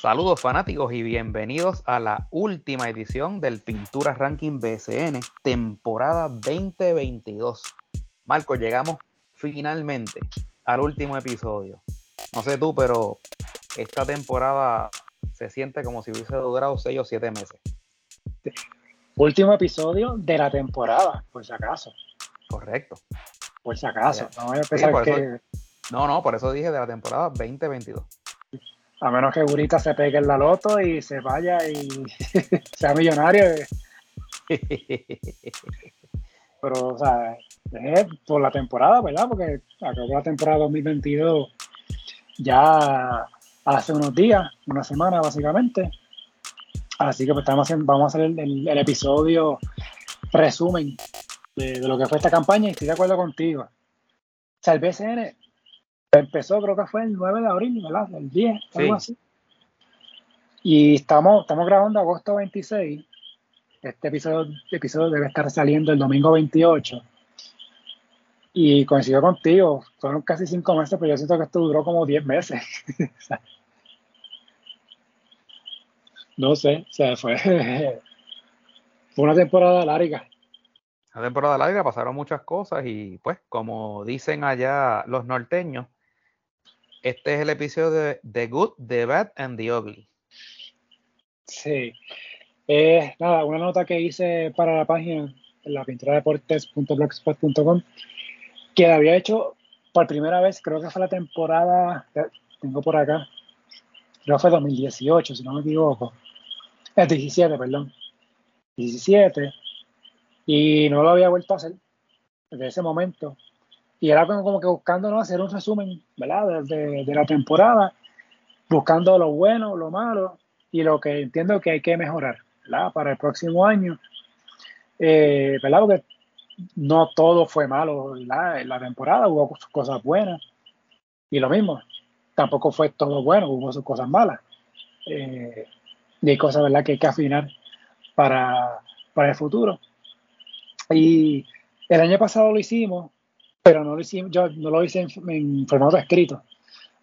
Saludos fanáticos y bienvenidos a la última edición del Pintura Ranking BCN, temporada 2022. Marco, llegamos finalmente al último episodio. No sé tú, pero esta temporada se siente como si hubiese durado 6 o 7 meses. Último episodio de la temporada, por si acaso. Correcto. Por si acaso. No voy a que... No, no, por eso dije de la temporada 2022. A menos que Gurita se pegue en la loto y se vaya y sea millonario. Pero, o sea, es por la temporada, ¿verdad? Porque acabó la temporada 2022 ya hace unos días, una semana básicamente. Así que pues, estamos vamos a hacer el, episodio resumen de, lo que fue esta campaña y estoy de acuerdo contigo. O sea, el BCN empezó, creo que fue el 9 de abril, ¿verdad? El 10, algo así. Y estamos, estamos grabando agosto 26. Este episodio, episodio debe estar saliendo el domingo 28. Y coincido contigo, fueron casi cinco meses, pero yo siento que esto duró como 10 meses. no sé, o sea, fue, fue una temporada larga. Una temporada larga, pasaron muchas cosas y pues como dicen allá los norteños, este es el episodio de The Good, The Bad and The Ugly. Sí. Eh, nada, una nota que hice para la página, la pintura deportes.blogspot.com, que había hecho por primera vez, creo que fue la temporada, tengo por acá, creo que fue 2018, si no me equivoco. Es 17, perdón. 17. Y no lo había vuelto a hacer desde ese momento. Y era como, que buscando ¿no? hacer un resumen ¿verdad? De, de, la temporada, buscando lo bueno, lo malo y lo que entiendo que hay que mejorar ¿verdad? para el próximo año. Eh, ¿verdad? Porque no todo fue malo en la temporada, hubo cosas buenas. Y lo mismo, tampoco fue todo bueno, hubo sus cosas malas. Eh, y hay cosas ¿verdad? que hay que afinar para, para el futuro. Y el año pasado lo hicimos, pero no lo hicimos, yo no lo hice en, formato escrito.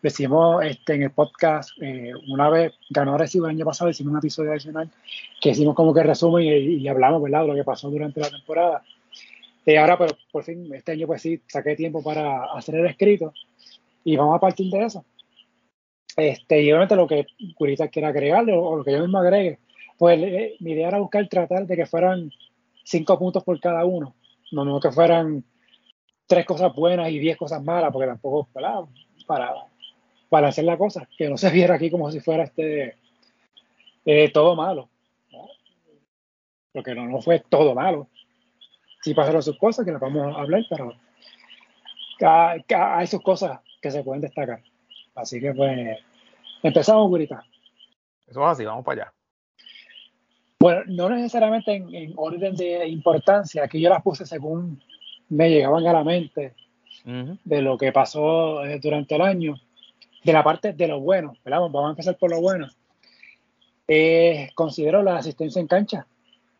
Lo hicimos este, en el podcast, eh, una vez ganó Recibo el año pasado, hicimos un episodio adicional que hicimos como que resumen y, hablamos ¿verdad? de lo que pasó durante la temporada. Y ahora, pero por fin, este año pues sí, saqué tiempo para hacer el escrito y vamos a partir de eso. Este, y obviamente lo que Curita quiera agregarle o, lo que yo mismo agregue, pues eh, mi idea era buscar tratar de que fueran cinco puntos por cada uno, no, no que fueran tres cosas buenas y diez cosas malas, porque tampoco para, para, para hacer la cosa, que no se viera aquí como si fuera este eh, todo malo. Porque no, no fue todo malo sí pasaron sus cosas, que las vamos a hablar, pero hay sus cosas que se pueden destacar. Así que pues empezamos, Gurita. Eso es así, vamos para allá. Bueno, no necesariamente en, orden de importancia, aquí yo las puse según me llegaban a la mente de lo que pasó eh, durante el año, de la parte de lo bueno, Vamos a empezar por lo bueno. Eh, considero la asistencia en cancha.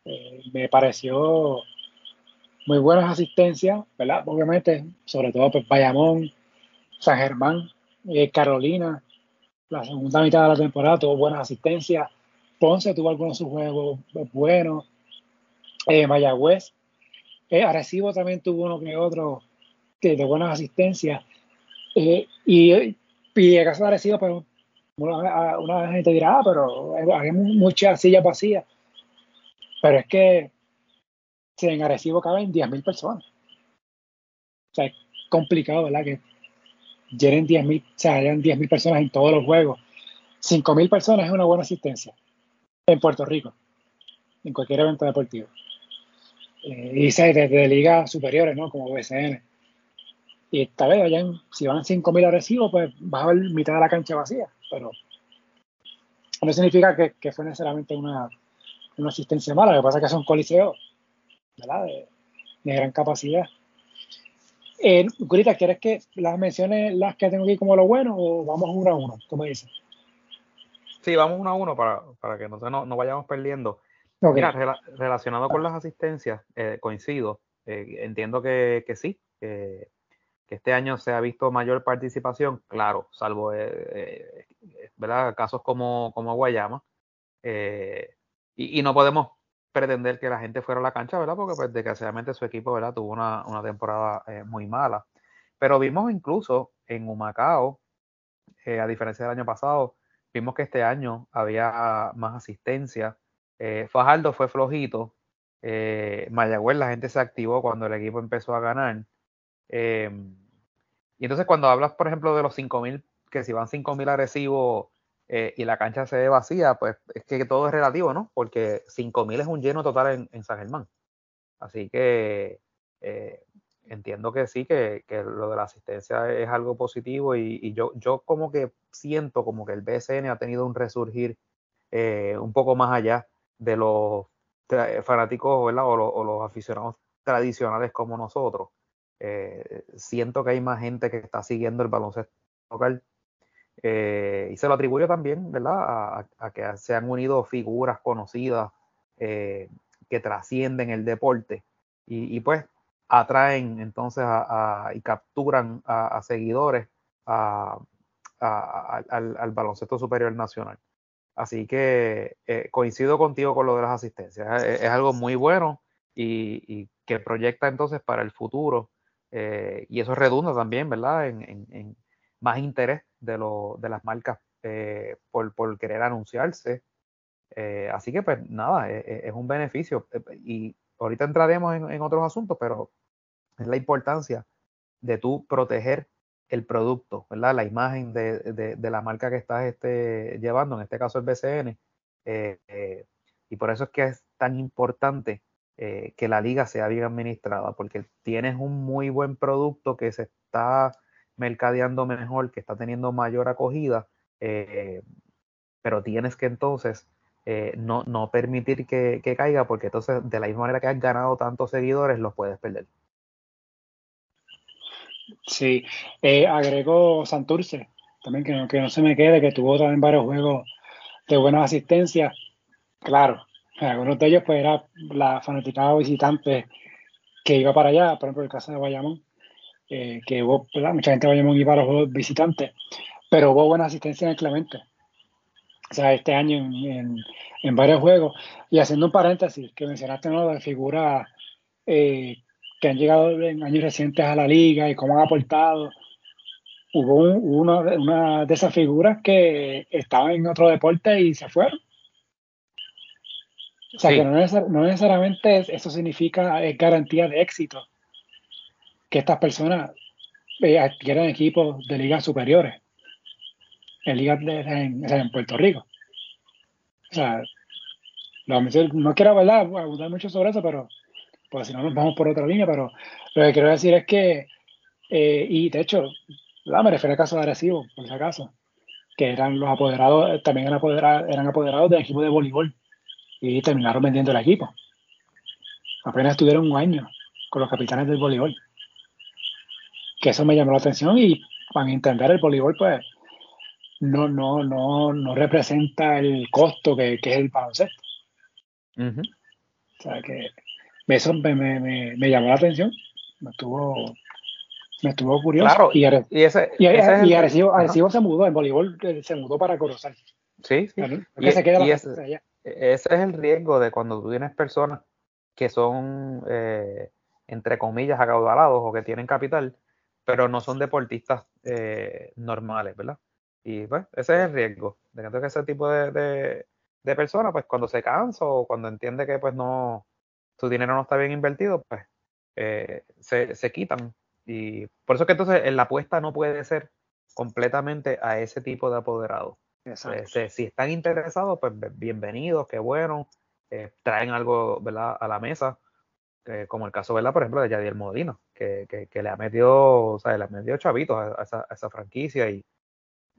Eh, me pareció muy buenas asistencias, ¿verdad? Obviamente, sobre todo pues, Bayamón, San Germán, eh, Carolina, la segunda mitad de la temporada tuvo buenas asistencias. Ponce tuvo algunos de sus juegos buenos. Eh, Mayagüez. Eh, Arecibo también tuvo uno que otro que de buenas asistencias. Eh, y, y el caso de Arecibo, pues, una, una gente dirá, ah, pero hay muchas sillas vacías. Pero es que en Arecibo caben 10.000 personas. O sea, es complicado, ¿verdad? Que llenen 10.000, o sea, hayan 10.000 personas en todos los juegos. 5.000 personas es una buena asistencia en Puerto Rico, en cualquier evento deportivo. Eh, y desde de ligas superiores, ¿no? Como BCN. Y esta vez, hayan, si van 5.000 agresivos, pues va a haber mitad de la cancha vacía. Pero no significa que, que fue necesariamente una, una asistencia mala. Lo que pasa es que son coliseos de, gran capacidad. Eh, ¿quieres que las menciones las que tengo aquí como lo bueno o vamos uno a uno? ¿Cómo dices? Sí, vamos uno a uno para, que no, no, vayamos perdiendo. Mira, relacionado con las asistencias, eh, coincido. Eh, entiendo que, sí, que este año se ha visto mayor participación, claro, salvo eh, ¿verdad? Casos como, como Guayama. Y, no podemos pretender que la gente fuera a la cancha, ¿verdad? Porque pues desgraciadamente su equipo, ¿verdad? Tuvo una, temporada eh, muy mala. Pero vimos incluso en Humacao, a diferencia del año pasado, vimos que este año había más asistencia. Fajardo fue flojito. Mayagüez, la gente se activó cuando el equipo empezó a ganar. Em, y entonces cuando hablas, por ejemplo, de los 5.000, que si van 5.000 agresivos eh, y la cancha se ve vacía, pues es que todo es relativo, ¿no? Porque 5.000 es un lleno total en, San Germán. Así que eh, entiendo que sí, que, lo de la asistencia es algo positivo y, yo, yo como que siento como que el BSN ha tenido un resurgir eh, un poco más allá de los fanáticos ¿verdad? o los aficionados tradicionales como nosotros. Eh, siento que hay más gente que está siguiendo el baloncesto local. Eh, y se lo atribuyo también, ¿verdad? A, que se han unido figuras conocidas eh, que trascienden el deporte y, pues atraen entonces y capturan a, seguidores al, baloncesto superior nacional. Así que coincido contigo con lo de las asistencias. Es, algo muy bueno y, y, que proyecta entonces para el futuro eh, y eso redunda también, ¿verdad? En, más interés de, de las marcas eh, por, querer anunciarse. Eh, así que, pues nada, e, e, es, un beneficio. Y ahorita entraremos en, otros asuntos, pero es la importancia de tú proteger el producto, ¿verdad? La imagen de, la marca que estás este, llevando, en este caso el BCN. y por eso es que es tan importante eh, que la liga sea bien administrada, porque tienes un muy buen producto que se está mercadeando mejor, que está teniendo mayor acogida, eh, pero tienes que entonces eh, no, no, permitir que, caiga, porque entonces de la misma manera que has ganado tantos seguidores, los puedes perder. Sí, agrego Santurce, también que no, que no se me quede, que tuvo también varios juegos de buena asistencia. Claro, algunos de ellos pues era la fanaticada visitante que iba para allá, por ejemplo el caso de Bayamón, eh, que hubo, mucha gente de Bayamón iba a los juegos visitantes, pero hubo buena asistencia en Clemente. O sea, este año en, varios juegos. Y haciendo un paréntesis, que mencionaste ¿no? de figuras eh, que han llegado en años recientes a la liga y cómo han aportado. Hubo una, una de esas figuras que estaba en otro deporte y se fueron o sea, que no, necesariamente eso significa es garantía de éxito. Que estas personas eh, adquieran equipos de ligas superiores. En ligas en, Puerto Rico. O sea, no quiero hablar, abundar mucho sobre eso, pero pues si no nos vamos por otra línea, pero lo que quiero decir es que, eh, y de hecho, me refiero al caso de Arecibo, por si acaso, que eran los apoderados, también eran apoderados, eran apoderados del equipo de voleibol y terminaron vendiendo el equipo. Apenas estuvieron un año con los capitanes del voleibol. Que eso me llamó la atención y para entender el voleibol, pues no, no, no, no representa el costo que, es el baloncesto. O sea que eso me, me, me, llamó la atención. Me estuvo, me estuvo curioso. y, ese, y, Arecibo, se mudó, en voleibol eh, se mudó para Corozal. Sí, sí. Y, se queda allá. E-, ese es el riesgo de cuando tú tienes personas que son, eh, entre comillas, acaudalados o que tienen capital, pero no son deportistas eh, normales, ¿verdad? Y pues ese es el riesgo, de que ese tipo de, de, personas, pues cuando se cansa o cuando entiende que pues no, su dinero no está bien invertido, pues eh, se, se quitan. Y por eso que entonces la apuesta no puede ser completamente a ese tipo de apoderado. Este, si están interesados, pues bienvenidos, qué bueno, eh, traen algo ¿verdad? a la mesa, eh, como el caso, ¿verdad? por ejemplo, de Yadier Modino, que, que, le ha metido, o sea, le ha metido chavitos a, esa, franquicia y,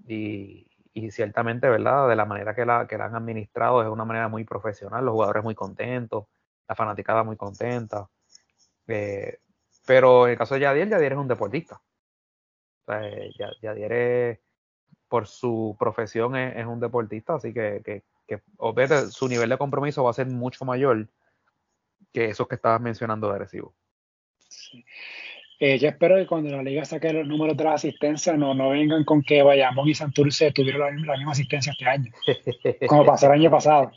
y, ciertamente, ¿verdad? De la manera que la, que la han administrado es una manera muy profesional, los jugadores muy contentos, la fanaticada muy contenta. Eh, pero en el caso de Yadier, Yadier es un deportista. O sea, Yadier es por su profesión es, un deportista, así que, que, su nivel de compromiso va a ser mucho mayor que esos que estabas mencionando de Arecibo. Eh, yo espero que cuando la liga saque los números de la asistencia no, no vengan con que Bayamón y Santurce tuvieron la, misma asistencia este año, como pasó el año pasado.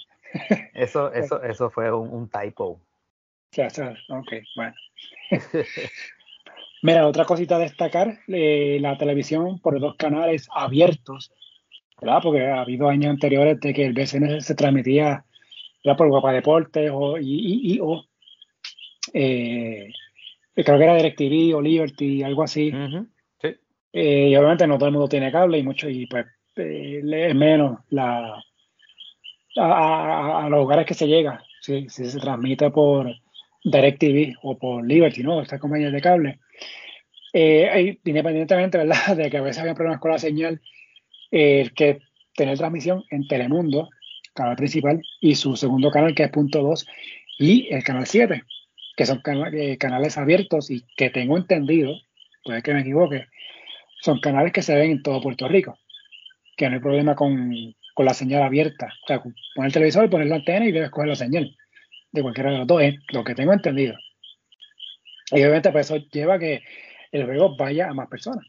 Eso, eso, eso fue un, typo. ok, bueno. Mira, otra cosita a destacar, eh, la televisión por dos canales abiertos, ¿verdad? Porque ha habido años anteriores de que el BCN se transmitía por Guapa Deportes o, y, o eh, creo que era DirecTV o Liberty, algo así. Eh, y obviamente no todo el mundo tiene cable y mucho, y pues es menos la a, los lugares que se llega, si, si se transmite por DirecTV o por Liberty, ¿no? Estas compañías de cable. Eh, independientemente, ¿verdad?, de que a veces había problemas con la señal, eh, que tener transmisión en Telemundo, canal principal, y su segundo canal, que es punto 2, y el canal 7, que son eh, canales abiertos y que tengo entendido, puede que me equivoque, son canales que se ven en todo Puerto Rico, que no hay problema con, con la señal abierta. O sea, poner el televisor, poner la antena y debes coger la señal de cualquiera de los dos, lo que tengo entendido. Y obviamente pues, eso lleva a que el juego vaya a más personas.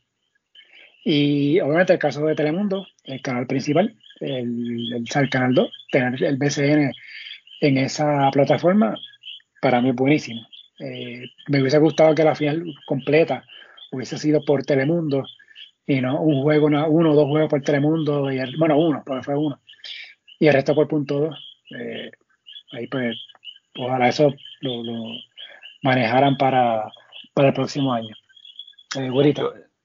Y obviamente el caso de Telemundo, el canal principal, el, el, canal 2, tener el BCN en esa plataforma, para mí es buenísimo. Eh, me hubiese gustado que la final completa hubiese sido por Telemundo y no un juego, uno o dos juegos por Telemundo, y bueno, uno, porque fue uno, y el resto por punto dos. Eh, ahí pues, ojalá eso lo, manejaran para, para, el próximo año. Eh,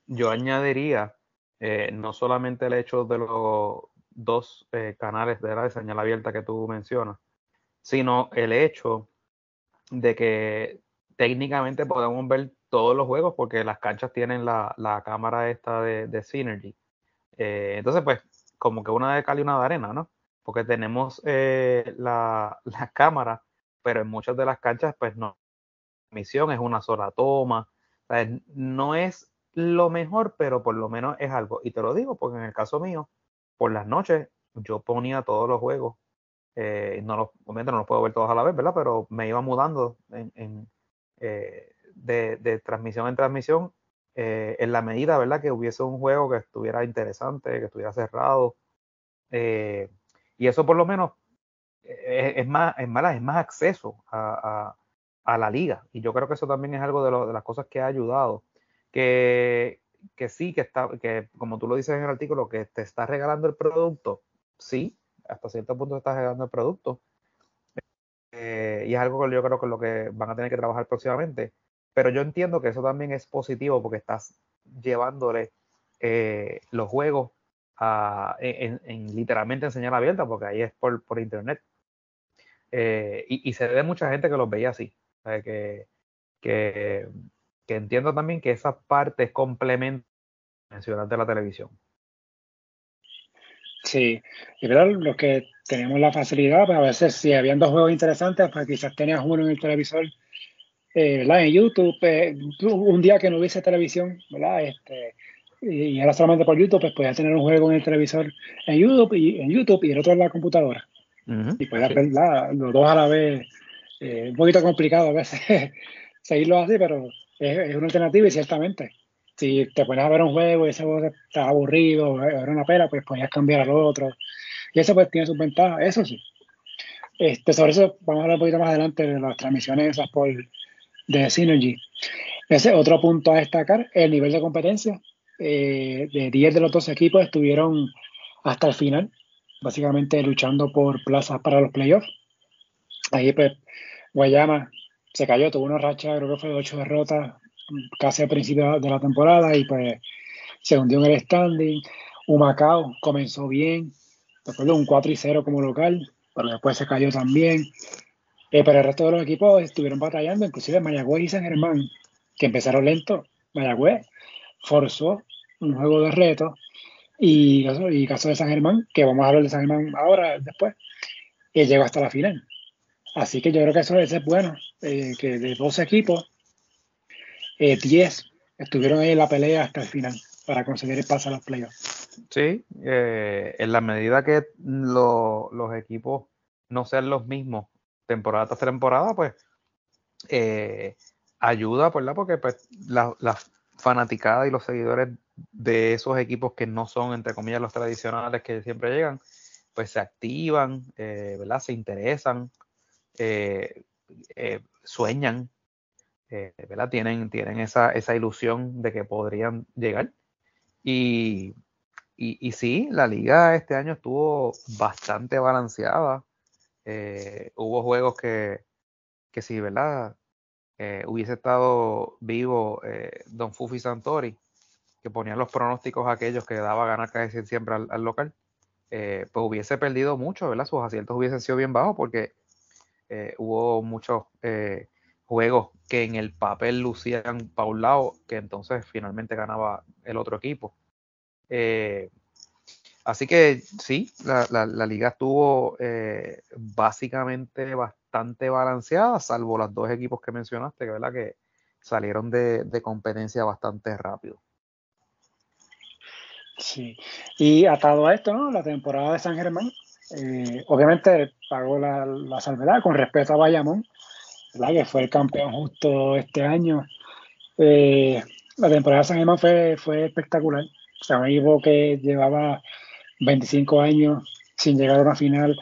yo, añadiría eh, no solamente el hecho de los dos canales de la señal abierta que tú mencionas, sino el hecho de que técnicamente podemos ver todos los juegos porque las canchas tienen la, la cámara esta de, de Synergy. Eh, entonces, pues, como que una de cal y una de arena, ¿no? Porque tenemos eh, la, la, cámara, pero en muchas de las canchas, pues no. La misión es una sola toma. no es lo mejor, pero por lo menos es algo. Y te lo digo porque en el caso mío, por las noches, yo ponía todos los juegos. Eh, no los, obviamente no los puedo ver todos a la vez, ¿verdad? Pero me iba mudando en, en eh, de, transmisión en transmisión eh, en la medida, ¿verdad? Que hubiese un juego que estuviera interesante, que estuviera cerrado. Eh, y eso por lo menos eh, es, más, es, más, es más acceso a, la liga. Y yo creo que eso también es algo de, las cosas que ha ayudado. Que, que sí, que está, que como tú lo dices en el artículo, que te está regalando el producto, sí, hasta cierto punto te está regalando el producto. y es algo que yo creo que es lo que van a tener que trabajar próximamente. Pero yo entiendo que eso también es positivo porque estás llevándole eh, los juegos a, en, literalmente en señal abierta, porque ahí es por, por internet. Eh, y, se ve mucha gente que los veía así. que, que, entiendo también que esa parte es complemento de la televisión. Sí, y verdad, los que tenemos la facilidad, pues a veces si habían dos juegos interesantes, pues quizás tenías uno en el televisor eh, en YouTube, eh, un día que no hubiese televisión, ¿verdad? Este, y era solamente por YouTube, pues podía tener un juego en el televisor en YouTube y, en YouTube y el otro en la computadora. y podías ver los dos a la vez. Eh, un poquito complicado a veces seguirlo así, pero es, una alternativa y ciertamente. Si te pones a ver un juego y ese juego está aburrido, era una pera, pues podías cambiar al otro. Y eso pues tiene sus ventajas, eso sí. Este, sobre eso vamos a hablar un poquito más adelante de las transmisiones esas por, de Synergy. Ese otro punto a destacar, el nivel de competencia. Eh, de 10 de los dos equipos estuvieron hasta el final, básicamente luchando por plazas para los playoffs. Ahí pues Guayama se cayó, tuvo una racha, creo que fue de 8 derrotas casi al principio de la temporada y pues se hundió en el standing. Humacao comenzó bien, después un 4 y 0 como local, pero después se cayó también. Eh, pero el resto de los equipos estuvieron batallando, inclusive Mayagüez y San Germán, que empezaron lento. Mayagüez forzó un juego de reto y, y caso de San Germán, que vamos a hablar de San Germán ahora, después, y llegó hasta la final. Así que yo creo que eso, es bueno, eh, que de 12 equipos, 10 eh, estuvieron en la pelea hasta el final para conseguir el pase a los playoffs. Sí, en la medida que los equipos no sean los mismos temporada tras temporada, pues eh, ayuda, ¿verdad? Porque pues, la, la, fanaticada y los seguidores de esos equipos que no son, entre comillas, los tradicionales que siempre llegan, pues se activan, eh, ¿verdad? Se interesan, eh, sueñan, ¿verdad? Tienen, tienen esa, esa ilusión de que podrían llegar. Y, y, sí, la liga este año estuvo bastante balanceada. Hubo juegos que, que sí, ¿verdad? hubiese estado vivo Don Fufi Santori, que ponían los pronósticos aquellos que daba ganar casi siempre al local eh, pues hubiese perdido mucho, ¿verdad? Sus aciertos hubiesen sido bien bajos porque eh, hubo muchos eh, juegos que en el papel lucían para un lado, que entonces finalmente ganaba el otro equipo. Así que sí, la, liga estuvo básicamente bastante balanceada, salvo los dos equipos que mencionaste, que, ¿verdad? que salieron de competencia bastante rápido. Sí, y atado a esto, ¿no? La temporada de San Germán, eh, obviamente pagó la, salvedad con respecto a Bayamón, ¿verdad? que fue el campeón justo este año. Eh, la temporada de San Germán fue, fue espectacular. O sea, un equipo que llevaba 25 años sin llegar a una final,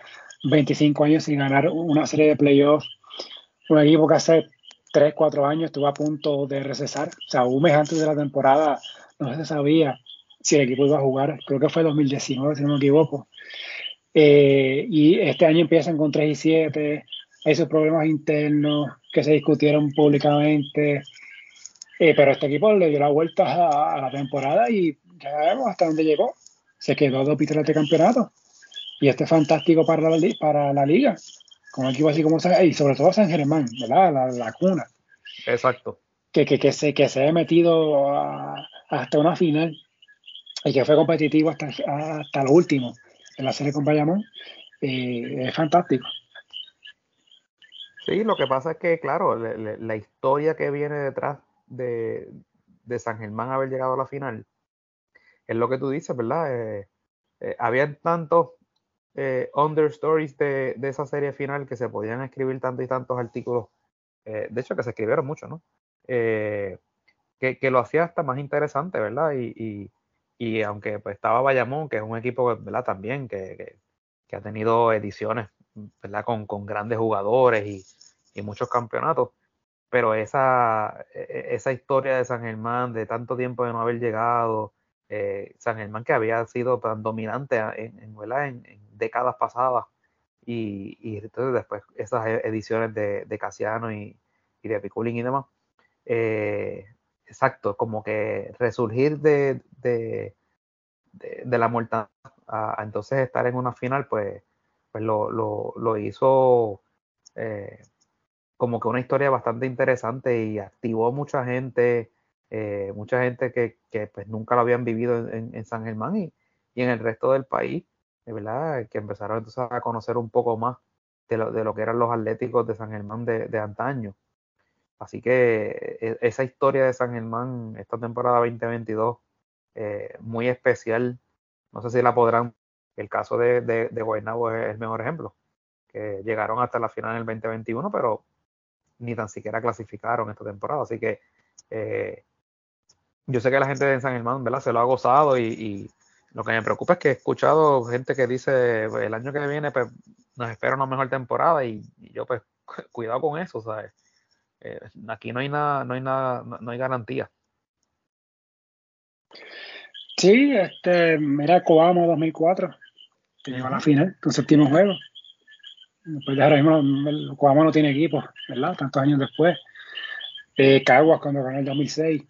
25 años sin ganar una serie de playoffs. Un equipo que hace 3, 4 años estuvo a punto de recesar. O sea, un mes antes de la temporada no se sabía si el equipo iba a jugar, creo que fue 2019, si no me equivoco. Eh, y este año empiezan con 3 y 7, hay esos problemas internos que se discutieron públicamente, eh, pero este equipo le dio la vuelta a, la temporada y ya vemos hasta dónde llegó. Se quedó dos títulos de campeonato. Y este es fantástico para la, para la liga, con un equipo así como y sobre todo San Germán, ¿verdad? La, la cuna. Exacto. Que, que, que, se, que se ha metido hasta una final y que fue competitivo hasta, hasta lo último en la serie con Bayamón, eh, es fantástico. Sí, lo que pasa es que, claro, la, historia que viene detrás de, San Germán haber llegado a la final es lo que tú dices, ¿verdad? Eh, eh, había tantos understories de, de esa serie final que se podían escribir tantos y tantos artículos, de hecho que se escribieron mucho, ¿no? Que, que, lo hacía hasta más interesante, ¿verdad? y, y aunque pues, estaba Bayamón, que es un equipo ¿verdad? también que, que, ha tenido ediciones ¿verdad? Con, con grandes jugadores y, y, muchos campeonatos, pero esa, e, e, esa historia de San Germán, de tanto tiempo de no haber llegado, eh, San Germán que había sido tan dominante en, en, en, décadas pasadas, y, y, entonces después esas e, ediciones de, de Casiano y, y de Piculín y demás, eh, exacto, como que resurgir de, de, la muerte a, entonces estar en una final, pues, pues lo, lo, hizo eh, como que una historia bastante interesante y activó mucha gente, eh, mucha gente que, que, pues nunca lo habían vivido en, San Germán y, y, en el resto del país, ¿verdad? Que empezaron entonces a conocer un poco más de lo, de lo que eran los atléticos de San Germán de, de antaño. Así que e, esa historia de San Germán, esta temporada 2022, eh, muy especial. No sé si la podrán. El caso de, de, de Guaynabo es el mejor ejemplo, que llegaron hasta la final en el 2021, pero ni tan siquiera clasificaron esta temporada. Así que eh, yo sé que la gente de San Germán ¿verdad? se lo ha gozado y, lo que me preocupa es que he escuchado gente que dice el año que viene pues, nos espera una mejor temporada y, y yo pues cuidado con eso, ¿sabes? Eh, aquí no hay nada, no hay nada, no, hay garantía. Sí, este, mira, Coamo 2004, que llegó a la final, con séptimo juego. Pues ya ahora mismo Coamo no tiene equipo, ¿verdad? Tantos años después. Eh, Caguas cuando ganó el 2006,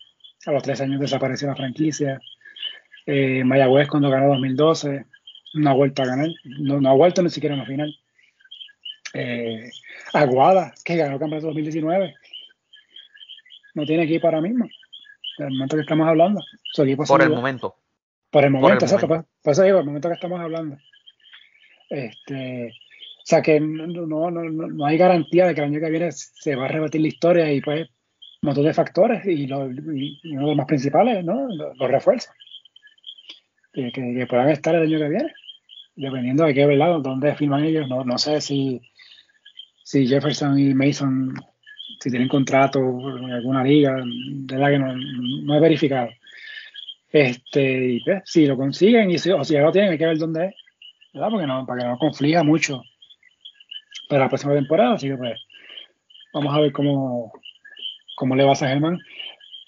a los tres años desapareció la franquicia. Eh, Mayagüez cuando ganó 2012, no ha vuelto a ganar, no, no ha vuelto ni siquiera en la final. Eh, Aguada, que ganó el campeonato 2019, no tiene equipo ahora mismo. En el momento que estamos hablando. por el momento. Por el momento, exacto. Por, eso digo, el momento que estamos hablando. Este, o sea que no, no, no, no, hay garantía de que el año que viene se va a repetir la historia y pues un montón de factores y, uno de los más principales, ¿no? Los, refuerzos. Que, puedan estar el año que viene. Dependiendo de qué, ¿verdad? Dónde firman ellos. No, no sé si si Jefferson y Mason si tienen contrato en alguna liga, de la que no, he verificado. Este, y pues, si lo consiguen y si, o si ya lo tienen, hay que ver dónde es, ¿verdad? Porque no, para que no conflija mucho para la próxima temporada. Así que pues, vamos a ver cómo, cómo le va a Germán.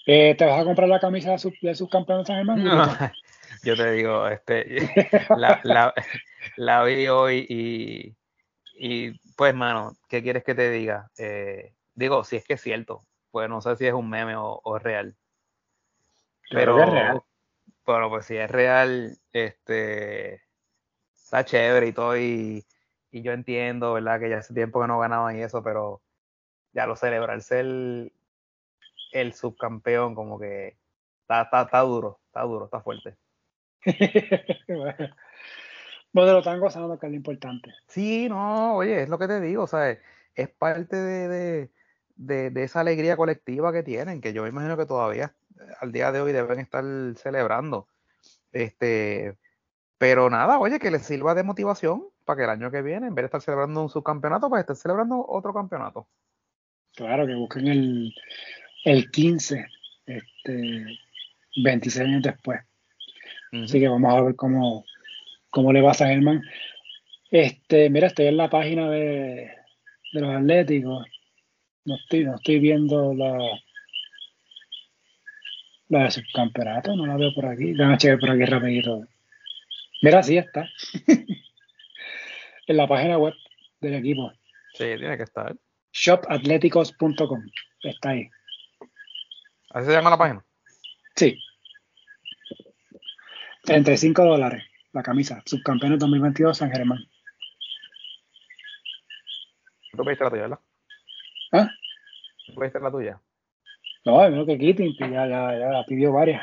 Eh, ¿Te vas a comprar la camisa de, sus subcampeón de San Germán? No, yo te digo, este, la, la, la vi hoy y, y pues, mano, ¿qué quieres que te diga? Eh, digo, si es que es cierto, pues no sé si es un meme o, es real. Pero, es real. Bueno, pues si es real, este, está chévere y todo, y, yo entiendo, ¿verdad? Que ya hace tiempo que no ganaban y eso, pero ya lo celebrarse el, el subcampeón, como que está, está, está duro, está duro, está fuerte. bueno, lo están gozando, que es lo importante. Sí, no, oye, es lo que te digo, o sea, es parte de, de, esa alegría colectiva que tienen, que yo me imagino que todavía eh, al día de hoy deben estar celebrando. Este, pero nada, oye, que les sirva de motivación para que el año que viene, en vez de estar celebrando un subcampeonato, pues estén celebrando otro campeonato. Claro, que busquen el, el 15, este, 26 años después. Así que vamos a ver cómo, cómo le va a San Germán. Este, mira, estoy en la página de, de los Atléticos no estoy, no estoy viendo la, la de subcampeonato, no la veo por aquí. Déjame checar por aquí rapidito. Mira, sí está. en la página web del equipo. Sí, tiene que estar. Shopatléticos.com. Está ahí. ¿Así se llama la página? Sí. 35 dólares la camisa. Subcampeón 2022 San Germán. ¿Tú pediste la tuya, verdad? ¿Ah? ¿Puede ser la tuya? No, no que quiten, ya, ya, ya pidió varias.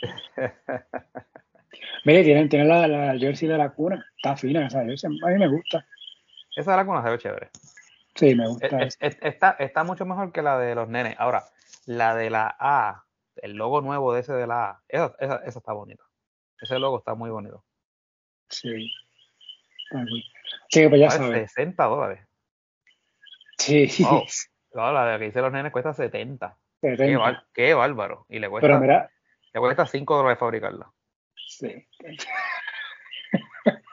Mire, tienen, tienen la, la, jersey de la cuna. Está fina esa jersey. A mí me gusta. Esa de la cuna se ve chévere. Sí, me gusta. está, está mucho mejor que la de los nenes. Ahora, la de la A, el logo nuevo de ese de la A, esa, esa, esa está bonita. Ese logo está muy bonito. Sí. Sí, pues ya sabes. 60 dólares. Sí. No, la de que dice los nenes cuesta 70. Qué, bárbaro. Y le cuesta, pero mira, le cuesta 5 dólares fabricarla. Sí.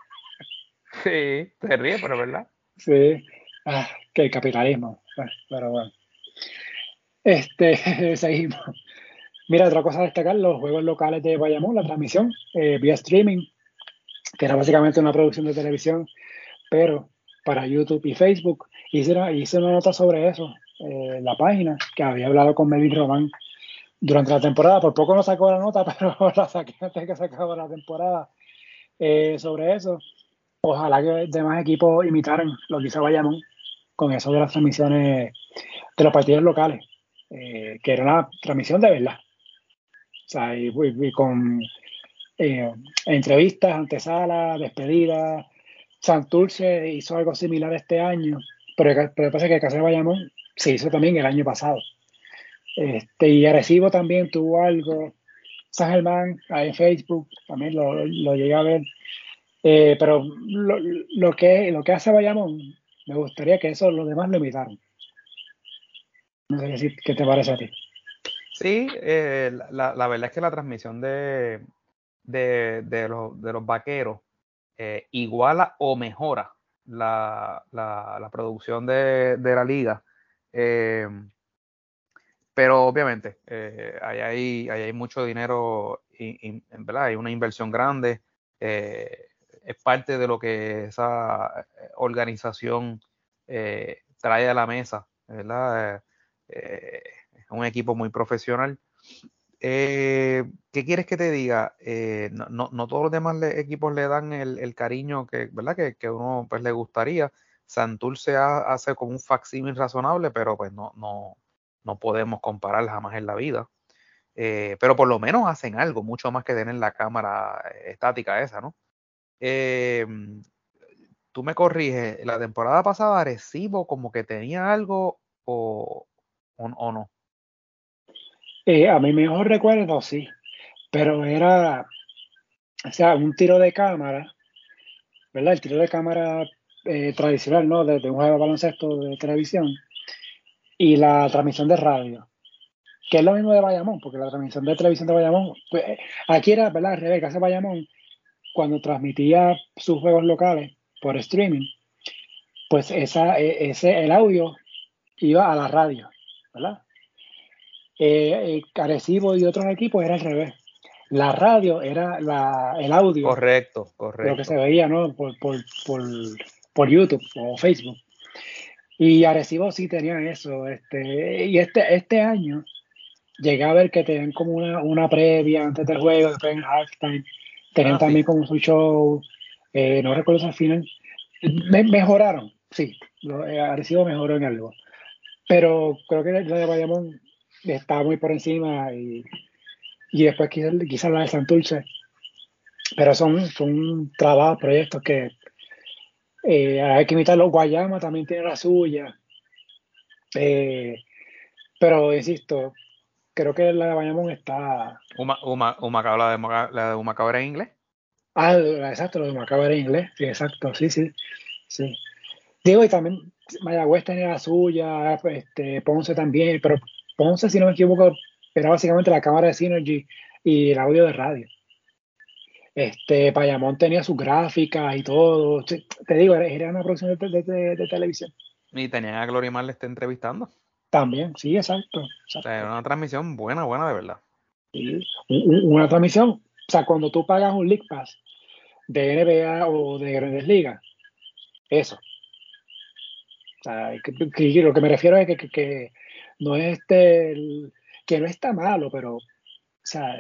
sí, se ríe, pero verdad. Sí. Ah, que capitalismo. pero bueno. Este, seguimos. Mira, otra cosa a destacar, los juegos locales de Bayamón, la transmisión eh, vía streaming, que era básicamente una producción de televisión, pero para YouTube y Facebook. Hice una, una nota sobre eso en la página, que había hablado con Melvin Román durante la temporada. Por poco no sacó la nota, pero la saqué antes que se acabara la temporada eh, sobre eso. Ojalá que demás equipos imitaran lo que hizo Bayamón con eso de las transmisiones de los partidos locales, eh, que era una transmisión de verdad. O sea, y, con eh, entrevistas, antesalas, despedidas, Santurce hizo algo similar este año, pero, pero pasa que Cáceres Bayamón se hizo también el año pasado. Este, y Arecibo también tuvo algo. San Germán, ahí en Facebook, también lo, lo llegué a ver. Eh, pero lo, lo, que, lo que hace Bayamón, me gustaría que eso los demás lo imitaran. No sé si, qué te parece a ti. Sí, eh, la, la, verdad es que la transmisión de, de, de, los, de los vaqueros eh, iguala o mejora la, la, producción de, la liga. Eh, pero obviamente, ahí, hay, hay, mucho dinero, ¿verdad? hay una inversión grande. es parte de lo que esa organización trae a la mesa, ¿verdad? Es un equipo muy profesional. Eh, ¿Qué quieres que te diga? Eh, no, no, todos los demás equipos le dan el, cariño que, ¿verdad? Que, que, uno pues, le gustaría. Santurce hace como un facsímil razonable, pero pues no, no, no podemos comparar jamás en la vida. Eh, pero por lo menos hacen algo, mucho más que tener la cámara estática esa, ¿no? tú me corriges, la temporada pasada Recibo como que tenía algo o, o no. Eh, a mi mejor recuerdo, sí, pero era, o sea, un tiro de cámara, ¿verdad? El tiro de cámara eh, tradicional, ¿no? De, un juego de baloncesto de televisión. y la transmisión de radio, que es lo mismo de Bayamón, porque la transmisión de televisión de Bayamón, pues, aquí era, ¿verdad? Al revés, hace Bayamón, cuando transmitía sus juegos locales por streaming, pues esa, e, ese, el audio iba a la radio, ¿verdad? Eh, eh y otros equipos era al revés. La radio era la, el audio. Correcto, correcto. Lo que se veía, ¿no? Por, por, por, por YouTube o Facebook. Y Arecibo sí tenía eso. Este, y este, este año llegué a ver que tenían como una, una previa antes del juego, después en halftime. Tenían ah, también como su show. Eh, no recuerdo si al final. Me, mejoraron, sí. Arecibo mejoró en algo. Pero creo que la de Bayamón está muy por encima y, y después quizás, quizás la de Santurce. Pero son, son trabajos, proyectos que eh, hay que imitarlo. Guayama también tiene la suya. Eh, pero insisto, creo que la de Bayamón está. Uma, Uma, la de, la de Humacao era en inglés. Ah, exacto, lo de Humacao era en inglés. Sí, exacto, sí, sí. sí. Digo, y también Mayagüez tenía la suya, este, Ponce también, pero Ponce, si no me equivoco, era básicamente la cámara de Synergy y el audio de radio. Este, Payamón tenía sus gráficas y todo. Te digo, era una producción de, televisión. Y tenía a Gloria Mar le está entrevistando. También, sí, exacto. era una transmisión buena, buena de verdad. Sí, una transmisión. O sea, cuando tú pagas un League Pass de NBA o de Grandes Ligas, eso. O sea, lo que me refiero es que, no es este, que no está malo, pero, o sea,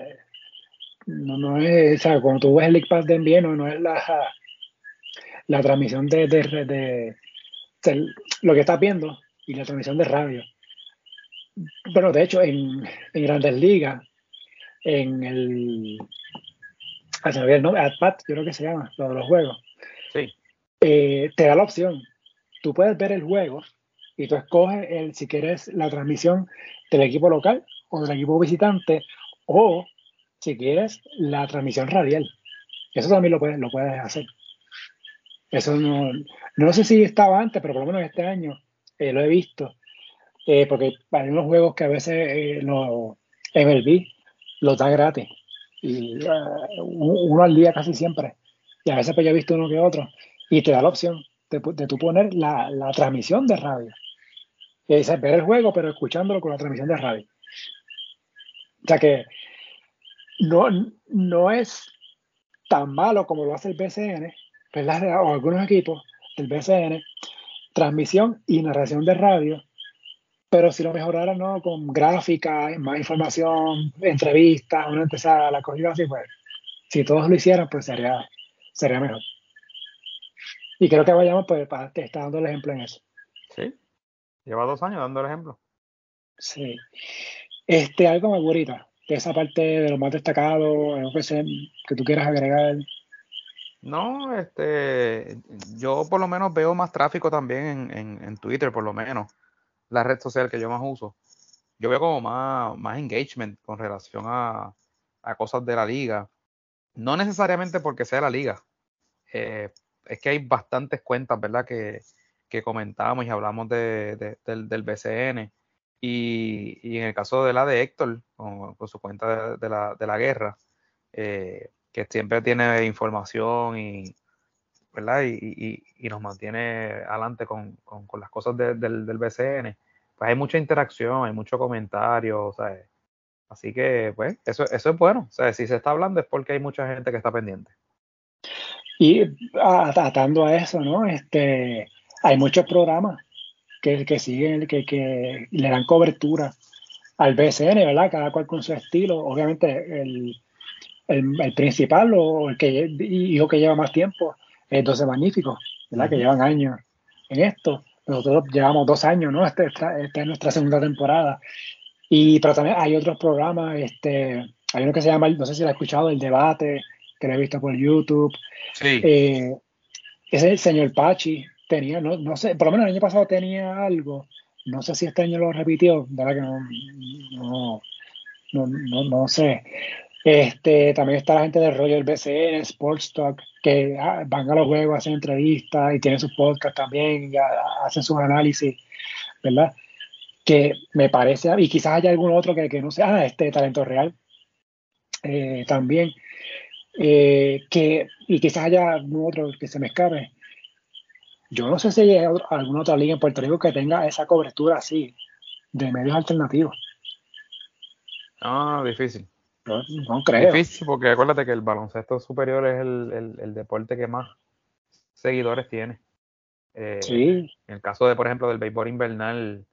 no, no es, o sea, cuando tú ves el League Pass de envío, no, es la, la transmisión de, de, lo que estás viendo y la transmisión de radio. Pero de hecho, en, en Grandes Ligas, en el. Ah, se me ¿no? AdPad, yo creo que se llama, lo de los juegos. Sí. Eh, te da la opción. Tú puedes ver el juego y tú escoges el, si quieres la transmisión del equipo local o del equipo visitante o si quieres, la transmisión radial. Eso también lo puedes, lo puedes hacer. Eso no, no sé si estaba antes, pero por lo menos este año eh, lo he visto. Eh, porque hay unos juegos que a veces eh, los MLB los da gratis. Y uno al día casi siempre. Y a veces pues yo he visto uno que otro. Y te da la opción de, de tú poner la, la, transmisión de radio. Dice, ver el juego, pero escuchándolo con la transmisión de radio. O sea que no, no es tan malo como lo hace el BCN, ¿verdad? o algunos equipos del BCN, transmisión y narración de radio, pero si lo mejoraran ¿no? con gráfica, más información, entrevistas, una empezada, la cogida así, pues si todos lo hicieran, pues sería, sería mejor. Y creo que vayamos, pues, te está dando el ejemplo en eso. Sí, lleva dos años dando el ejemplo. Sí. Este, algo más bonito de esa parte de lo más destacado, algo que, que tú quieras agregar. No, este, yo por lo menos veo más tráfico también en, en, Twitter, por lo menos, la red social que yo más uso. Yo veo como más, más engagement con relación a, a cosas de la liga. No necesariamente porque sea la liga. Eh, es que hay bastantes cuentas, ¿verdad? Que, que comentamos y hablamos de, del, del BCN y, en el caso de la de Héctor, con, su cuenta de, la, de la guerra, eh, que siempre tiene información y, ¿verdad? Y, nos mantiene adelante con, las cosas del, del, BCN, pues hay mucha interacción, hay mucho comentario, Así que, pues, eso, eso es bueno. O sea, si se está hablando es porque hay mucha gente que está pendiente. Y atando a eso, ¿no? Este, hay muchos programas que, que siguen, que, que le dan cobertura al BCN, ¿verdad? Cada cual con su estilo. Obviamente, el, el, principal o el que, hijo que lleva más tiempo es 12 Magníficos, ¿verdad? Que llevan años en esto. Nosotros llevamos dos años, ¿no? Este, esta, esta, es nuestra segunda temporada. Y, pero también hay otros programas, este, hay uno que se llama, no sé si lo has escuchado, El Debate, que lo he visto por YouTube. Sí. Eh, es el señor Pachi, tenía, no, no sé, por lo menos el año pasado tenía algo, no sé si este año lo repitió, verdad que no, no, no, no, sé. Este, también está la gente de Royal BCN, Sports Talk, que ah, van a los juegos, hacen entrevistas y tienen sus podcast también, y hacen sus análisis, ¿verdad? que me parece, y quizás haya algún otro que, que no sea ah, este talento real eh, también, eh, que, y quizás haya algún otro que se me escape. Yo no sé si hay alguna otra liga en Puerto Rico que tenga esa cobertura así, de medios alternativos. Ah, difícil. No, creo. Difícil porque acuérdate que el baloncesto superior es el, deporte que más seguidores tiene. Eh, sí. En el caso de, por ejemplo, del béisbol invernal,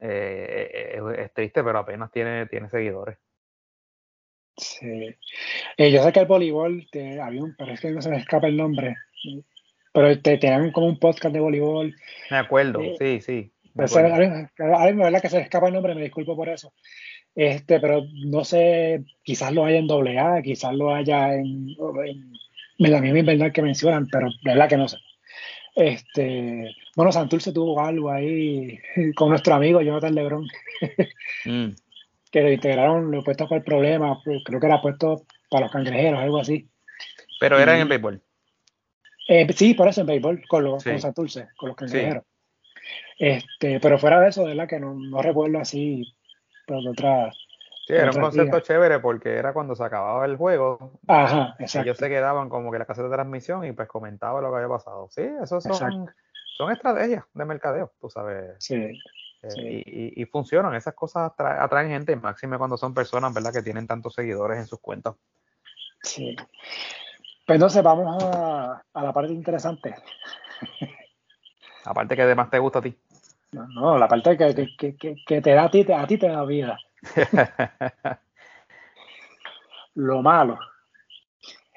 eh, es, triste, pero apenas tiene, tiene seguidores. Sí. Eh, yo sé que el voleibol, te, había un, pero es que no se me escapa el nombre, pero te tenían como un podcast de voleibol. Me acuerdo, sí, sí. Me verdad que se me escapa el nombre, me disculpo por eso. Este, pero no sé, quizás lo haya en AA, quizás lo haya en, en, la misma invernal que mencionan, pero de verdad que no sé. Este, bueno, Santurce tuvo algo ahí con nuestro amigo Jonathan Lebrón, mm. Que lo integraron, lo puesto para el problema, creo que era puesto para los cangrejeros, algo así. Pero era en béisbol. Eh, sí, por eso en béisbol, con los Santurce, con los cangrejeros. Este, pero fuera de eso, de verdad que no, no recuerdo así pero otra. Sí, era un concepto chévere porque era cuando se acababa el juego. Ajá, exacto. Ellos se quedaban como que la casa de transmisión y pues comentaba lo que había pasado. Sí, eso son, son estrategias de mercadeo, tú sabes. Sí. Eh, y, funcionan, esas cosas atraen, gente, máxime cuando son personas, ¿verdad? Que tienen tantos seguidores en sus cuentas. Sí. Pues entonces vamos a, a la parte interesante. La parte que además te gusta a ti. No, la parte que, que, te da a ti, a ti te da vida. Lo malo.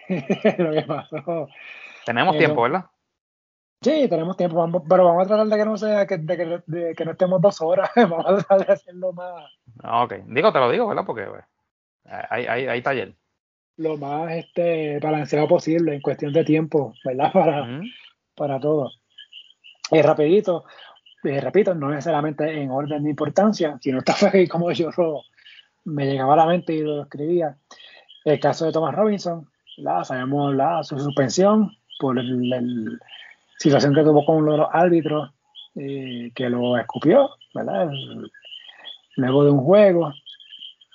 Lo que pasó. Tenemos tiempo, ¿verdad? Sí, tenemos tiempo, pero vamos a tratar de que no sea que, de, que no estemos dos horas, vamos a tratar de hacerlo más. Ah, ok, digo, te lo digo, ¿verdad? Porque pues, hay, hay, hay, taller. Lo más este, balanceado posible en cuestión de tiempo, ¿verdad? Para, para todo. Y rapidito, eh, repito, no necesariamente en orden de importancia, sino está ahí como yo me llegaba a la mente y lo escribía. El caso de Thomas Robinson, la, sabemos la, su suspensión por la situación que tuvo con uno de los árbitros eh, que lo escupió, ¿verdad? luego de un juego,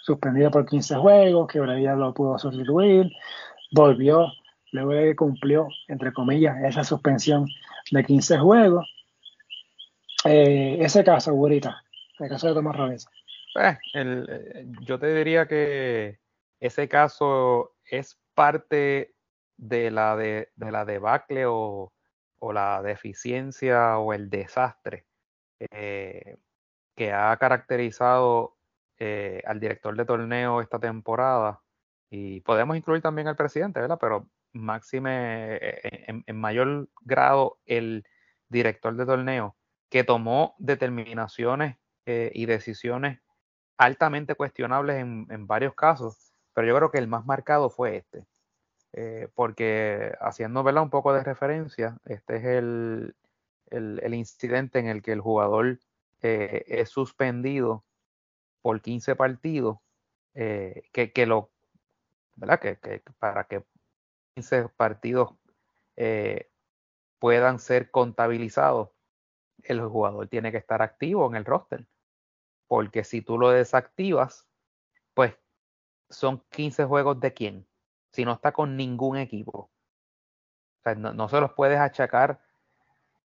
suspendido por 15 juegos, que Bradilla lo pudo sustituir, volvió, luego de que cumplió, entre comillas, esa suspensión de 15 juegos, eh, ese caso, Gurita, el caso de Tomás Robinson. Eh, yo te diría que ese caso es parte de la, de, la debacle o, la deficiencia o el desastre que ha caracterizado al director de torneo esta temporada. Y podemos incluir también al presidente, ¿verdad? Pero máxime, en mayor grado, el director de torneo que tomó determinaciones eh, y decisiones altamente cuestionables en, varios casos, pero yo creo que el más marcado fue este, eh, porque haciendo un poco de referencia, este es el, el, incidente en el que el jugador eh, es suspendido por 15 partidos, que, que, lo, ¿verdad? Que, que, para que 15 partidos puedan ser contabilizados el jugador tiene que estar activo en el roster. Porque si tú lo desactivas, pues son 15 juegos de quién. Si no está con ningún equipo. no, se los puedes achacar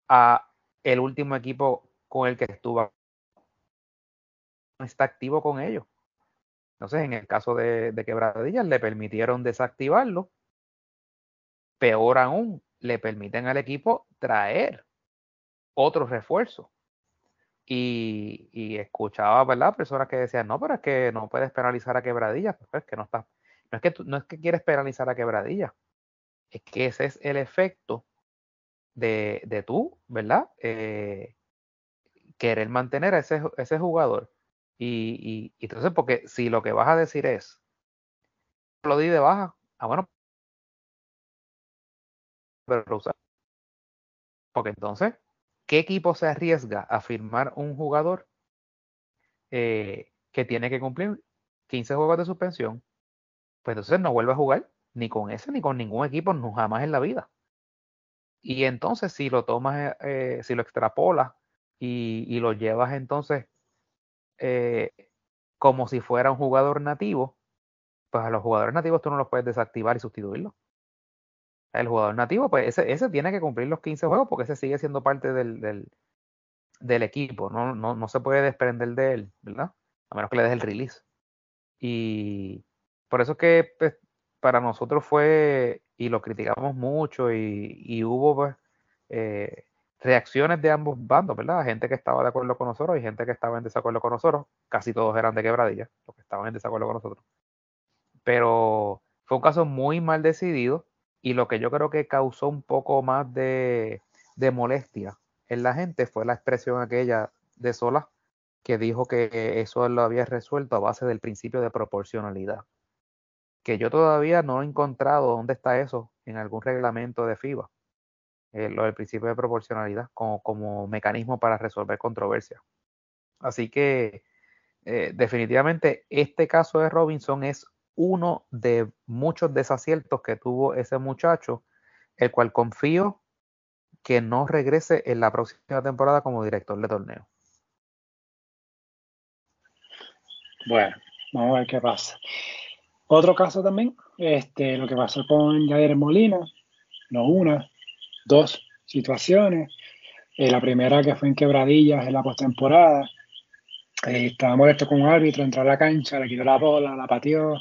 a el último equipo con el que estuvo. No está activo con ellos. Entonces, en el caso de, de Quebradillas, le permitieron desactivarlo. Peor aún, le permiten al equipo traer otro refuerzo. Y, escuchaba, ¿verdad? Personas que decían, no, pero es que no puedes penalizar a quebradillas, pues es que no está, no es que no es que quieres penalizar a quebradillas, es que ese es el efecto de, de tú, ¿verdad? Eh, querer mantener a ese, ese jugador. Y, y, entonces, porque si lo que vas a decir es, lo di de baja, ah, bueno, pero porque entonces ¿qué equipo se arriesga a firmar un jugador eh, que tiene que cumplir 15 juegos de suspensión? Pues entonces no vuelve a jugar ni con ese ni con ningún equipo, no jamás en la vida. Y entonces si lo tomas, eh, si lo extrapolas y, lo llevas entonces eh, como si fuera un jugador nativo, pues a los jugadores nativos tú no los puedes desactivar y sustituirlos. El jugador nativo, pues ese, tiene que cumplir los 15 juegos porque ese sigue siendo parte del, del, del equipo. No, no, no, se puede desprender de él, ¿verdad? A menos que le des el release. Y por eso es que pues, para nosotros fue, y lo criticamos mucho, y, y hubo pues, eh, reacciones de ambos bandos, ¿verdad? Gente que estaba de acuerdo con nosotros y gente que estaba en desacuerdo con nosotros. Casi todos eran de quebradilla, los que estaban en desacuerdo con nosotros. Pero fue un caso muy mal decidido y lo que yo creo que causó un poco más de, de molestia en la gente fue la expresión aquella de Sola que dijo que eso lo había resuelto a base del principio de proporcionalidad. Que yo todavía no he encontrado dónde está eso en algún reglamento de FIBA. Eh, lo del principio de proporcionalidad como, como mecanismo para resolver controversias. Así que eh, definitivamente este caso de Robinson es uno de muchos desaciertos que tuvo ese muchacho, el cual confío que no regrese en la próxima temporada como director de torneo. Bueno, vamos a ver qué pasa. Otro caso también, este, lo que pasó con Jair Molina, no una, dos situaciones. Eh, la primera que fue en Quebradillas en la postemporada. Eh, estaba molesto con un árbitro, entró a la cancha, le quitó la bola, la pateó.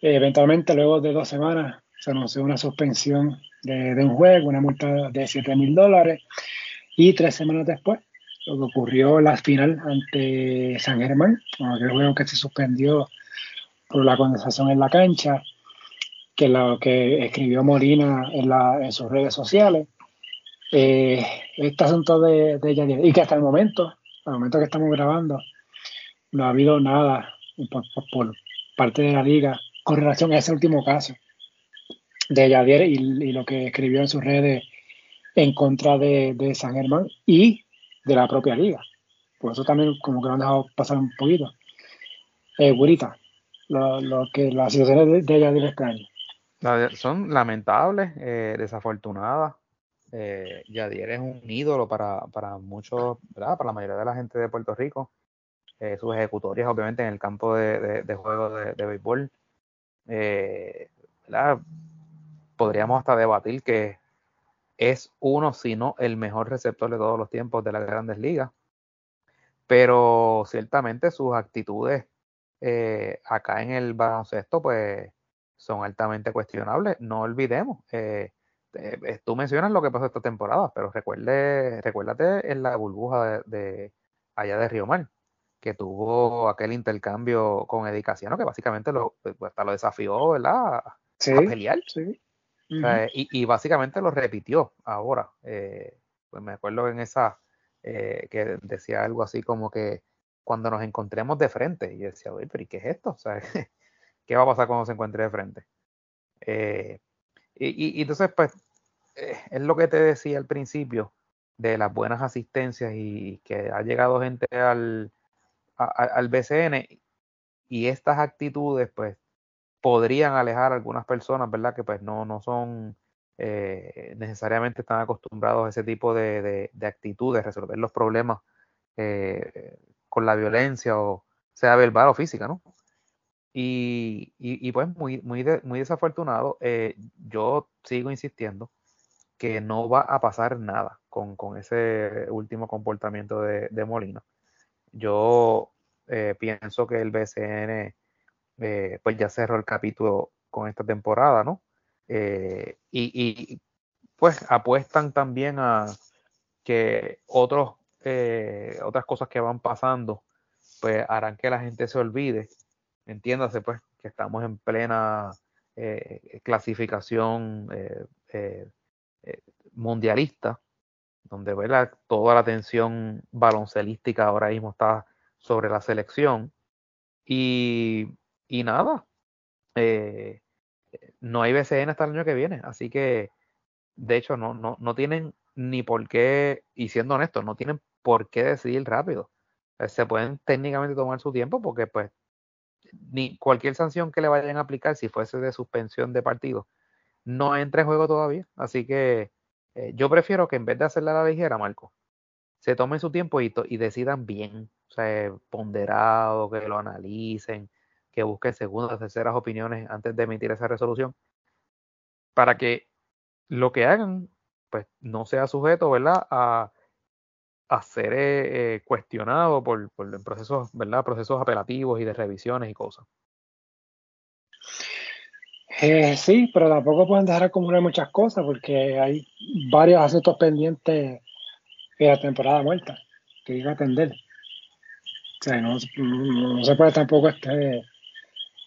Eventualmente, luego de dos semanas, se anunció una suspensión de, un juego, una multa de 7 mil dólares. Y tres semanas después, lo que ocurrió en la final ante San Germán, aquel juego que se suspendió por la condensación en la cancha, que lo que escribió Molina en, la, en sus redes sociales. Eh, este asunto de, de y que hasta el momento, al momento que estamos grabando, no ha habido nada por, parte de la liga con relación a ese último caso de Yadier y, lo que escribió en sus redes en contra de, San Germán y de la propia liga. Por eso también como que lo han dejado pasar un poquito. Eh, lo, que las situaciones de, de Yadier este son lamentables, eh, desafortunadas. Eh, Yadier es un ídolo para, para muchos, ¿verdad? para la mayoría de la gente de Puerto Rico. Eh, sus ejecutorias, obviamente, en el campo de, de, juego de, béisbol. Eh, Podríamos hasta debatir que es uno, si no el mejor receptor de todos los tiempos de las grandes ligas. Pero ciertamente sus actitudes acá en el baloncesto, pues son altamente cuestionables. No olvidemos, eh, eh, tú mencionas lo que pasó esta temporada, pero recuerde, recuérdate en la burbuja de, allá de Río Mar, que tuvo aquel intercambio con Edicaciano, que básicamente lo, pues, hasta lo desafió, ¿verdad? a pelear. y, básicamente lo repitió ahora. Eh, pues me acuerdo en esa que decía algo así como que cuando nos encontremos de frente, y yo decía, oye, pero ¿y qué es esto? O sea, qué va a pasar cuando se encuentre de frente. Eh, y, entonces, pues, eh, es lo que te decía al principio de las buenas asistencias y que ha llegado gente al, al BCN y estas actitudes, pues, podrían alejar a algunas personas, ¿verdad? Que pues no, no son eh, necesariamente están acostumbrados a ese tipo de, de, actitudes, resolver los problemas con la violencia o sea verbal o física, ¿no? Y, y, pues muy, muy, muy desafortunado, eh, yo sigo insistiendo que no va a pasar nada con, con ese último comportamiento de, de Molina. Yo eh, pienso que el BCN eh, pues ya cerró el capítulo con esta temporada, ¿no? y, y, pues apuestan también a que otros, otras cosas que van pasando pues harán que la gente se olvide entiéndase pues que estamos en plena eh, clasificación eh, eh, mundialista, donde toda la atención baloncelística ahora mismo está sobre la selección. Y, y nada, no hay BCN hasta el año que viene, así que de hecho no, no, no tienen ni por qué, y siendo honestos, no tienen por qué decidir rápido. Se pueden técnicamente tomar su tiempo porque pues ni cualquier sanción que le vayan a aplicar, si fuese de suspensión de partido, no entra en juego todavía. Así que eh, yo prefiero que en vez de hacerla a la ligera, Marco, se tomen su tiempo y, y decidan bien, o sea, ponderado, que lo analicen, que busquen segundas, terceras opiniones antes de emitir esa resolución, para que lo que hagan, pues no sea sujeto, ¿verdad?, a, a ser eh, eh, cuestionado por, por procesos, ¿verdad?, procesos apelativos y de revisiones y cosas. Eh, sí, pero tampoco pueden dejar acumular muchas cosas porque hay varios asuntos pendientes de la temporada muerta que iba a atender. O sea, no, se puede tampoco este,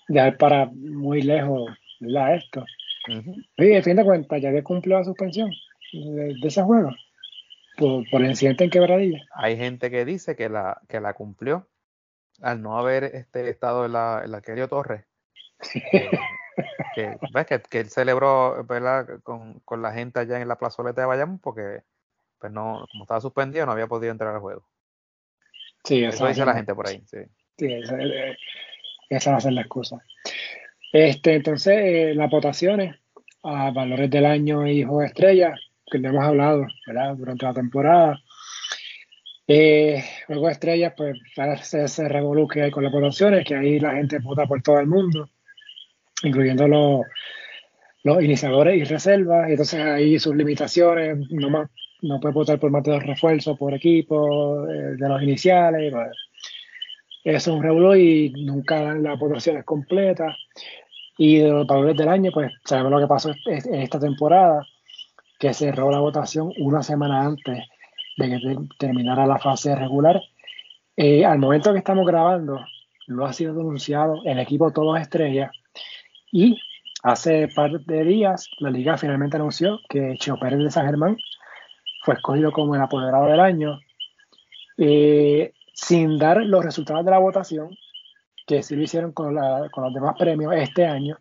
dejar para muy lejos ¿verdad? esto. Y de fin de cuentas, ya había cumplido la suspensión de, ese juego por, por, el incidente en quebradilla. Hay gente que dice que la, que la cumplió al no haber este, estado en la, en la Torres. que, que, él celebró Con, con, la gente allá en la plazoleta de Bayamón porque pues no, como estaba suspendido no había podido entrar al juego. Sí, eso dice la gente por ahí. Sí, sí esa, eh, esa, va a ser la excusa. Este, entonces, eh, las votaciones a valores del año y juego estrella, que le hemos hablado ¿verdad? durante la temporada. Eh, juego de estrellas, pues se, ese revolú que hay con las votaciones, que ahí la gente vota por todo el mundo incluyendo los, los iniciadores y reservas, y entonces ahí sus limitaciones, no, más, no puede votar por más de dos refuerzos por equipo, eh, de los iniciales, pues, es un revuelo y nunca dan las votaciones completas. Y de los valores del año, pues sabemos lo que pasó en esta temporada, que cerró la votación una semana antes de que terminara la fase regular. Eh, al momento que estamos grabando, lo ha sido denunciado el equipo Todos Estrellas y hace par de días la liga finalmente anunció que Cheo Pérez de San Germán fue escogido como el apoderado del año, eh, sin dar los resultados de la votación, que sí lo hicieron con, los demás premios este año.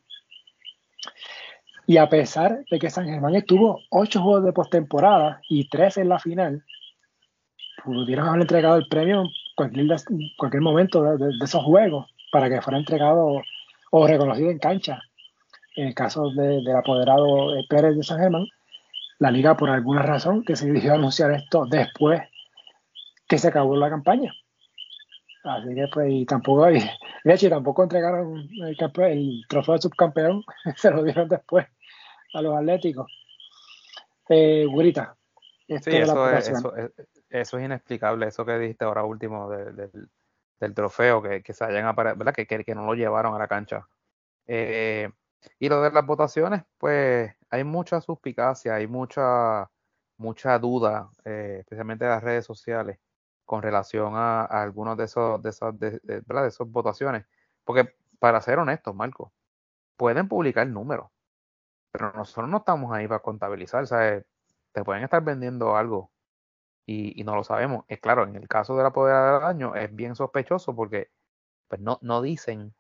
Y a pesar de que San Germán estuvo ocho juegos de postemporada y tres en la final, pudieron haber entregado el premio en cualquier, cualquier momento de, esos juegos para que fuera entregado o reconocido en cancha. En el caso del apoderado Pérez de San Germán, la liga por alguna razón que se decidió anunciar esto después que se acabó la campaña. Así que pues y tampoco de hecho tampoco entregaron el, trofeo de subcampeón, se lo dieron después a los atléticos. Eh, sí, eso es, eso, es, inexplicable, eso que dijiste ahora último del, del trofeo, que, que se hayan ¿verdad? Que, que, no lo llevaron a la cancha. Eh, y lo de las votaciones, pues hay mucha suspicacia, hay mucha, mucha duda, eh, especialmente en las redes sociales, con relación a, algunos de esos, de esas, de, ¿verdad? de esas votaciones. Porque, para ser honestos, Marco, pueden publicar números, pero nosotros no estamos ahí para contabilizar, ¿sabes? Te pueden estar vendiendo algo y, no lo sabemos. Es claro, en el caso de la poder del año es bien sospechoso porque pues no, no dicen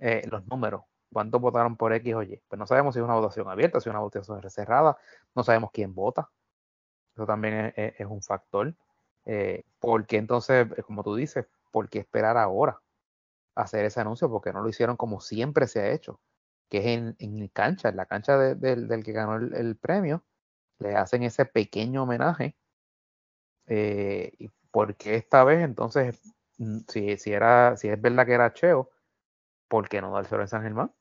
eh, los números, cuántos votaron por X o Y. Pues no sabemos si es una votación abierta, si es una votación cerrada, no sabemos quién vota. Eso también es, un factor. Eh, porque entonces, eh, como tú dices, ¿por qué esperar ahora hacer ese anuncio? Porque no lo hicieron como siempre se ha hecho, que es en, en cancha, en la cancha del que ganó el premio, le hacen ese pequeño homenaje eh, porque esta vez entonces, mm, si, si, era, si es verdad que era Cheo, ¿por qué no dárselo en San Germán?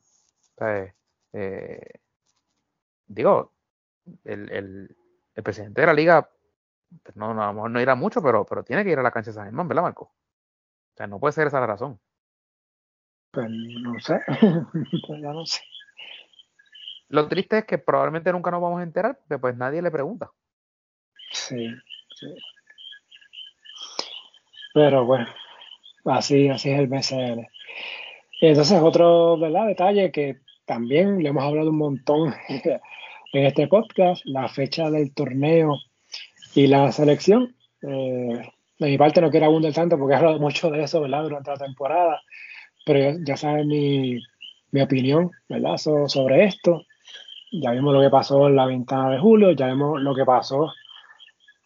Eh, digo, el, el, el, presidente de la liga, pues no, no, a lo mejor no irá mucho, pero, pero tiene que ir a la cancha de San Germán, ¿verdad, Marco? O sea, no puede ser esa la razón. Pues no sé, pues ya no sé. Lo triste es que probablemente nunca nos vamos a enterar, porque pues nadie le pregunta. Sí, sí. Pero bueno, así, así es el BCL. Entonces, otro ¿verdad? detalle que también le hemos hablado un montón en este podcast, la fecha del torneo y la selección. Eh, de mi parte no quiero abundar tanto porque he hablado mucho de eso ¿verdad? durante la temporada, pero ya, saben mi, mi, opinión ¿verdad? sobre esto. Ya vimos lo que pasó en la ventana de julio, ya vimos lo que pasó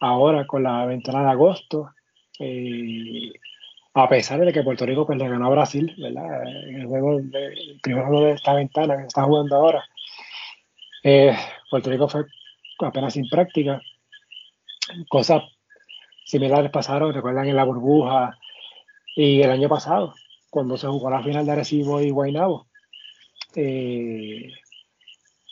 ahora con la ventana de agosto. Eh, a pesar de que Puerto Rico pues, le ganó a Brasil, ¿verdad? En el juego de, primer juego de esta ventana que está jugando ahora. Eh, Puerto Rico fue apenas sin práctica, cosa similares pasaron, recuerdan en la burbuja y el año pasado, cuando se jugó la final de Arecibo y Guaynabo. Eh,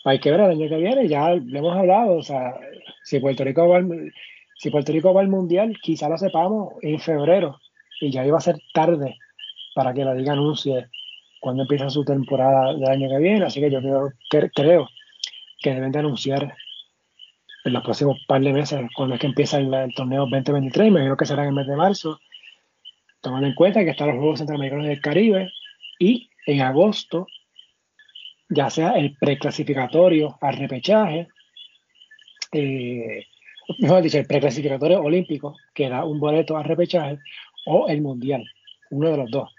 hay que ver el año que viene, ya le hemos hablado, o sea, si Puerto Rico va al, si Puerto Rico va al Mundial, quizá lo sepamos en febrero y ya iba a ser tarde para que la liga anuncie cuando empieza su temporada del año que viene, así que yo creo que, deben de anunciar en los próximos par de meses, cuando es que empieza el, torneo 2023, imagino que será en el mes de marzo, tomando en cuenta que están los Juegos Centroamericanos del Caribe y en agosto, ya sea el preclasificatorio al repechaje, eh, mejor dicho, el preclasificatorio olímpico, que da un boleto al repechaje, o el mundial, uno de los dos.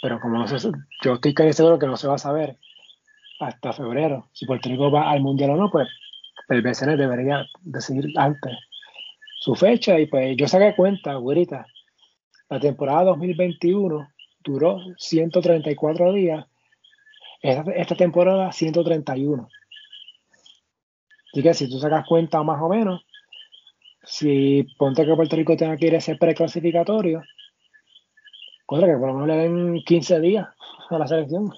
Pero como yo estoy casi seguro que no se va a saber hasta febrero si Puerto Rico va al mundial o no, pues el BCN debería decidir antes su fecha y pues yo saqué cuenta, güerita, la temporada 2021 duró 134 días, esta, esta temporada 131. Así que si tú sacas cuenta más o menos, si ponte que Puerto Rico tenga que ir a ese preclasificatorio, cosa que por lo menos le den 15 días a la selección.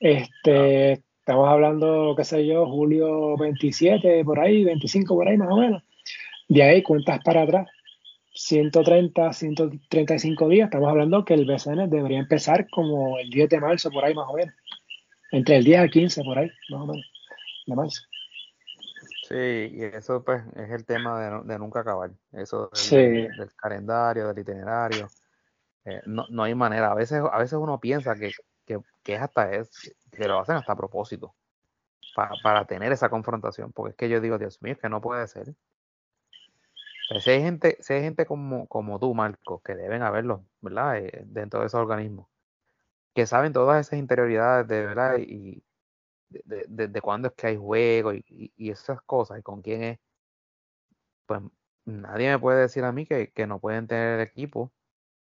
Este, Estamos hablando, qué sé yo, julio 27, por ahí, 25, por ahí más o menos. De ahí cuentas para atrás, 130, 135 días. Estamos hablando que el BCN debería empezar como el 10 de marzo, por ahí más o menos. Entre el 10 al 15, por ahí, más o menos, de marzo. Sí, y eso pues es el tema de, nunca acabar. Eso del, calendario, del itinerario. Eh, no, no, hay manera. A veces, a veces uno piensa que, que, que es hasta es, que lo hacen hasta a propósito, para, para, tener esa confrontación, porque es que yo digo, Dios mío, es que no puede ser. Si hay gente, si hay gente como, como tú, Marco, que deben haberlo, ¿verdad? Eh, dentro de esos organismos, que saben todas esas interioridades de verdad y de, de, de, cuándo es que hay juego y, y, esas cosas y con quién es, pues nadie me puede decir a mí que, que no pueden tener el equipo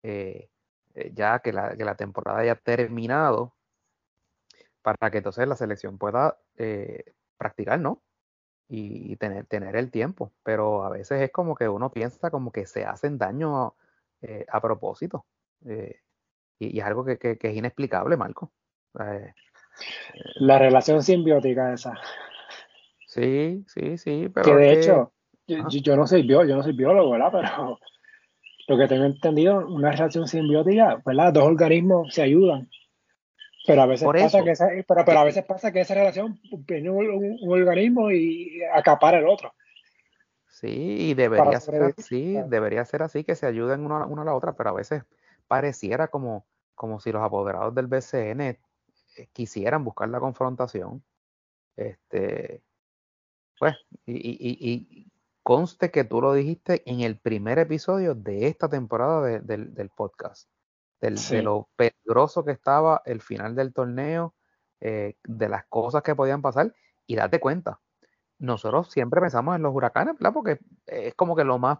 eh, eh, ya que la, que la temporada haya terminado para que entonces la selección pueda practicar, ¿no? Y, tener, tener el tiempo. Pero a veces es como que uno piensa como que se hacen daño eh, a propósito. Eh, y, es algo que, que, es inexplicable, Marco. la relación simbiótica esa. Sí, sí, sí. Pero que de hecho, yo, no soy yo no soy biólogo, ¿verdad? Pero lo que tengo entendido, una relación simbiótica, ¿verdad? Dos organismos se ayudan pero a veces, pasa que, esa, pero, a veces pasa que esa relación tiene un, organismo y acapara el otro. Sí, y debería ser así, debería ser así que se ayuden una, una, a la otra, pero a veces pareciera como, como si los apoderados del BCN eh, quisieran buscar la confrontación. Este, pues, y, y, y, conste que tú lo dijiste en el primer episodio de esta temporada del, del de lo peligroso que estaba el final del torneo, eh, de las cosas que podían pasar, y date cuenta, nosotros siempre pensamos en los huracanes, ¿verdad? Porque es como que lo más,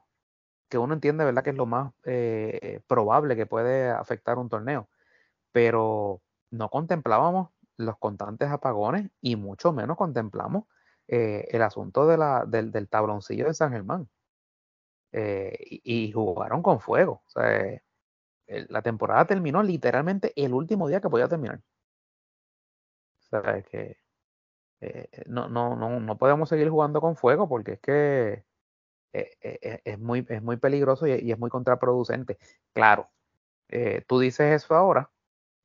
que uno entiende, ¿verdad? Que es lo más eh, probable que puede afectar un torneo, pero no contemplábamos los constantes apagones y mucho menos contemplamos eh, el asunto de la, del, del, tabloncillo de San Germán. y, y, jugaron con fuego. O sea, la temporada terminó literalmente el último día que podía terminar. O sea, que eh, no, no, no, no podemos seguir jugando con fuego porque es que eh, eh, es, muy, es muy peligroso y, es muy contraproducente. Claro, tú dices eso ahora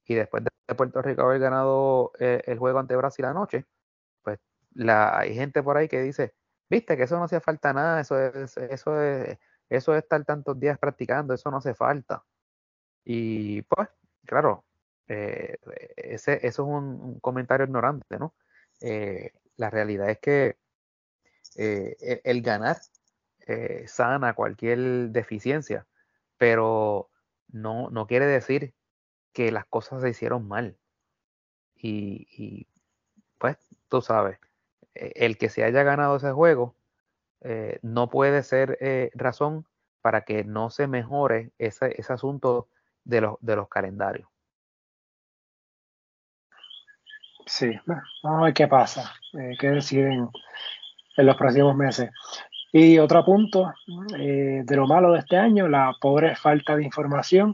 y después de Puerto Rico haber ganado el juego ante Brasil anoche, pues la, hay gente por ahí que dice, viste que eso no hacía falta nada, eso es, eso es, eso es estar tantos días practicando, eso no hace falta. Y pues, claro, eh, ese, eso es un, comentario ignorante, ¿no? Eh, la realidad es que eh, e, el, ganar sana cualquier deficiencia, pero no, no quiere decir que las cosas se hicieron mal. Y, y pues, tú sabes, el que se haya ganado ese juego no puede ser razón para que no se mejore ese, ese asunto de los, de los calendarios. Sí, vamos a ver qué pasa, eh, qué deciden en los próximos meses. Y otro punto eh, de lo malo de este año, la pobre falta de información.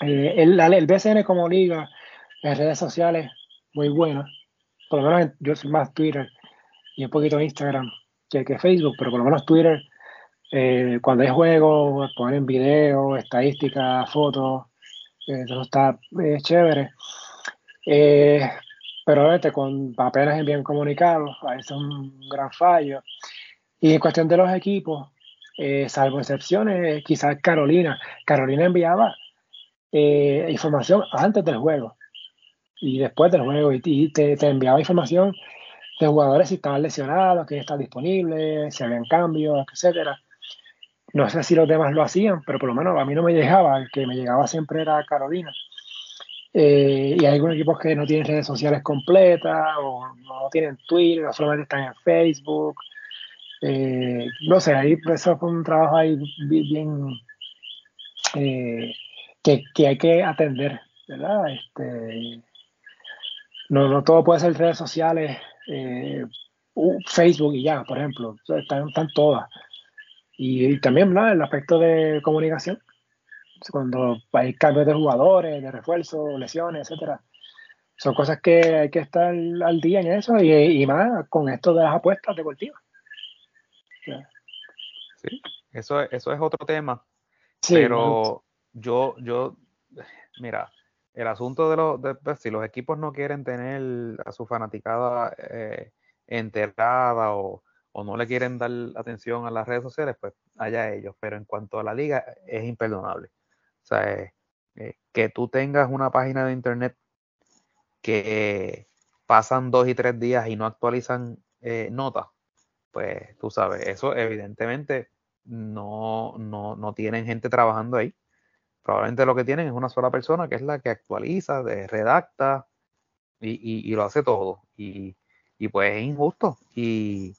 Eh, el, el, BCN como liga en redes sociales, muy buena. Por lo menos yo soy más Twitter y un poquito Instagram que, que Facebook, pero por lo menos Twitter, eh, cuando hay juegos, ponen videos, estadísticas, fotos, eso está chévere. pero obviamente con apenas bien comunicados, ahí es un gran fallo. Y en cuestión de los equipos, eh, salvo excepciones, quizás Carolina. Carolina enviaba eh, información antes del juego y después del juego y, te, enviaba información de jugadores si estaban lesionados, que estaban disponibles, si habían cambios, etcétera. No sé si los demás lo hacían, pero por lo menos a mí no me llegaba, el que me llegaba siempre era Carolina. Eh, y hay algunos equipos que no tienen redes sociales completas o no tienen Twitter, o solamente están en Facebook eh, no sé, ahí eso fue un trabajo ahí bien, eh, que, hay que atender, ¿verdad? Este, no, no todo puede ser redes sociales, Facebook y ya, por ejemplo, están, están todas. Y, también el aspecto de comunicación, cuando hay cambios de jugadores, de refuerzos, lesiones, etcétera. Son cosas que hay que estar al día en eso y, y más con esto de las apuestas deportivas. Sí, eso, eso es otro tema. pero yo, yo, mira, el asunto de los, de, pues, si los equipos no quieren tener a su fanaticada eh, enterrada o, no le quieren dar atención a las redes sociales, pues allá ellos. Pero en cuanto a la liga, es imperdonable. O sea, eh, eh, que tú tengas una página de internet que pasan dos y tres días y no actualizan notas, pues tú sabes, eso evidentemente no, no, no tienen gente trabajando ahí. Probablemente lo que tienen es una sola persona que es la que actualiza, redacta y, lo hace todo. Y, pues es injusto. Y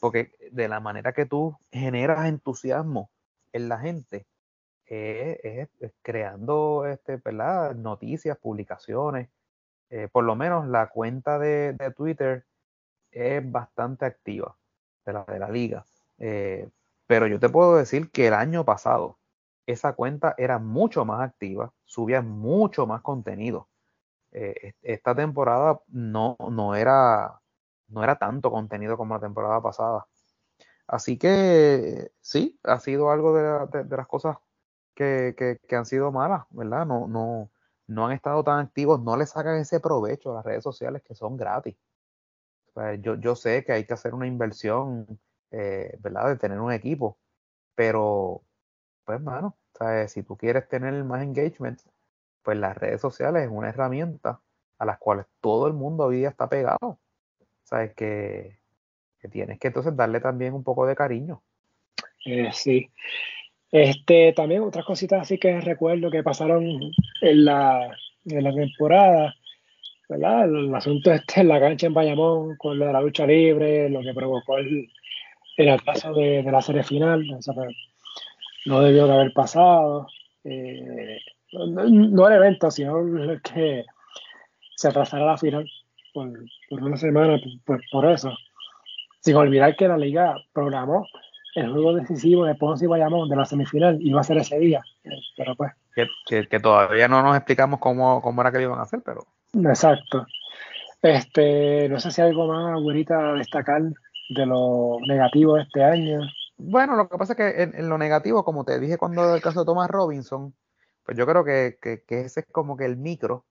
porque de la manera que tú generas entusiasmo en la gente, es, creando este, noticias, publicaciones. Eh, por lo menos la cuenta de, de Twitter es bastante activa de la, de la liga. Eh, pero yo te puedo decir que el año pasado esa cuenta era mucho más activa, subía mucho más contenido. Eh, esta temporada no, no, era, no era tanto contenido como la temporada pasada. Así que sí, ha sido algo de, las cosas que, que, han sido malas, ¿verdad? No, no, no han estado tan activos, no le sacan ese provecho a las redes sociales que son gratis. yo, yo sé que hay que hacer una inversión eh, ¿verdad? De tener un equipo. Pero, pues, mano, si tú quieres tener más engagement, pues las redes sociales es una herramienta a las cuales todo el mundo hoy día está pegado. Sabes que, que tienes que entonces darle también un poco de cariño. Eh, sí. Este, también otras cositas así que recuerdo que pasaron en la, en la temporada, ¿verdad? El, asunto este en la cancha en Bayamón con lo de la lucha libre, lo que provocó el, el caso de, la serie final, no debió de haber pasado. Eh, no, el evento, sino que se atrasara la final por, una semana, por, por, eso. Sin olvidar que la liga programó el juego decisivo de Ponce y Bayamón de la semifinal y iba a ser ese día. Pero pues. Que, que, todavía no nos explicamos cómo, cómo, era que lo iban a hacer, pero. Exacto. Este, no sé si hay algo más, güerita, a destacar de lo negativo de este año? Bueno, lo que pasa es que en, lo negativo, como te dije cuando el caso de Thomas Robinson, pues yo creo que, ese es como que el micro,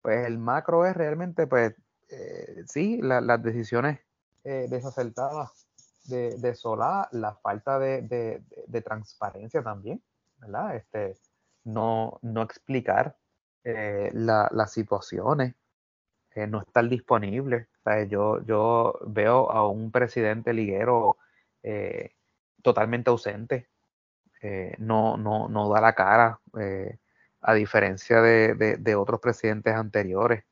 pues el macro es realmente, pues eh, sí, las decisiones eh, desacertadas de, de Solá, la falta de, transparencia también, ¿verdad? Este, no, no explicar eh, las situaciones, no estar disponible. yo, yo veo a un presidente liguero eh, totalmente ausente, eh, no, no, no, da la cara, eh, a diferencia de, otros presidentes anteriores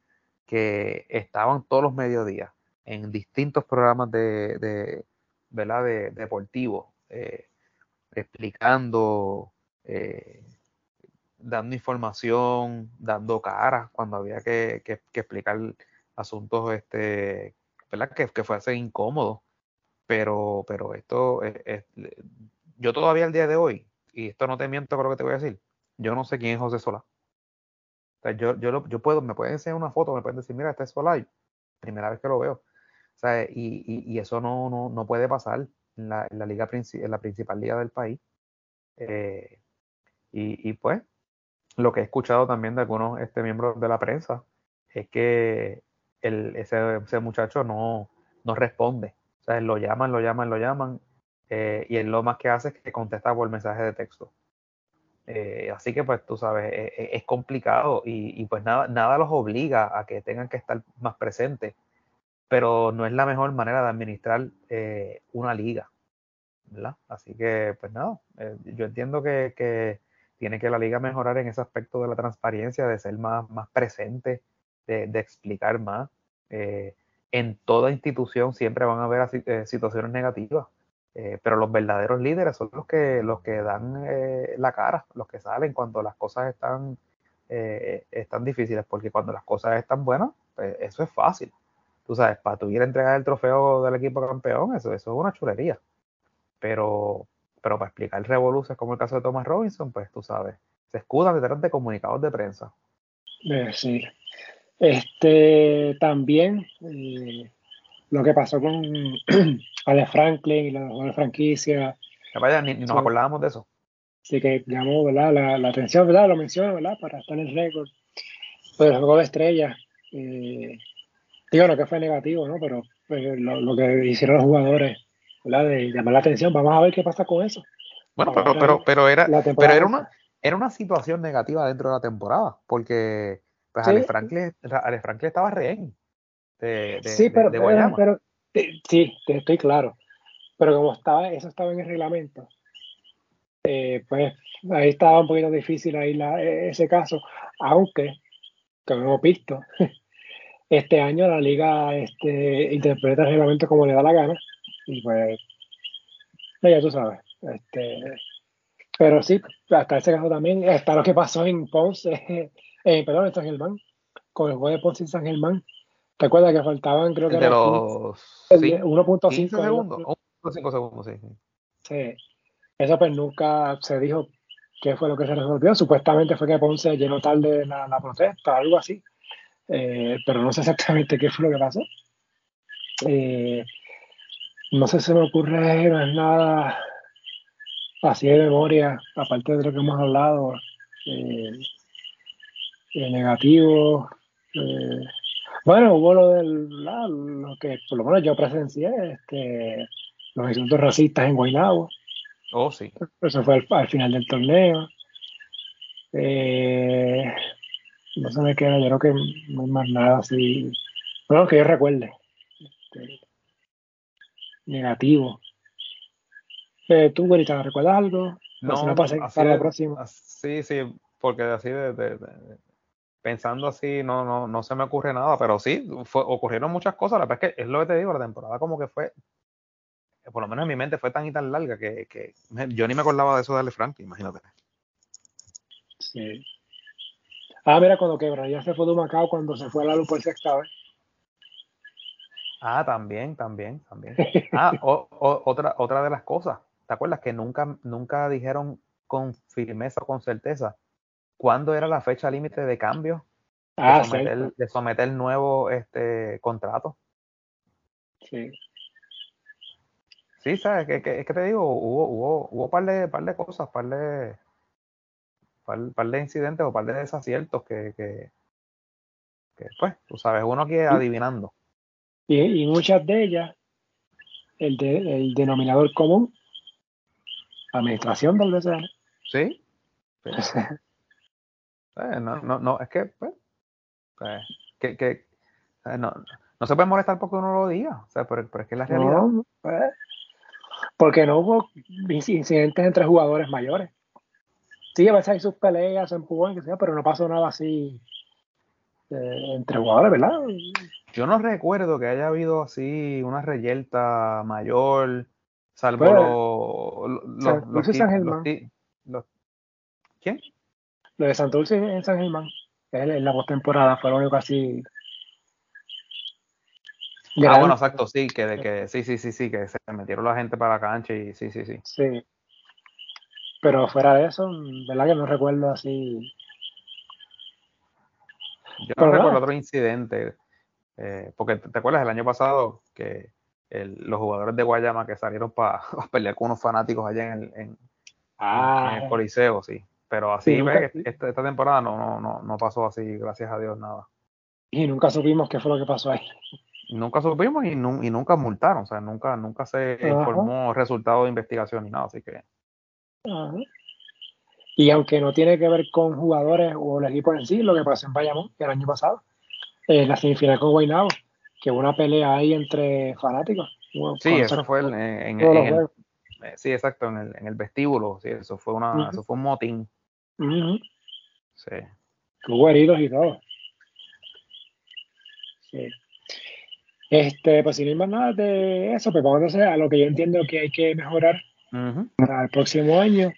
que estaban todos los mediodías en distintos programas de, de ¿verdad? De, deportivos, explicando dando información, dando cara cuando había que, explicar asuntos este, ¿verdad? Que, que fuese incómodo. pero, pero esto, es, yo todavía al día de hoy, y esto no te miento con lo que te voy a decir, yo no sé quién es José Solá. Yo, yo, yo puedo, me pueden enseñar una foto, me pueden decir, mira, este es Solá, primera vez que lo veo. O sea, y, y, eso no, no, no, puede pasar en la, la liga en la principal liga del país. Eh, y, y, pues, lo que he escuchado también de algunos este, miembros de la prensa es que el, ese, ese muchacho no, no responde. O sea, lo llaman, lo llaman, lo llaman, eh, y él lo más que hace es que contesta por mensaje de texto. Eh, así que, pues, tú sabes, e, e, es, complicado y, pues nada, nada los obliga a que tengan que estar más presentes, pero no es la mejor manera de administrar eh, una liga, ¿verdad? Así que, pues nada, yo entiendo que, que, tiene que la liga mejorar en ese aspecto de la transparencia, de ser más, más presente, de, de explicar más. Eh, en toda institución siempre van a haber eh, situaciones negativas, eh, pero los verdaderos líderes son los que, los que dan eh, la cara, los que salen cuando las cosas están, están difíciles, porque cuando las cosas están buenas, pues eso es fácil. Tú sabes, para tu ir a entregar el trofeo del equipo campeón, eso, eso es una chulería. Pero, pero para explicar revoluciones como el caso de Thomas Robinson, pues tú sabes, se escudan detrás de comunicados de prensa. Sí, este, también eh, lo que pasó con Alex Franklin y la, franquicia. vaya, ni, nos acordábamos de eso. Sí, que llamó ¿verdad? La, la, atención, ¿verdad? Lo menciono, ¿verdad? Para estar en el récord. Pero el juego de estrellas, eh, digo, no que fue negativo, ¿no? Pero, lo, lo, que hicieron los jugadores, ¿verdad? De llamar la atención, vamos a ver qué pasa con eso. Bueno, pero, pero, pero, era, pero era, una, era una situación negativa dentro de la temporada, porque pues Alex, Franklin, Alex Franklin estaba rehén de, sí, pero, pero, sí, estoy claro. Pero como estaba, eso estaba en el reglamento, eh, pues ahí estaba un poquito difícil ahí la, e, ese caso, aunque, como hemos visto, este año la liga este, interpreta el reglamento como le da la gana, y pues, ya tú sabes, este, pero sí, hasta ese caso también, hasta lo que pasó en Ponce, eh, perdón, en San Germán, con el juego de Ponce en San Germán. ¿Te acuerdas que faltaban, creo que de los 1.5 segundos? 1.5 segundos, sí, sí. Eso pues nunca se dijo qué fue lo que se resolvió. Supuestamente fue que Ponce llenó tarde la, la protesta, algo así. Eh, pero no sé exactamente qué fue lo que pasó. Eh, no sé si se me ocurre nada así de memoria, aparte de lo que hemos hablado. Eh, eh, negativo. Eh, bueno, hubo lo del, lo que por lo menos yo presencié, este, los insultos racistas en Guaynabo. Oh, sí. Eso fue al, final del torneo. Eh, no se me queda, yo creo que no hay más nada así. Bueno, que yo recuerde. Este, negativo. ¿Tú, Güerita, recuerdas algo? No, no para la próxima. Sí, sí, porque así de, pensando así, no, no, no se me ocurre nada, pero sí, ocurrieron muchas cosas. La verdad es que es lo que te digo, la temporada como que fue, por lo menos en mi mente fue tan y tan larga que, que yo ni me acordaba de eso de Ale Frank, imagínate. Sí. Ah, mira, cuando quebra, ya se fue de Macao cuando se fue a la luz por sexta vez. Ah, también, también, también. Ah, otra, otra de las cosas, ¿te acuerdas que nunca, nunca dijeron con firmeza o con certeza cuándo era la fecha límite de cambio ah, de, someter, de nuevo este contrato. Sí. Sí, sabes, que, es que te digo, hubo, hubo, hubo par de, par de cosas, par de, par, de incidentes o par de desaciertos que, que, pues, tú sabes, uno quiere adivinando. Y, y muchas de ellas, el, de, el denominador común, administración del BCN. Sí. sí. Eh, no, no, no, es que, pues, pues que, que eh, no, no, se puede molestar porque uno lo diga, o sea, pero, es que es la realidad. Pues, porque no hubo incidentes entre jugadores mayores. Sí, a veces hay sus peleas, empujones, que sea, pero no pasó nada así eh, entre jugadores, ¿verdad? Yo no recuerdo que haya habido así una reyelta mayor, salvo los, los, ¿Quién? Lo de Santurce en San Germán, en la postemporada, fue lo único así. Ah, bueno, exacto, sí, que, de que sí, sí, sí, sí, que se metieron la gente para la cancha y sí, sí, sí. Sí. Pero fuera de eso, ¿verdad que no recuerdo así? Yo no recuerdo otro incidente, eh, porque te acuerdas el año pasado que los jugadores de Guayama que salieron para pelear con unos fanáticos allá en el, en, ah. el Coliseo, sí. Pero así, esta, esta, temporada no, no, no, no pasó así, gracias a Dios, nada. Y nunca supimos qué fue lo que pasó ahí. Nunca supimos y, y nunca multaron, o sea, nunca, nunca se informó resultado de investigación ni nada, así que. Y aunque no tiene que ver con jugadores o el equipo en sí, lo que pasó en Bayamón el año pasado, en la semifinal con Guaynabo, que hubo una pelea ahí entre fanáticos. Sí, eso fue en, en, el, eh, sí, exacto, en el, en el vestíbulo, sí, eso fue una, eso fue un motín. Sí. Hubo heridos y todo. Sí. Este, pues si no hay más nada de eso, pues vamos a a lo que yo entiendo que hay que mejorar para el próximo año.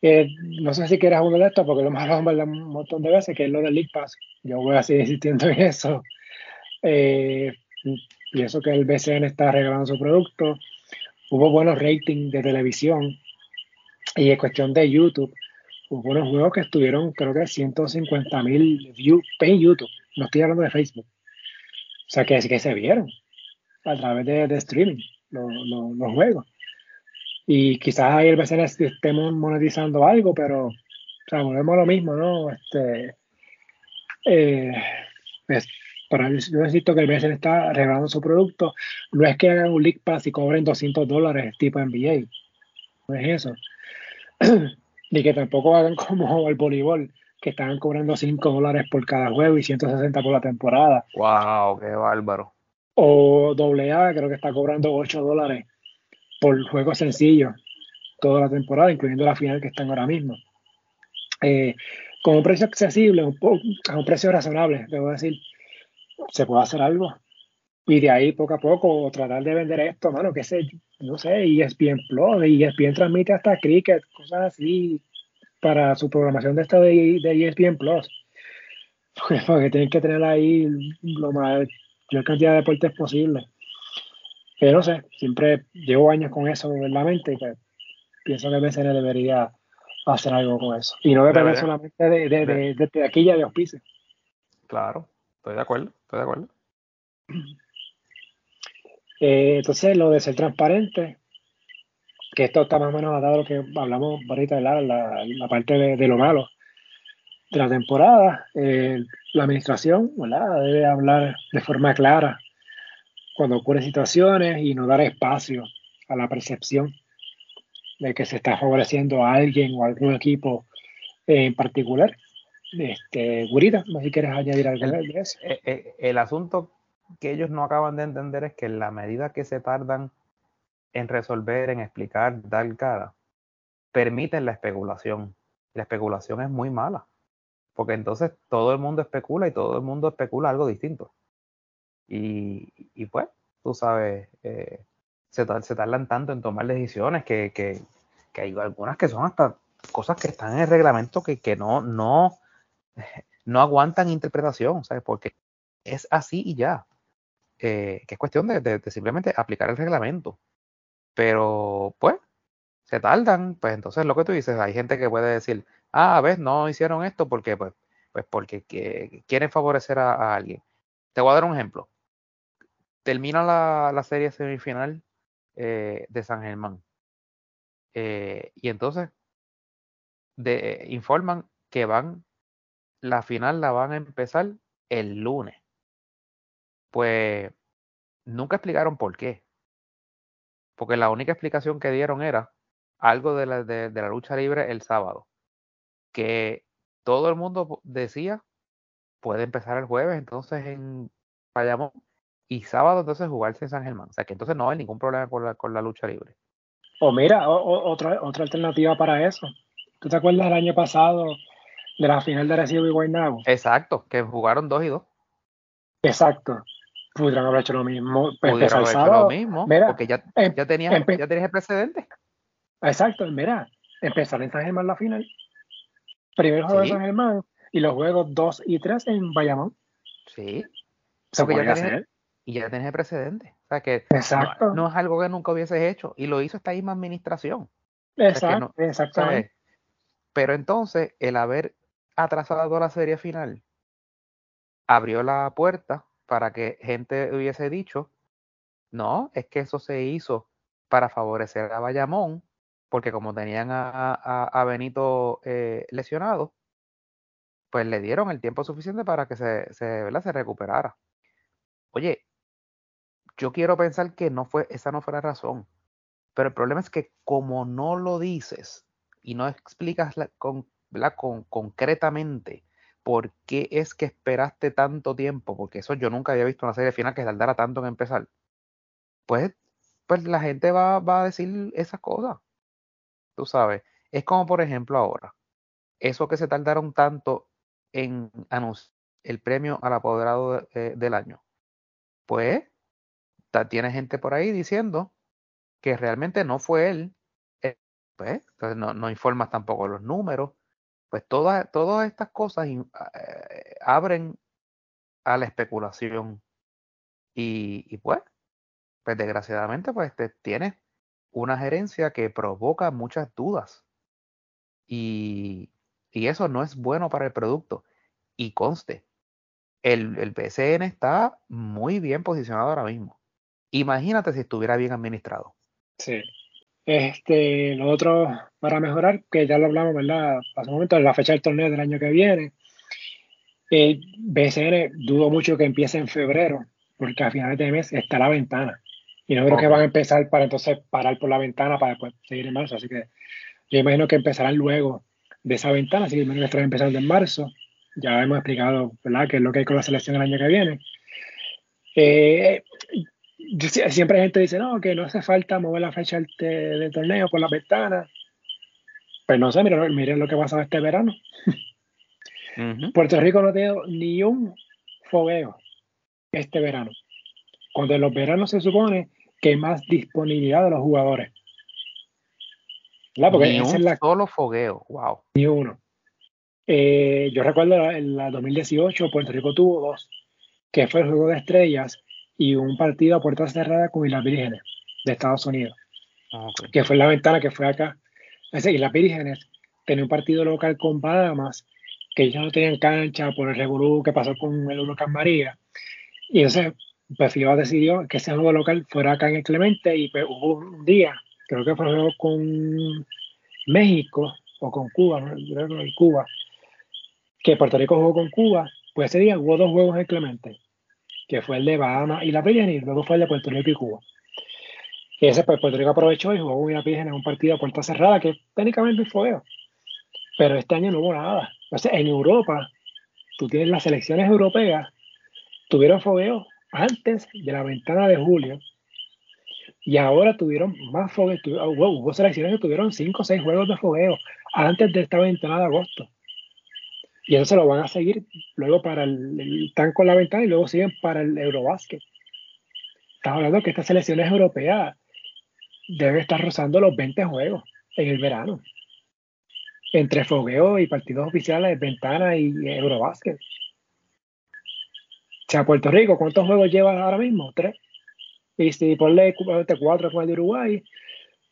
Eh, no sé si quieres uno de estos, porque lo hemos hablado un montón de veces, que es lo del League Pass. Yo voy a seguir insistiendo en eso. Eh, y eso que el BCN está regalando su producto. Hubo buenos ratings de televisión. Y es cuestión de YouTube, unos juegos que estuvieron, creo que 150 mil views en YouTube. No estoy hablando de Facebook. O sea, que, que se vieron a través de, streaming los, juegos. Y quizás ahí el BCN estemos monetizando algo, pero o sea, volvemos a lo mismo, ¿no? Este, eh, pues, para, yo necesito que el BCN está regalando su producto. No es que hagan un League Pass y cobren 200 dólares tipo NBA. No es eso. Ni que tampoco hagan como el voleibol, que estaban cobrando 5 dólares por cada juego y 160 por la temporada. ¡Wow! ¡Qué bárbaro! O AA, creo que está cobrando 8 dólares por juego sencillo toda la temporada, incluyendo la final que están ahora mismo. Eh, con un precio accesible, un a un precio razonable, debo decir, se puede hacer algo. Y de ahí poco a poco tratar de vender esto, mano, que sé, no sé, ESPN Plus, ESPN transmite hasta cricket, cosas así, para su programación de esta de, de ESPN Plus. Porque, tienen que tener ahí lo más, la cantidad de deportes posible. Pero no sé, siempre llevo años con eso en la mente y pues, pienso que BCN debería hacer algo con eso. Y no depender solamente de, de, de, de, de aquella de auspicio. Claro, estoy de acuerdo, estoy de acuerdo. Eh, entonces, lo de ser transparente, que esto está más o menos atado a lo que hablamos ahorita, la, la, parte de, lo malo de la temporada. Eh, la administración debe hablar de forma clara cuando ocurren situaciones y no dar espacio a la percepción de que se está favoreciendo a alguien o a algún equipo en particular. Este, Gurita, no sé si quieres añadir algo de eso. El, eh, el asunto que ellos no acaban de entender es que en la medida que se tardan en resolver, en explicar, dar cara, permiten la especulación. La especulación es muy mala, porque entonces todo el mundo especula y todo el mundo especula algo distinto. Y, y pues, tú sabes, eh, se, se, tardan tanto en tomar decisiones que, que, que, hay algunas que son hasta cosas que están en el reglamento que, que no, no, no aguantan interpretación, ¿sabes? Porque es así y ya. Eh, que es cuestión de, simplemente aplicar el reglamento. Pero, pues, se tardan, pues entonces lo que tú dices, hay gente que puede decir, ah, a ver, no hicieron esto porque, pues, pues porque quieren favorecer a, alguien. Te voy a dar un ejemplo. Termina la, serie semifinal eh, de San Germán. Eh, y entonces informan que van, la final la van a empezar el lunes pues nunca explicaron por qué. Porque la única explicación que dieron era algo de la, de, la lucha libre el sábado. Que todo el mundo decía, puede empezar el jueves, entonces en Bayamón, y sábado entonces jugarse en San Germán. O sea que entonces no hay ningún problema con la, con la lucha libre. O mira, otra, otra alternativa para eso. ¿Tú te acuerdas del año pasado de la final de Recibo y Guaynabo? Exacto, que jugaron dos y dos. Exacto pudieran haber hecho lo mismo. Pues, pudieran haber hecho lo mismo, porque ya, em, ya, tenías, ya tenías el precedente. Exacto, mira, empezar en San Germán la final. Primero juego de San Germán y los juegos 2 y 3 en Bayamón. Sí. Se puede hacer. y ya tienes el precedente. O sea que Exacto. No, es algo que nunca hubieses hecho y lo hizo esta misma administración. Exacto, exactamente. Pero entonces, el haber atrasado la serie final abrió la puerta para que gente hubiese dicho, no, es que eso se hizo para favorecer a Bayamón, porque como tenían a, Benito eh, lesionado, pues le dieron el tiempo suficiente para que se, se, se recuperara. Oye, yo quiero pensar que no fue, esa no fue la razón. Pero el problema es que como no lo dices y no explicas con, con, concretamente por qué es que esperaste tanto tiempo, porque eso yo nunca había visto una serie final que tardara tanto en empezar, pues, pues la gente va, va a decir esas cosas. Tú sabes, es como por ejemplo ahora, eso que se tardaron tanto en anunciar el premio al apoderado del año. Pues, tiene gente por ahí diciendo que realmente no fue él. Eh, pues, entonces no, no informas tampoco los números. Pues todas, todas estas cosas eh, abren a la especulación. Y, y pues, pues desgraciadamente, pues te, tienes una gerencia que provoca muchas dudas. Y, y eso no es bueno para el producto. Y conste, el, el PCN está muy bien posicionado ahora mismo. Imagínate si estuviera bien administrado. Sí. Este, lo otro para mejorar, que ya lo hablamos, ¿verdad? Hace un momento, la fecha del torneo del año que viene. El BCN dudo mucho que empiece en febrero, porque a finales de mes está la ventana. Y no creo que van a empezar para entonces parar por la ventana para después seguir en marzo. Así que yo imagino que empezarán luego de esa ventana, así que imagino que estarán empezando en marzo. Ya hemos explicado, ¿verdad?, qué es lo que hay con la selección el año que viene. Eh, siempre hay gente dice, no, que no hace falta mover la fecha del, torneo por la ventana. Pues no sé, miren, miren lo que pasado este verano. Puerto Rico no tiene ni un fogueo este verano. Cuando en los veranos se supone que hay más disponibilidad de los jugadores. Porque ni un solo fogueo, wow. Ni uno. Eh, yo recuerdo en la 2018 Puerto Rico tuvo dos, que fue el juego de estrellas y un partido a puerta cerrada con Islas Vírgenes de Estados Unidos, ah, que fue la ventana que fue acá. Ese, Islas Vírgenes tenía un partido local con Bahamas, que ellos no tenían cancha por el revolú que pasó con el huracán María. Y entonces, pues FIBA decidió que ese juego local fuera acá en el Clemente y pues, hubo un día, creo que fue el juego con México o con Cuba, ¿no? creo que Cuba, que Puerto Rico jugó con Cuba, pues ese día hubo dos juegos en el Clemente que fue el de Bahamas y la Virgen, y luego fue el de Puerto Rico y Cuba. Ese pues Puerto Rico aprovechó y jugó con la en un partido a puerta cerrada, que técnicamente fue Pero este año no hubo nada. Entonces, en Europa, tú tienes las selecciones europeas, tuvieron fogueo antes de la ventana de julio, y ahora tuvieron más fogueo. Hubo, hubo selecciones que tuvieron 5 o 6 juegos de fogueo antes de esta ventana de agosto. Y eso se lo van a seguir luego para el, están con la ventana y luego siguen para el Eurobásquet. Estamos hablando que estas selecciones europeas deben estar rozando los 20 juegos en el verano. Entre fogueo y partidos oficiales, ventana y Eurobásquet. O sea, Puerto Rico, ¿cuántos juegos lleva ahora mismo? Tres. Y si ponle cuatro con el de Uruguay,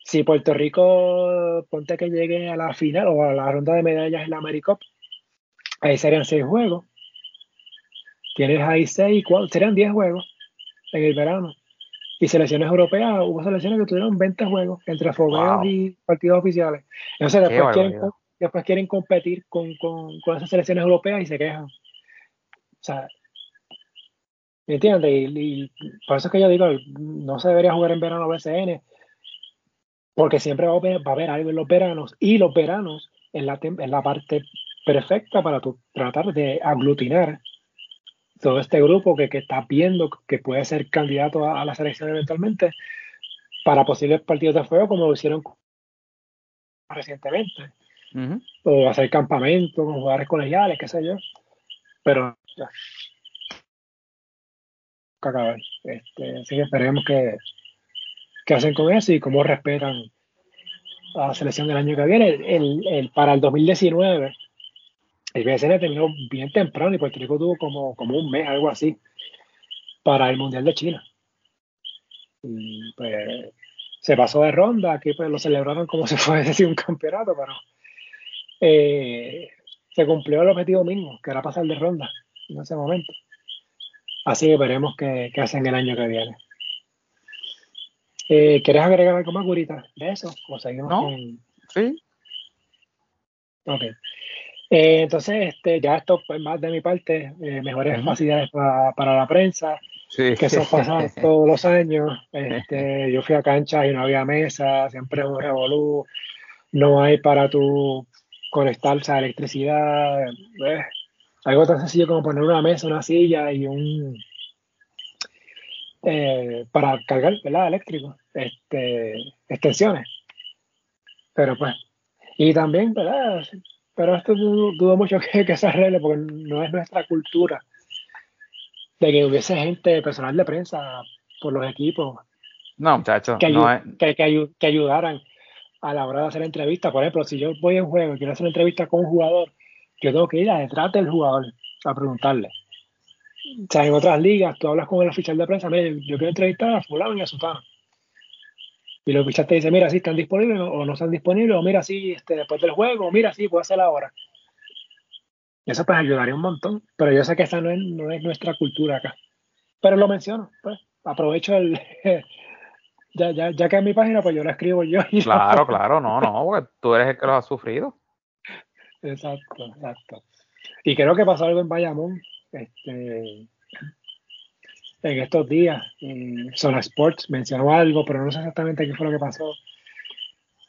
si Puerto Rico ponte que llegue a la final o a la ronda de medallas en la AmeriCup, Ahí serían seis juegos. Tienes ahí seis, cuatro, serían diez juegos en el verano. Y selecciones europeas, hubo selecciones que tuvieron 20 juegos entre fogueos y partidos oficiales. Entonces después quieren, después quieren, competir con, con, con, esas selecciones europeas y se quejan. O sea, ¿me entiendes? Y, por eso es que yo digo, no se debería jugar en verano BCN, porque siempre va a, haber, va a haber algo en los veranos y los veranos en la, en la parte perfecta para tratar de aglutinar todo este grupo que, que está viendo que puede ser candidato a, la selección eventualmente para posibles partidos de fuego como lo hicieron recientemente. O hacer campamento con jugadores colegiales, qué sé yo. Pero ya. Este, así que esperemos que, que hacen con eso y cómo respetan a la selección del año que viene. El, el, para el 2019 el BSN terminó bien temprano y Puerto Rico tuvo como, como un mes, algo así. para el Mundial de China. Y pues se pasó de ronda, aquí pues lo celebraron como si fuese un campeonato, pero eh, se cumplió el objetivo mismo, que era pasar de ronda en ese momento. Así que veremos qué, hacen el año que viene. Eh, ¿Quieres agregar algo más, Gurita, de eso? ¿O seguimos no, Sí. Ok. Eh, entonces, este, ya esto es más de mi parte, eh, mejores facilidades para, la prensa, que eso pasa todos los años. Este, yo fui a canchas y no había mesa, siempre es un revolú, no hay para tu conectarse a electricidad, eh, algo tan sencillo como poner una mesa, una silla y un para cargar, ¿verdad? Eléctrico, este, extensiones. Pero pues, y también, ¿verdad? Pero esto dudo, mucho que, que, se arregle porque no es nuestra cultura de que hubiese gente, personal de prensa por los equipos. No, muchachos. Que, que, ayudaran a la hora de hacer entrevistas. Por ejemplo, si yo voy en juego y quiero hacer una entrevista con un jugador, yo tengo que ir a detrás del jugador a preguntarle. O sea, en otras ligas, tú hablas con el oficial de prensa, mire, yo quiero entrevistar a fulano y a sutano y los bichos te dicen, mira, si están disponibles o no están disponibles, o mira, si este, después del juego, o mira, si puedo hacer ahora. Eso pues ayudaría un montón, pero yo sé que esa no es, no es nuestra cultura acá. Pero lo menciono, pues aprovecho el... ya, ya, ya que en mi página, pues yo lo escribo yo. claro, claro, no, no, porque tú eres el que lo ha sufrido. Exacto, exacto. Y creo que pasó algo en Bayamón. Este, en estos días. en Zona Sports mencionó algo, pero no sé exactamente qué fue lo que pasó.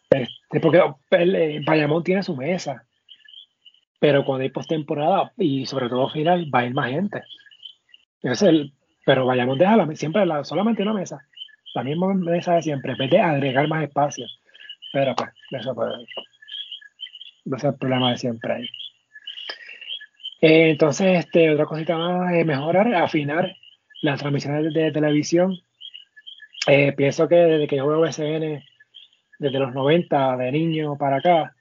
Este, porque el, eh, Bayamón tiene su mesa, pero cuando hay postemporada y sobre todo final, va a ir más gente. Es el, pero Bayamón deja la, siempre la, solamente una mesa, la misma mesa de siempre, en vez de agregar más espacio. Pero pues, eso puede, ese es el problema de siempre ahí. Eh, entonces, este, otra cosita más es mejorar, afinar las transmisiones de, televisión. Eh, pienso que desde que yo veo BCN, desde los 90, de niño para acá,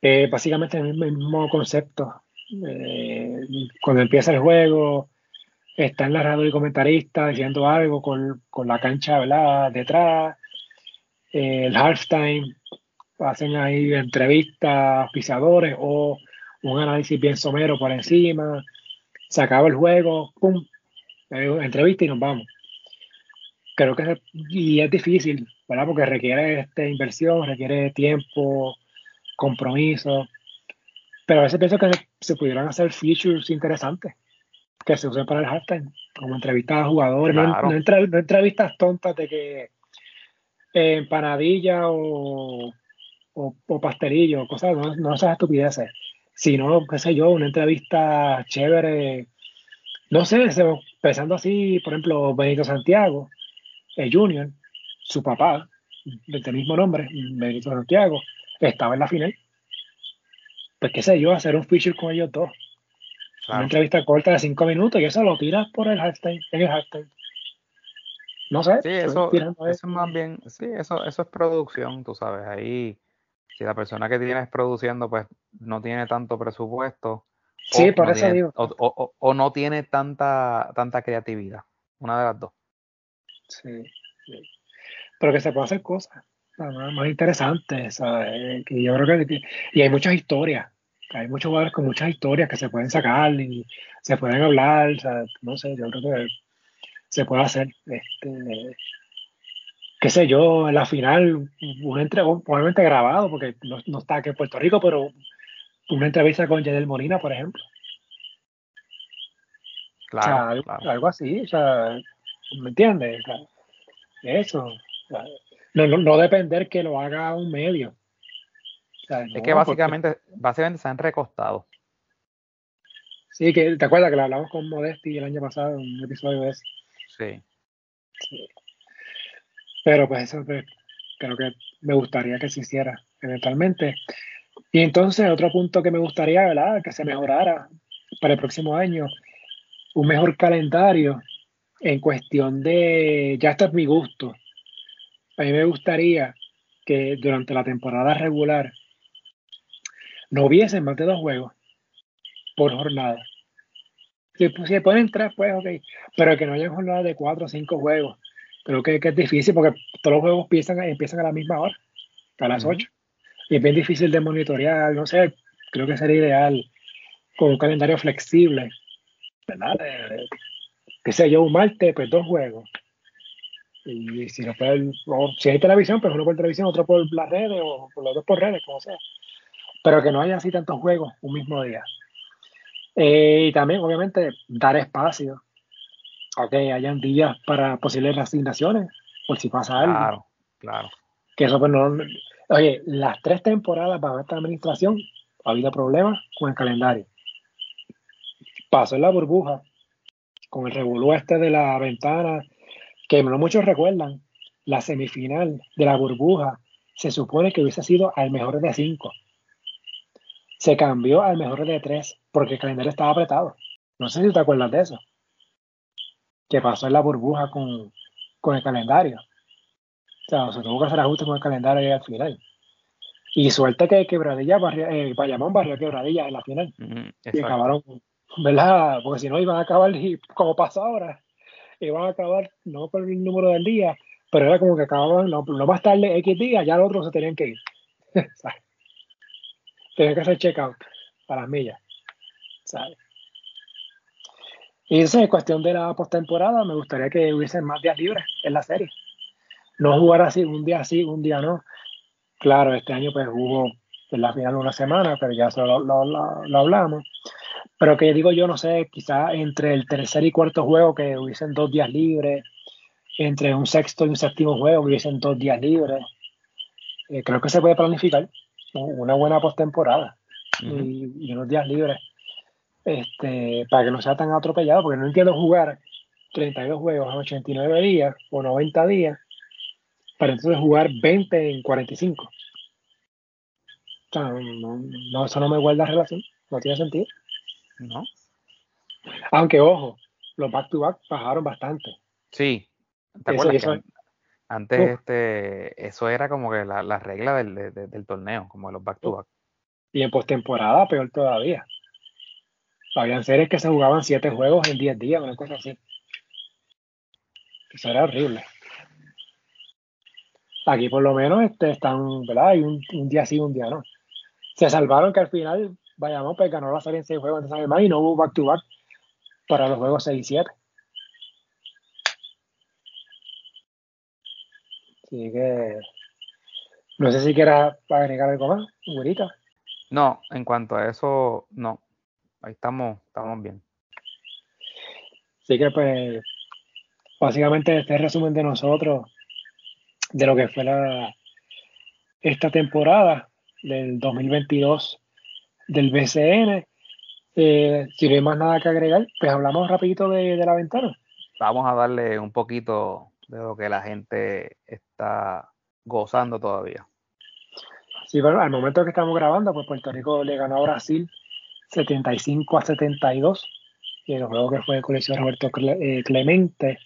eh, básicamente el mismo, concepto. Eh, cuando empieza el juego, está en la radio y comentarista diciendo algo con, la cancha detrás, el halftime, hacen ahí entrevistas, pisadores o un análisis bien somero por encima, se acaba el juego, pum, entrevista y nos vamos. Creo que es, y es difícil, ¿verdad? Porque requiere este, inversión, requiere tiempo, compromiso. Pero a veces pienso que se, pudieran hacer features interesantes que se usen para el halftime, como entrevistas a jugadores, no, entrevistas tontas de que eh, empanadilla o, o, pastelillo, cosas, no, no esas estupideces, sino, qué sé yo, una entrevista chévere no sé, pensando así, por ejemplo, Benito Santiago, el Junior, su papá, del mismo nombre, Benito Santiago, estaba en la final. Pues qué sé yo, hacer un feature con ellos dos. Una entrevista corta de cinco minutos y eso lo tiras por el hashtag, en el hashtag. No sé. Sí, eso, eso es más bien, sí, eso, eso es producción, tú sabes. Ahí, si la persona que tienes produciendo, pues no tiene tanto presupuesto, Sí, por eso digo. O, no tiene tanta, tanta creatividad. Una de las dos. Sí, Pero que se puede hacer cosas más, interesantes. Que yo creo que, y hay muchas historias. Hay muchos jugadores con muchas historias que se pueden sacar y se pueden hablar. no sé, yo creo que se puede hacer. Este, qué sé yo, en la final, un entrega, probablemente grabado, porque no, no está aquí en Puerto Rico, pero una entrevista con Yadel Molina, por ejemplo. Claro, algo, así, o sea, ¿me entiendes? eso. no, no, depender que lo haga un medio. es que básicamente, básicamente se han recostado. Sí, que te acuerdas que lo hablamos con Modesti el año pasado en un episodio de eso. Sí. Pero pues eso pues, creo que me gustaría que se hiciera eventualmente. Y entonces, otro punto que me gustaría, ¿verdad? Que se mejorara para el próximo año, un mejor calendario en cuestión de, ya esto es mi gusto, a mí me gustaría que durante la temporada regular no hubiesen más de dos juegos por jornada. Si, si ponen tres, pues ok. Pero que no hayan jornada de cuatro o cinco juegos. Creo que, es difícil porque todos los juegos empiezan, empiezan a la misma hora, a las ocho. Y es bien difícil de monitorear, no sé, creo que sería ideal con un calendario flexible, ¿verdad? qué sé yo, un martes, pues dos juegos. Y si no puede, si hay televisión, pues uno por televisión, otro por las redes o por los dos por redes, como sea. Pero que no haya así tantos juegos un mismo día. Eh, y también, obviamente, dar espacio a que hayan días para posibles reasignaciones, por si pasa algo. Claro, claro. Que eso, pues no. Oye, las tres temporadas bajo esta administración ha habido problemas con el calendario. Pasó en la burbuja, con el revolú este de la ventana, que no muchos recuerdan, la semifinal de la burbuja se supone que hubiese sido al mejor de cinco. Se cambió al mejor de tres porque el calendario estaba apretado. No sé si te acuerdas de eso. Que pasó en la burbuja con, el calendario. O sea, se tuvo que hacer ajustes con el calendario al final. Y suerte que Quebradilla, barrio, eh, Bayamón barrió Quebradilla en la final. y acabaron, ¿verdad? Porque si no iban a acabar, como pasa ahora, iban a acabar no por el número del día, pero era como que acababan, no, no más tarde X días, ya los otros se tenían que ir. tenían que hacer check-out para las millas. ¿sabes? Y eso es cuestión de la postemporada, me gustaría que hubiesen más días libres en la serie. No jugar así, un día sí, un día no. Claro, este año pues hubo en la final una semana, pero ya eso lo, hablamos. Pero que digo yo, no sé, quizá entre el tercer y cuarto juego que hubiesen dos días libres, entre un sexto y un séptimo juego que hubiesen dos días libres. Eh, creo que se puede planificar una buena postemporada y, unos días libres este, para que no sea tan atropellado, porque no entiendo jugar 32 juegos en 89 días o 90 días para entonces jugar 20 en 45. O sea, no, eso no me guarda relación, no tiene sentido. No. Aunque, ojo, los back-to-back bajaron bastante. Sí. ¿Te acuerdas antes este, eso era como que la, la regla del, del, torneo, como los back-to-back. Y en postemporada, peor todavía. Habían series que se jugaban 7 juegos en 10 días, una cosa así. Eso era horrible. Aquí por lo menos este, están, ¿verdad? Hay un, día sí, un día no. Se salvaron que al final vayamos, pues ganó la serie en seis juegos antes de y no hubo back to back para los juegos 6 y 7. Así que no sé si quieras agregar algo más, güerita. No, en cuanto a eso, no. Ahí estamos, estamos bien. Así que pues, básicamente este resumen de nosotros de lo que fue la, esta temporada del 2022 del BCN. Eh, si no hay más nada que agregar, pues hablamos rapidito de, la ventana. Vamos a darle un poquito de lo que la gente está gozando todavía. Sí, bueno, al momento que estamos grabando, pues Puerto Rico le ganó a Brasil 75 a 72, y el juego que fue el colegio Roberto eh, Clemente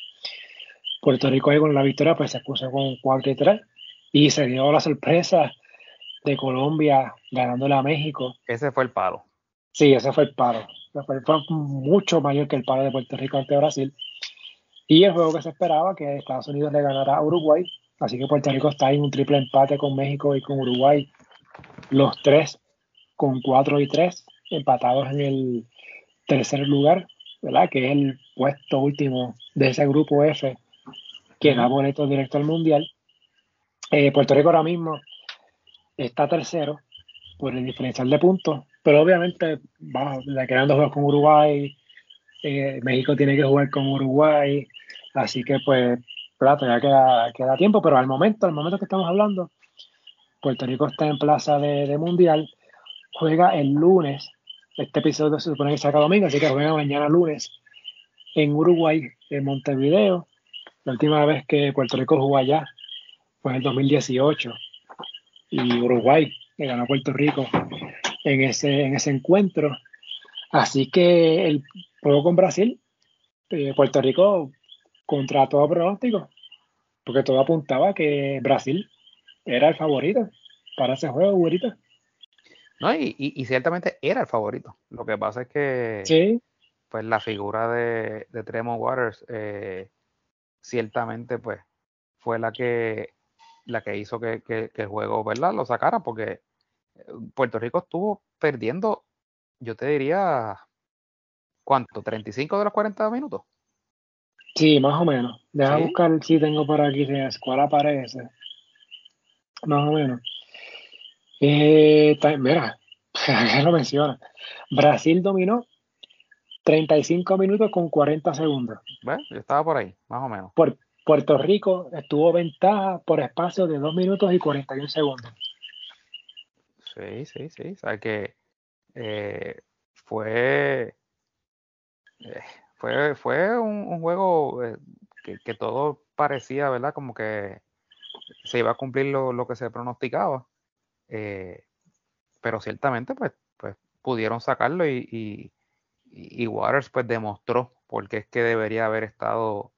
Puerto Rico ahí con la victoria pues se puso con 4 y 3 y se dio la sorpresa de Colombia ganándole a México. Ese fue el palo. Sí, ese fue el palo. Fue, mucho mayor que el palo de Puerto Rico ante Brasil. Y el juego que se esperaba que Estados Unidos le ganara a Uruguay. Así que Puerto Rico está en un triple empate con México y con Uruguay. Los tres con 4 y 3 empatados en el tercer lugar, ¿verdad? Que es el puesto último de ese grupo F que da boleto directo al Mundial. Eh, Puerto Rico ahora mismo está tercero por el diferencial de puntos, pero obviamente va, le quedan dos juegos con Uruguay, eh, México tiene que jugar con Uruguay, así que pues plata ya queda, queda tiempo, pero al momento, al momento que estamos hablando, Puerto Rico está en plaza de, de Mundial, juega el lunes, este episodio se supone que saca domingo, así que juega mañana lunes en Uruguay, en Montevideo, la última vez que Puerto Rico jugó allá fue en el 2018 y Uruguay que ganó a Puerto Rico en ese, en ese encuentro. Así que el juego con Brasil, eh, Puerto Rico contra todo pronóstico, porque todo apuntaba que Brasil era el favorito para ese juego, ahorita. No, y, y, ciertamente era el favorito. Lo que pasa es que sí. pues la figura de, de Tremont Waters eh, ciertamente pues fue la que la que hizo que, que, el juego ¿verdad? lo sacara porque eh, Puerto Rico estuvo perdiendo yo te diría ¿cuánto? ¿35 de los 40 minutos? Sí, más o menos. Deja buscar si tengo por aquí cuál aparece. Más o menos. Eh, mira, ya lo menciona. Brasil dominó 35 minutos con 40 segundos. Bueno, yo estaba por ahí, más o menos. Por, Puerto Rico estuvo ventaja por espacio de 2 minutos y 41 segundos. Sí, sí, sí. O sea que eh, fue, eh, fue, fue un, juego eh, que, todo parecía, ¿verdad? Como que se iba a cumplir lo, que se pronosticaba. pero ciertamente, pues, pues pudieron sacarlo y y, Waters pues demostró por qué es que debería haber estado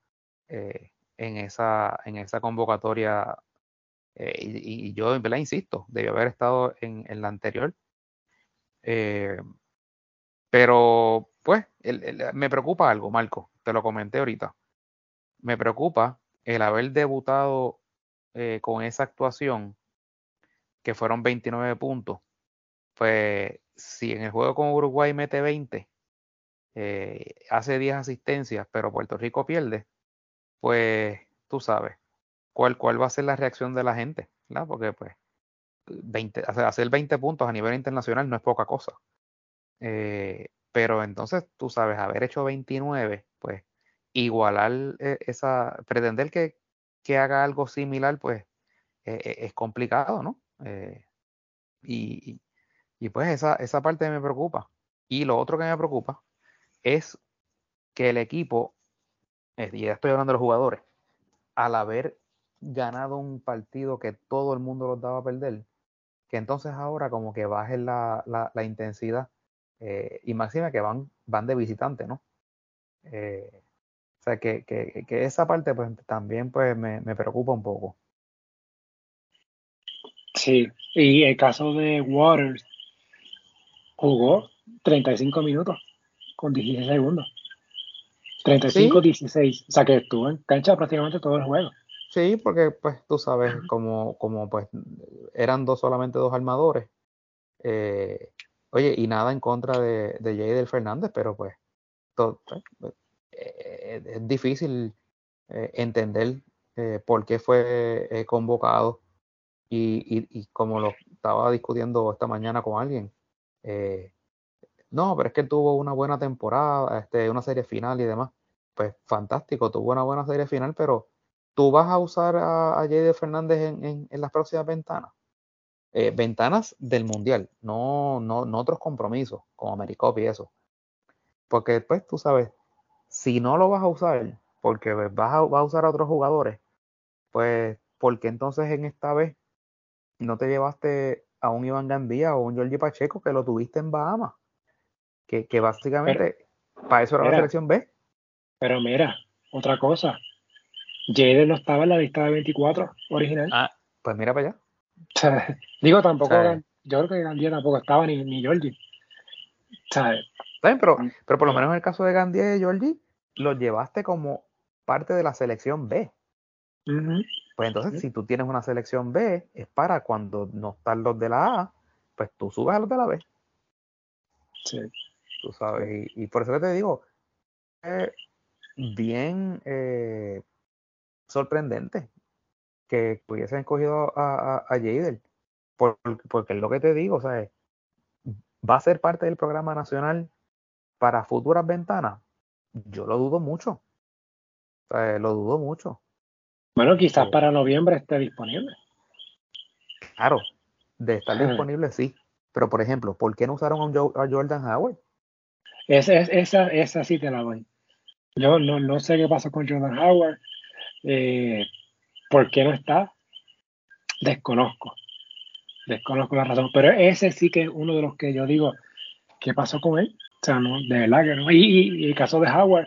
eh, en, esa, en esa convocatoria eh, y, yo en verdad insisto, debió haber estado en, la anterior. Eh, pero pues me preocupa algo, Marco, te lo comenté ahorita. Me preocupa el haber debutado con esa actuación, que fueron 29 puntos. Pues si en el juego con Uruguay mete 20, eh, hace 10 asistencias, pero Puerto Rico pierde, pues tú sabes cuál, cuál va a ser la reacción de la gente, ¿verdad? Porque pues 20, hacer 20 puntos a nivel internacional no es poca cosa. Eh, pero entonces, tú sabes, haber hecho 29, pues igualar eh, esa, pretender que, que haga algo similar, pues es complicado, ¿no? y, y, pues esa, esa parte me preocupa. Y lo otro que me preocupa es que el equipo, y ya estoy hablando de los jugadores, al haber ganado un partido que todo el mundo los daba a perder, que entonces ahora como que bajen la, la, intensidad eh, y máxima que van, van de visitante, ¿no? Eh, o sea, que, que, que, esa parte pues también pues me, me, preocupa un poco. Sí, y el caso de Waters jugó 35 minutos con 16 segundos. 35-16. O sea que estuvo en cancha prácticamente todo el juego. Sí, porque pues tú sabes, como, como pues eran dos solamente dos armadores. Eh, oye, y nada en contra de, de Jader Fernández, pero pues, pues eh, es difícil eh, entender por qué fue convocado. Y, y, y, como lo estaba discutiendo esta mañana con alguien, no, pero es que tuvo una buena temporada, este, una serie final y demás. Pues fantástico, tuvo una buena serie final, pero tú vas a usar a, a Fernández en, las próximas ventanas. Eh, ventanas del Mundial, no, no, no otros compromisos, como Americop y eso. Porque pues tú sabes, si no lo vas a usar, porque vas a, vas a usar a otros jugadores, pues, porque entonces en esta vez no te llevaste a un Iván Gandía o un Jorge Pacheco que lo tuviste en Bahamas? Que, básicamente para eso era la selección B. Pero mira, otra cosa. Jaden no estaba en la lista de 24 original. Ah, pues mira para allá. Digo, tampoco, yo creo que Gandía tampoco estaba ni, ni Georgie. ¿Sabes? Pero, mm. pero por lo menos en el caso de Gandía y Georgie, los llevaste como parte de la selección B. Pues entonces, si tú tienes una selección B, es para cuando no están los de la A, pues tú subes a los de la B. Sí tú sabes. Y, por eso que te digo, es bien eh, sorprendente que hubiesen escogido a, a, Jader, porque, es lo que te digo, o sea, va a ser parte del programa nacional para futuras ventanas. Yo lo dudo mucho. O sea, lo dudo mucho. Bueno, quizás para noviembre esté disponible. Claro, de estar disponible sí. Pero, por ejemplo, ¿por qué no usaron a Jordan Howard? Esa, esa, esa sí te la doy. Yo no, no sé qué pasó con Jordan Howard. Eh, ¿Por qué no está? Desconozco. Desconozco la razón. Pero ese sí que es uno de los que yo digo, ¿qué pasó con él? O sea, no, de verdad que no. Y, el caso de Howard,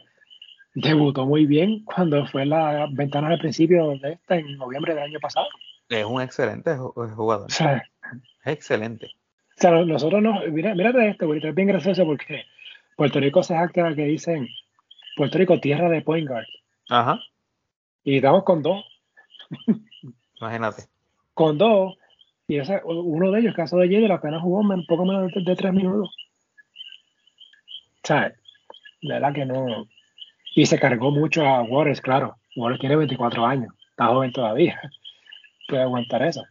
debutó muy bien cuando fue la ventana al principio de esta, en noviembre del año pasado. Es un excelente jugador. excelente. O sea, nosotros no. Mira, mírate esto, es bien gracioso porque Puerto Rico se jacta que dicen Puerto Rico, tierra de point guard. Ajá. Y estamos con dos. Imagínate. Con dos. Y ese, uno de ellos, caso de Jeder, apenas jugó un poco menos de, tres minutos. O sea, la verdad que no. Y se cargó mucho a Waters, claro. Waters tiene 24 años, está joven todavía. Puede aguantar eso.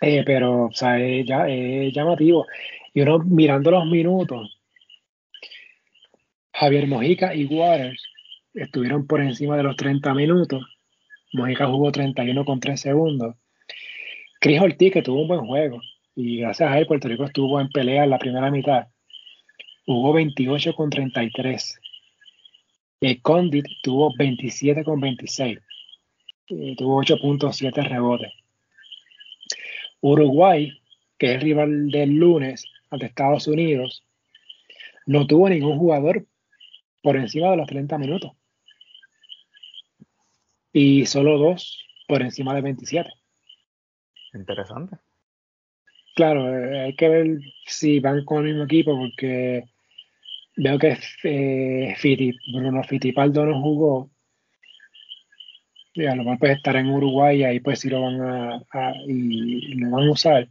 Eh, pero, o sea, es, ya, es llamativo. Y uno mirando los minutos, Javier Mojica y Waters estuvieron por encima de los 30 minutos. Mojica jugó 31 con 3 segundos. Chris Ortiz, que tuvo un buen juego, y gracias a él Puerto Rico estuvo en pelea en la primera mitad, jugó 28 con 33. El Condit tuvo 27 con 26. Y tuvo 8.7 rebotes. Uruguay, que es el rival del lunes ante Estados Unidos, no tuvo ningún jugador por encima de los 30 minutos. Y solo dos por encima de 27. Interesante. Claro, eh, hay que ver si van con el mismo equipo porque veo que eh, Bruno Fitipaldo no jugó. Y a lo mejor puede estar en Uruguay y ahí pues sí lo van a, y lo van a usar.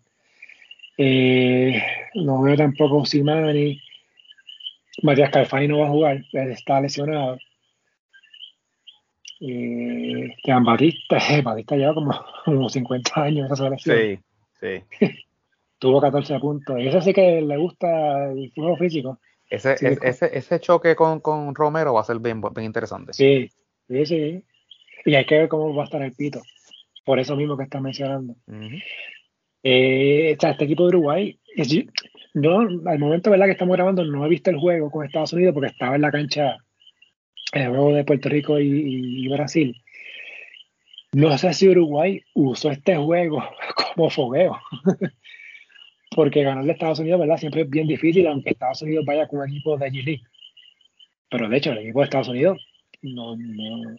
Eh, no veo tampoco Simani. Matías Calfani no va a jugar, está lesionado. Eh, Batista, Batista lleva como, como 50 años esa selección. Sí, sí. Tuvo 14 puntos. Y ese sí que le gusta el juego físico. Ese, ese, ese choque con, con, Romero va a ser bien, bien interesante. Sí, sí, sí. Y hay que ver cómo va a estar el pito. Por eso mismo que estás mencionando. Eh, este equipo de Uruguay, yo al momento ¿verdad? que estamos grabando no he visto el juego con Estados Unidos porque estaba en la cancha el juego de Puerto Rico y, Brasil. No sé si Uruguay usó este juego como fogueo. porque ganarle a Estados Unidos, ¿verdad? Siempre es bien difícil, aunque Estados Unidos vaya con un equipo de G-League. Pero de hecho, el equipo de Estados Unidos no, no,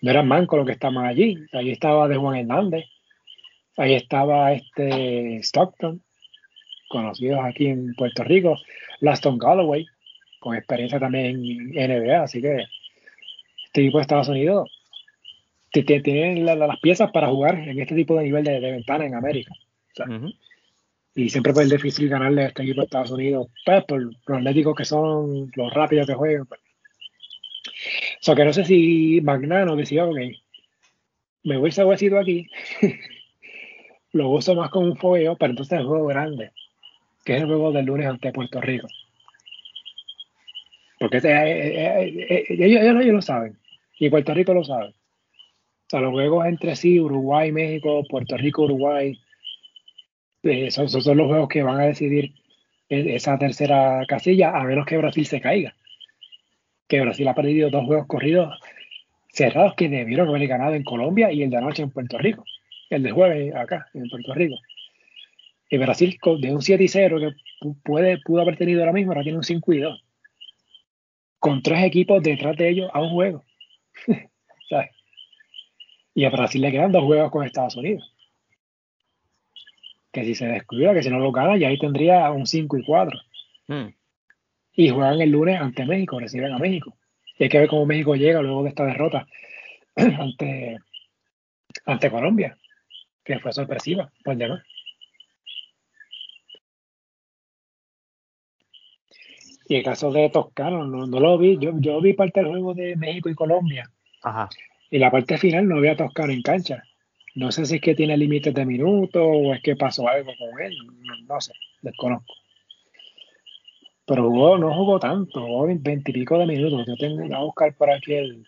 no era manco lo que estaban allí. Ahí estaba de Juan Hernández, ahí estaba este Stockton, conocidos aquí en Puerto Rico, Laston Galloway, con experiencia también en NBA, así que este equipo de Estados Unidos tiene las piezas para jugar en este tipo de nivel de, ventana en América. Y siempre fue difícil ganarle a este equipo de Estados Unidos, pues, por los atléticos que son, los rápidos que juegan. Pues. O sea, que no sé si Magnano decía, ok, me voy a huesito aquí, lo uso más como un fogueo, pero entonces es un juego grande que es el juego del lunes ante Puerto Rico. Porque eh, eh, eh, ellos, ellos, lo saben, y Puerto Rico lo sabe. O sea, los juegos entre sí, Uruguay, México, Puerto Rico, Uruguay, esos, son los juegos que van a decidir esa tercera casilla, a menos que Brasil se caiga. Que Brasil ha perdido dos juegos corridos cerrados que debieron haber ganado en Colombia y el de anoche en Puerto Rico. El de jueves acá, en Puerto Rico. Y Brasil de un 7 y 0 que puede, pudo haber tenido ahora mismo, ahora tiene un 5 y 2. Con tres equipos detrás de ellos a un juego. Y a Brasil le quedan dos juegos con Estados Unidos. Que si se descuida, que si no lo gana, ya ahí tendría un 5 y 4. Hmm. Y juegan el lunes ante México, reciben a México. Y hay que ver cómo México llega luego de esta derrota ante, ante Colombia, que fue sorpresiva por demás. Y el caso de Toscano, no, lo vi. Yo, yo vi parte del juego de México y Colombia. Ajá. Y la parte final no vi a Toscano en cancha. No sé si es que tiene límites de minutos o es que pasó algo con él. No, sé, desconozco. Pero jugó, no jugó tanto, jugó veintipico de minutos. Yo tengo que buscar por aquí el,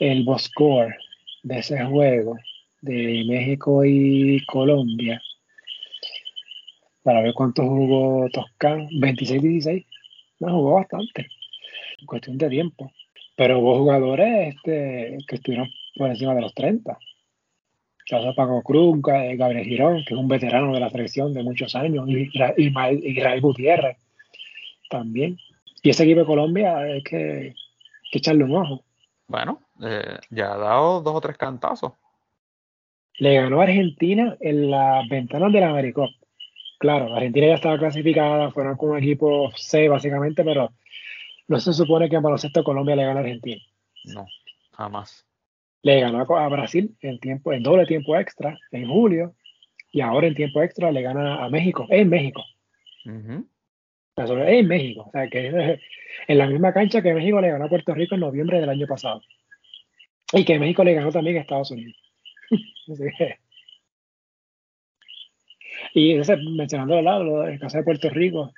el boss score de ese juego de México y Colombia para ver cuánto jugó Toscano. 26-16. No, jugó bastante. En cuestión de tiempo. Pero hubo jugadores este, que estuvieron por encima de los 30. Caso Paco Cruz, Gabriel Girón, que es un veterano de la selección de muchos años, y Israel Gutiérrez también. Y ese equipo de Colombia hay que, echarle un ojo. Bueno, eh, ya ha dado dos o tres cantazos. Le ganó a Argentina en las ventanas del Americop claro, Argentina ya estaba clasificada, fueron con un equipo C básicamente, pero no se supone que en baloncesto Colombia le gana a Argentina. No, jamás. Le ganó a Brasil en tiempo, en doble tiempo extra, en julio, y ahora en tiempo extra le gana a México, en México. En México, o sea que es en la misma cancha que México le ganó a Puerto Rico en noviembre del año pasado. Y que México le ganó también a Estados Unidos. y ese, mencionando lado, el caso de Puerto Rico,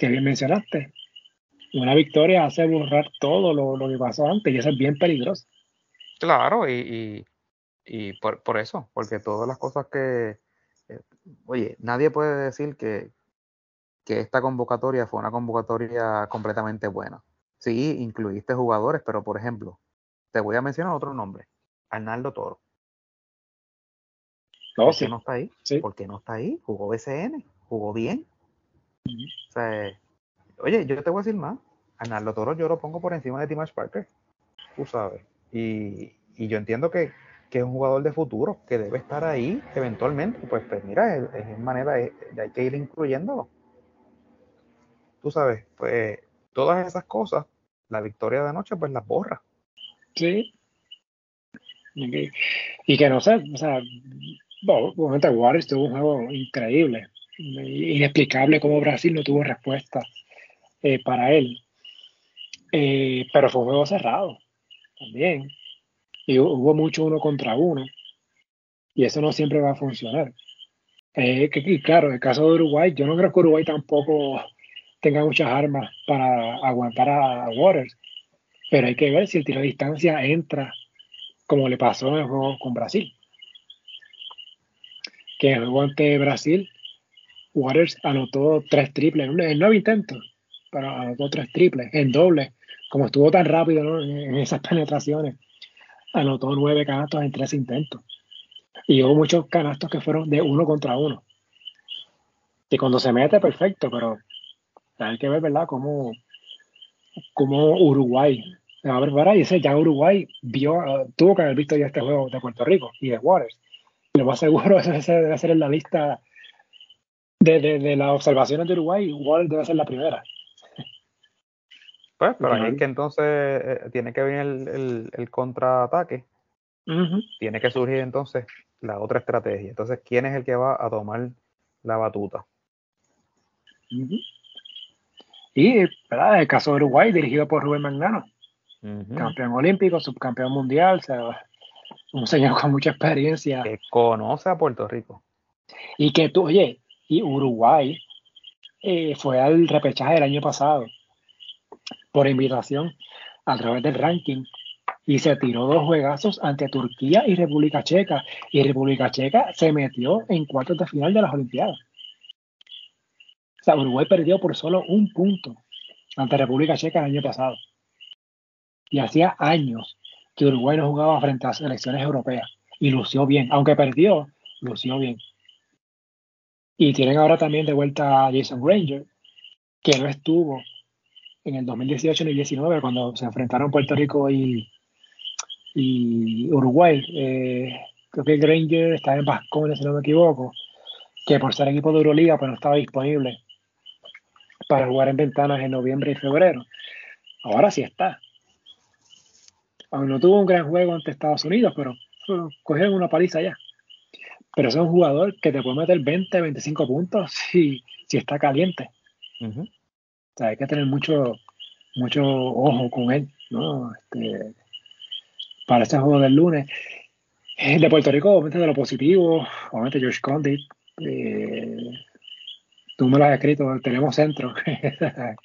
que bien mencionaste, una victoria hace borrar todo lo, que pasó antes y eso es bien peligroso. Claro, y, y, por, por, eso, porque todas las cosas que, eh, oye, nadie puede decir que, que esta convocatoria fue una convocatoria completamente buena. Sí, incluiste jugadores, pero por ejemplo, te voy a mencionar otro nombre, Arnaldo Toro. ¿Por qué no está ahí? ¿Por qué no está ahí? Jugó BCN, jugó bien. o sea, oye, yo te voy a decir más. Arnaldo Toro yo lo pongo por encima de Timash Parker. Tú sabes. Y, y yo entiendo que, que, es un jugador de futuro, que debe estar ahí eventualmente. Pues, pues mira, es, manera de, hay que ir incluyéndolo. Tú sabes, pues todas esas cosas, la victoria de anoche, pues las borra. Sí. Y que, no sé, o sea, bueno, obviamente tuvo un juego increíble, inexplicable como Brasil no tuvo respuesta eh, para él. Eh, pero fue un juego cerrado también. Y hubo mucho uno contra uno. Y eso no siempre va a funcionar. Eh, y claro, el caso de Uruguay, yo no creo que Uruguay tampoco tenga muchas armas para aguantar a Waters. Pero hay que ver si el tiro de distancia entra como le pasó en el juego con Brasil. Que en el juego ante Brasil, Waters anotó tres triples en nueve intentos, pero anotó tres triples en doble. Como estuvo tan rápido en esas penetraciones, anotó nueve canastos en tres intentos. Y hubo muchos canastos que fueron de uno contra uno. Y cuando se mete, perfecto, pero hay que ver, ¿verdad?, cómo, como Uruguay se va a preparar y ese ya Uruguay vio, tuvo que haber visto ya este juego de Puerto Rico y de Waters. Lo más seguro ese debe ser en la lista de, de, las observaciones de Uruguay, Waters debe ser la primera. Pues, pero ahí es que entonces eh, tiene que venir el, el, contraataque. Tiene que surgir entonces la otra estrategia. Entonces, ¿quién es el que va a tomar la batuta? Y ¿verdad? el caso de Uruguay, dirigido por Rubén Magnano, campeón olímpico, subcampeón mundial, un señor con mucha experiencia. Que conoce a Puerto Rico. Y que tú, oye, y Uruguay eh, fue al repechaje del año pasado por invitación a través del ranking y se tiró dos juegazos ante Turquía y República Checa. Y República Checa se metió en cuartos de final de las Olimpiadas Uruguay perdió por solo un punto ante República Checa el año pasado. Y hacía años que Uruguay no jugaba frente a selecciones europeas. Y lució bien. Aunque perdió, lució bien. Y tienen ahora también de vuelta a Jason Granger, que no estuvo en el 2018 ni 2019 cuando se enfrentaron Puerto Rico y, y Uruguay. Eh, creo que Granger estaba en Vascones, si no me equivoco, que por ser equipo de Euroliga pues no estaba disponible para jugar en ventanas en noviembre y febrero. Ahora sí está. Aún no tuvo un gran juego ante Estados Unidos, pero cogieron una paliza ya. Pero es un jugador que te puede meter 20, 25 puntos si, si está caliente. O sea, hay que tener mucho, mucho ojo con él, ¿no? Este, para este juego del lunes. Eh, de Puerto Rico, obviamente de lo positivo, obviamente George Condit, eh, tú me lo has escrito, tenemos centro.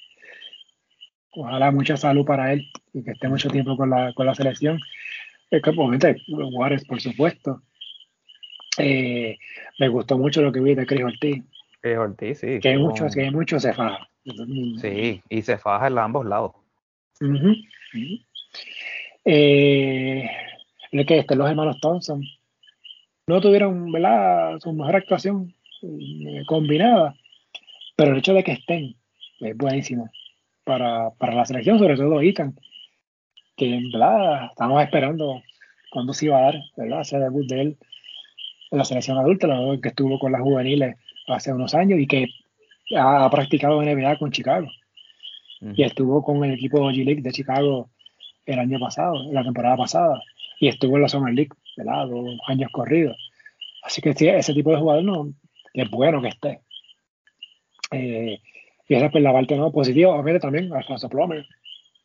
Ojalá mucha salud para él y que esté mucho tiempo con la, con la selección. Es que, obviamente, Juárez, por supuesto. Eh, me gustó mucho lo que vi de Chris Ortiz. Chris Ortiz, sí. Que hay mucho, que hay mucho se faja. Sí, y se faja en ambos lados. Eh, es que los hermanos Thompson no tuvieron ¿verdad? su mejor actuación eh, combinada, pero el hecho de que estén es buenísimo para, la selección, sobre todo Ethan, que verdad estamos esperando cuándo se iba a dar ¿verdad? ese debut de él en la selección adulta, que estuvo con las juveniles hace unos años y que ha, practicado NBA con Chicago. Y estuvo con el equipo G-League de Chicago el año pasado, la temporada pasada. Y estuvo en la Summer League, ¿verdad? Dos años corridos. Así que ese tipo de jugador no, es bueno que esté. Eh, y esa es pues, la parte no positiva, obviamente también Alfonso Plomer,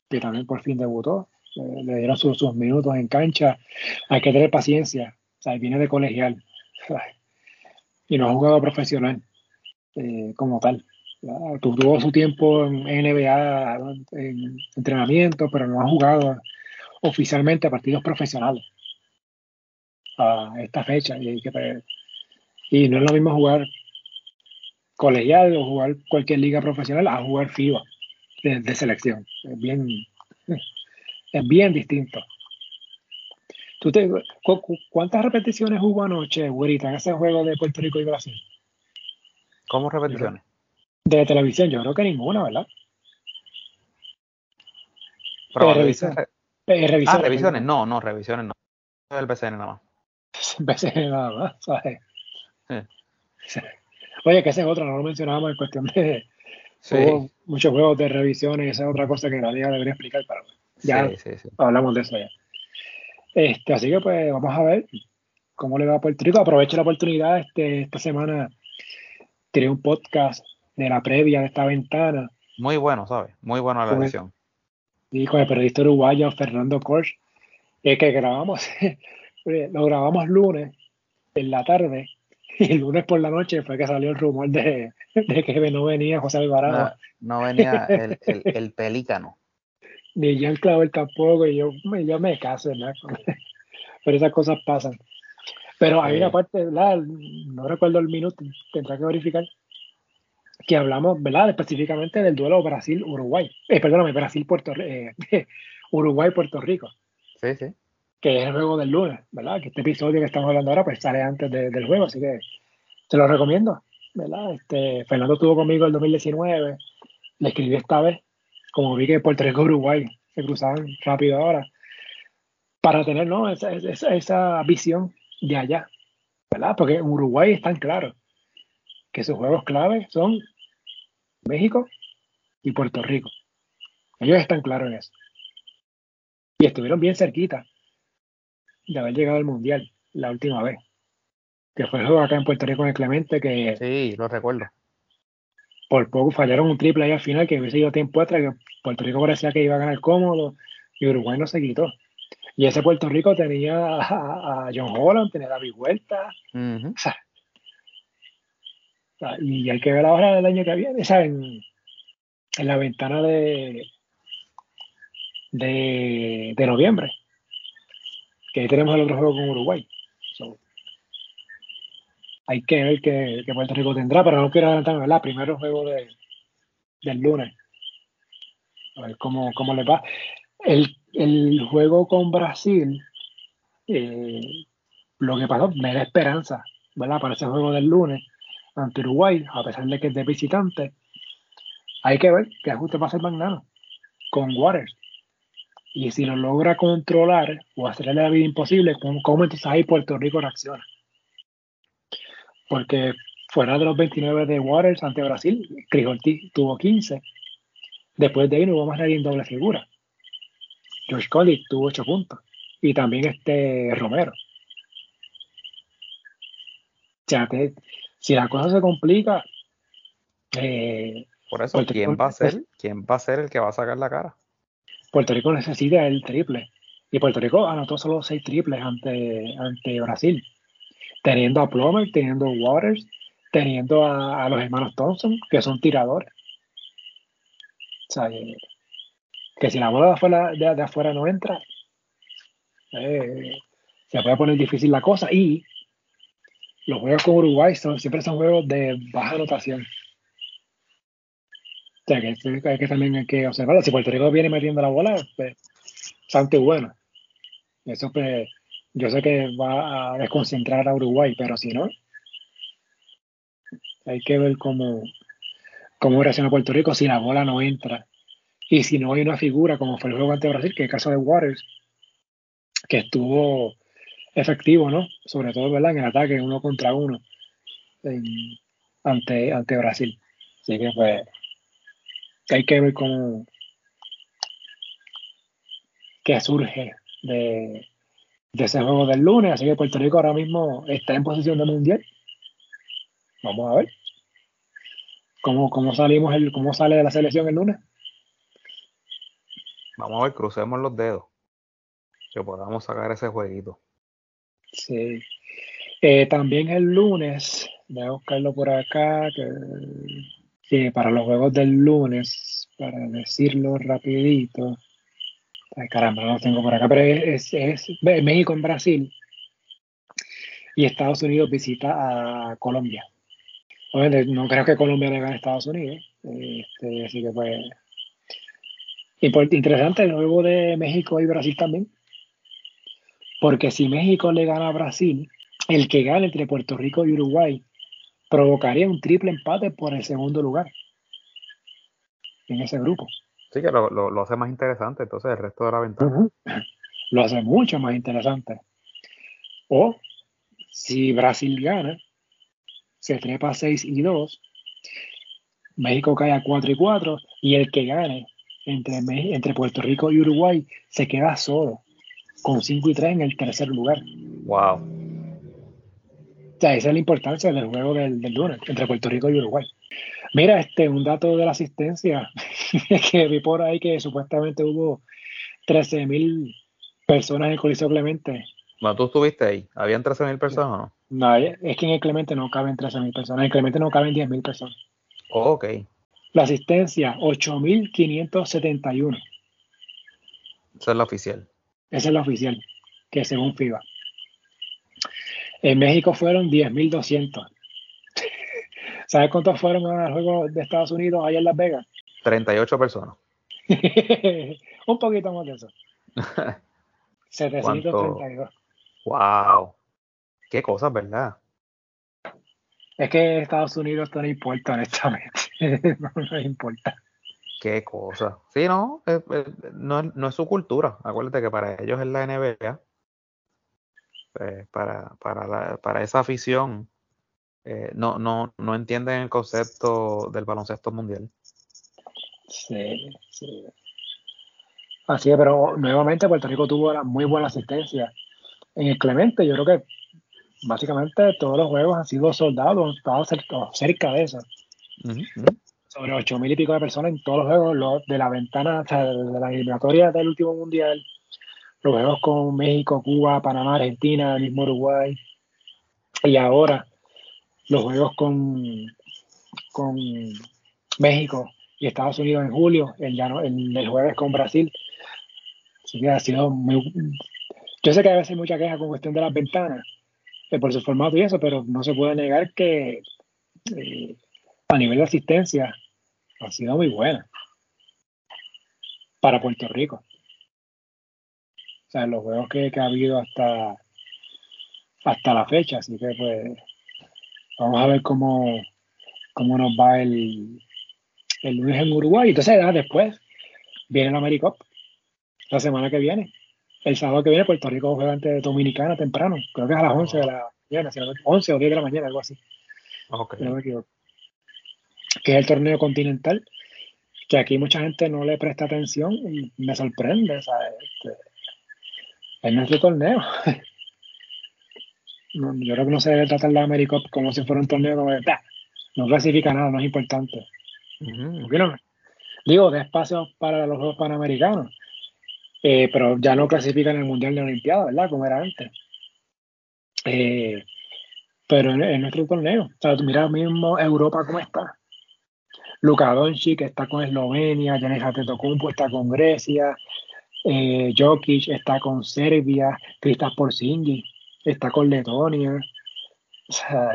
que también por fin debutó. le dieron sus, minutos en cancha. Hay que tener paciencia. O sea, viene de colegial. y no ha jugado profesional eh, como tal. Tuvo su tiempo en NBA, en entrenamiento, pero no ha jugado oficialmente partidos profesionales a esta fecha. Y no es lo mismo jugar colegial o jugar cualquier liga profesional a jugar FIBA de, selección. Es bien, es bien distinto. ¿Tú te, ¿Cuántas repeticiones hubo anoche, güerita, en ese juego de Puerto Rico y Brasil? ¿Cómo repeticiones? De televisión, yo creo que ninguna, ¿verdad? Pero revisiones. Ah, revisiones, no, no, revisiones no. El BCN nada más. BCN nada más, ¿sabes? Sí. Oye, que ese es otro, no lo mencionábamos en cuestión de muchos juegos de revisiones, esa es otra cosa que nadie debería explicar, pero ya hablamos de eso ya. Este, así que pues vamos a ver cómo le va a Puerto Rico. Aprovecho la oportunidad, este, esta semana tiré un podcast de la previa de esta ventana. Muy bueno, ¿sabes? Muy bueno la edición. Y con el periodista uruguayo Fernando Korsch, es que grabamos, lo grabamos lunes en la tarde y el lunes por la noche fue que salió el rumor de, que no venía José Alvarado. No, venía el, el, pelícano. Ni Jean Clavel tampoco, y yo, yo me caso, ¿verdad? Pero esas cosas pasan. Pero hay una parte, ¿verdad? No recuerdo el minuto, tendrá que verificar, que hablamos, ¿verdad? Específicamente del duelo Brasil-Uruguay. Eh, perdóname, Brasil-Puerto eh, Uruguay-Puerto Rico. Sí, sí que es el juego del lunes, ¿verdad? Que este episodio que estamos hablando ahora pues sale antes del juego, así que te lo recomiendo, ¿verdad? Este, Fernando estuvo conmigo el 2019, le escribí esta vez, como vi que Puerto Rico Uruguay se cruzaban rápido ahora, para tener ¿no? esa, esa, visión de allá, ¿verdad? Porque en Uruguay están claros que sus juegos clave son México y Puerto Rico. Ellos están claros en eso. Y estuvieron bien cerquita de haber llegado al Mundial la última vez. Que fue el juego acá en Puerto Rico en el Clemente que... Sí, lo recuerdo. Por poco fallaron un triple ahí al final que hubiese ido tiempo atrás, que Puerto Rico parecía que iba a ganar cómodo y Uruguay no se quitó. Y ese Puerto Rico tenía a, John Holland, tenía a David Vuelta. y hay que ver ahora el año que viene, En, en la ventana de, de, de noviembre que ahí tenemos el otro juego con Uruguay. hay que ver qué, Puerto Rico tendrá, pero no quiero adelantarme, ¿verdad? Primero juego de, del lunes. A ver cómo, cómo le va. El, juego con Brasil, eh, lo que pasó, me da esperanza, ¿verdad? Para ese juego del lunes ante Uruguay, a pesar de que es de visitante. Hay que ver qué ajuste va a hacer Magnano con Waters. Y si lo logra controlar o hacerle la vida imposible, ¿cómo, entonces ahí Puerto Rico reacciona? Porque fuera de los 29 de Waters ante Brasil, Crijolti tuvo 15. Después de ahí no hubo más nadie en doble figura. George Collins tuvo 8 puntos. Y también este Romero. O sea, si la cosa se complica. Eh, Por eso, ¿quién va, a ser, ¿quién va a ser el que va a sacar la cara? Puerto Rico necesita el triple. Y Puerto Rico anotó solo seis triples ante, ante Brasil. Teniendo a Plummer, teniendo a Waters, teniendo a, los hermanos Thompson, que son tiradores. O sea, que, si la bola de afuera, de, afuera no entra, eh, se puede poner difícil la cosa. Y los juegos con Uruguay son, siempre son juegos de baja anotación sea, que, hay que también hay que observarlo. Si Puerto Rico viene metiendo la bola, pues, bastante bueno. Eso, pues, yo sé que va a desconcentrar a Uruguay, pero si no, hay que ver cómo, cómo reacciona Puerto Rico si la bola no entra. Y si no hay una figura, como fue el juego ante Brasil, que es el caso de Waters, que estuvo efectivo, ¿no? Sobre todo, ¿verdad? En el ataque, uno contra uno. ante, ante Brasil. Así que pues hay que ver cómo qué surge de, de ese juego del lunes. Así que Puerto Rico ahora mismo está en posición de mundial. Vamos a ver cómo, cómo salimos el, cómo sale de la selección el lunes. Vamos a ver, crucemos los dedos. Que podamos sacar ese jueguito. Sí. Eh, también el lunes, voy a buscarlo por acá, que, para los juegos del lunes, para decirlo rapidito. Ay, caramba, no lo tengo por acá, pero es, es, México en Brasil y Estados Unidos visita a Colombia. Obviamente, no creo que Colombia le gane a Estados Unidos, este, así que pues interesante el juego de México y Brasil también, porque si México le gana a Brasil, el que gane entre Puerto Rico y Uruguay provocaría un triple empate por el segundo lugar en ese grupo. Sí, que lo, hace más interesante entonces el resto de la ventana. Lo hace mucho más interesante. O si Brasil gana, se trepa 6 y 2, México cae a 4 y 4 y el que gane entre, entre Puerto Rico y Uruguay se queda solo con 5 y 3 en el tercer lugar. Wow. O sea, esa es la importancia del juego del, lunes entre Puerto Rico y Uruguay. Mira, este, un dato de la asistencia que vi por ahí que supuestamente hubo 13.000 personas en el Coliseo Clemente. Bueno, tú estuviste ahí. ¿Habían 13.000 personas o no? No, es que en el Clemente no caben 13.000 personas. En el Clemente no caben 10.000 personas. Oh, ok. La asistencia, 8.571. Esa es la oficial. Esa es la oficial, que según FIBA. En México fueron 10.200. ¿Sabes cuántos fueron al juego de Estados Unidos allá en Las Vegas? 38 personas. Un poquito más de eso. 732. ¡Wow! Qué cosas, ¿verdad? Es que Estados Unidos no importa, honestamente. no les importa. Qué cosa. Sí, no, no, no, es su cultura. Acuérdate que para ellos es la NBA eh, para, para, para, esa afición eh, no, no, no entienden el concepto del baloncesto mundial. Sí, sí. Así es, pero nuevamente Puerto Rico tuvo una muy buena asistencia. En el Clemente, yo creo que básicamente todos los juegos han sido soldados, estado cerca de eso. Sobre ocho mil y pico de personas en todos los juegos, de la ventana, o sea, de la eliminatoria del último mundial los juegos con México, Cuba, Panamá, Argentina, el mismo Uruguay. Y ahora los juegos con, con México y Estados Unidos en julio, el, el, jueves con Brasil. Así que ha sido muy... Yo sé que a veces hay mucha queja con cuestión de las ventanas, eh, por su formato y eso, pero no se puede negar que eh, a nivel de asistencia ha sido muy buena para Puerto Rico. O sea, los juegos que, ha habido hasta, hasta la fecha. Así que pues vamos a ver cómo, cómo nos va el, el lunes en Uruguay. Entonces, después viene el AmeriCup la semana que viene. El sábado que viene Puerto Rico juega ante Dominicana temprano. Creo que es a las 11 de la mañana, 11 o 10 de la mañana, algo así. que es el torneo continental, que aquí mucha gente no le presta atención y me sorprende. ¿sabes? Este, en nuestro torneo. yo creo que no se debe tratar la AmeriCup como si fuera un torneo como no clasifica nada, no es importante. Digo, de espacio para los Juegos Panamericanos, eh, pero ya no clasifican en el Mundial de Olimpiada, ¿verdad? Como era antes. Eh, pero en, nuestro torneo, o sea, mira mismo Europa cómo está. Luka Doncic está con Eslovenia, Janis Antetokounmpo está con Grecia, eh, Jokic está con Serbia, Kristaps Porzingis está con Letonia. O sea,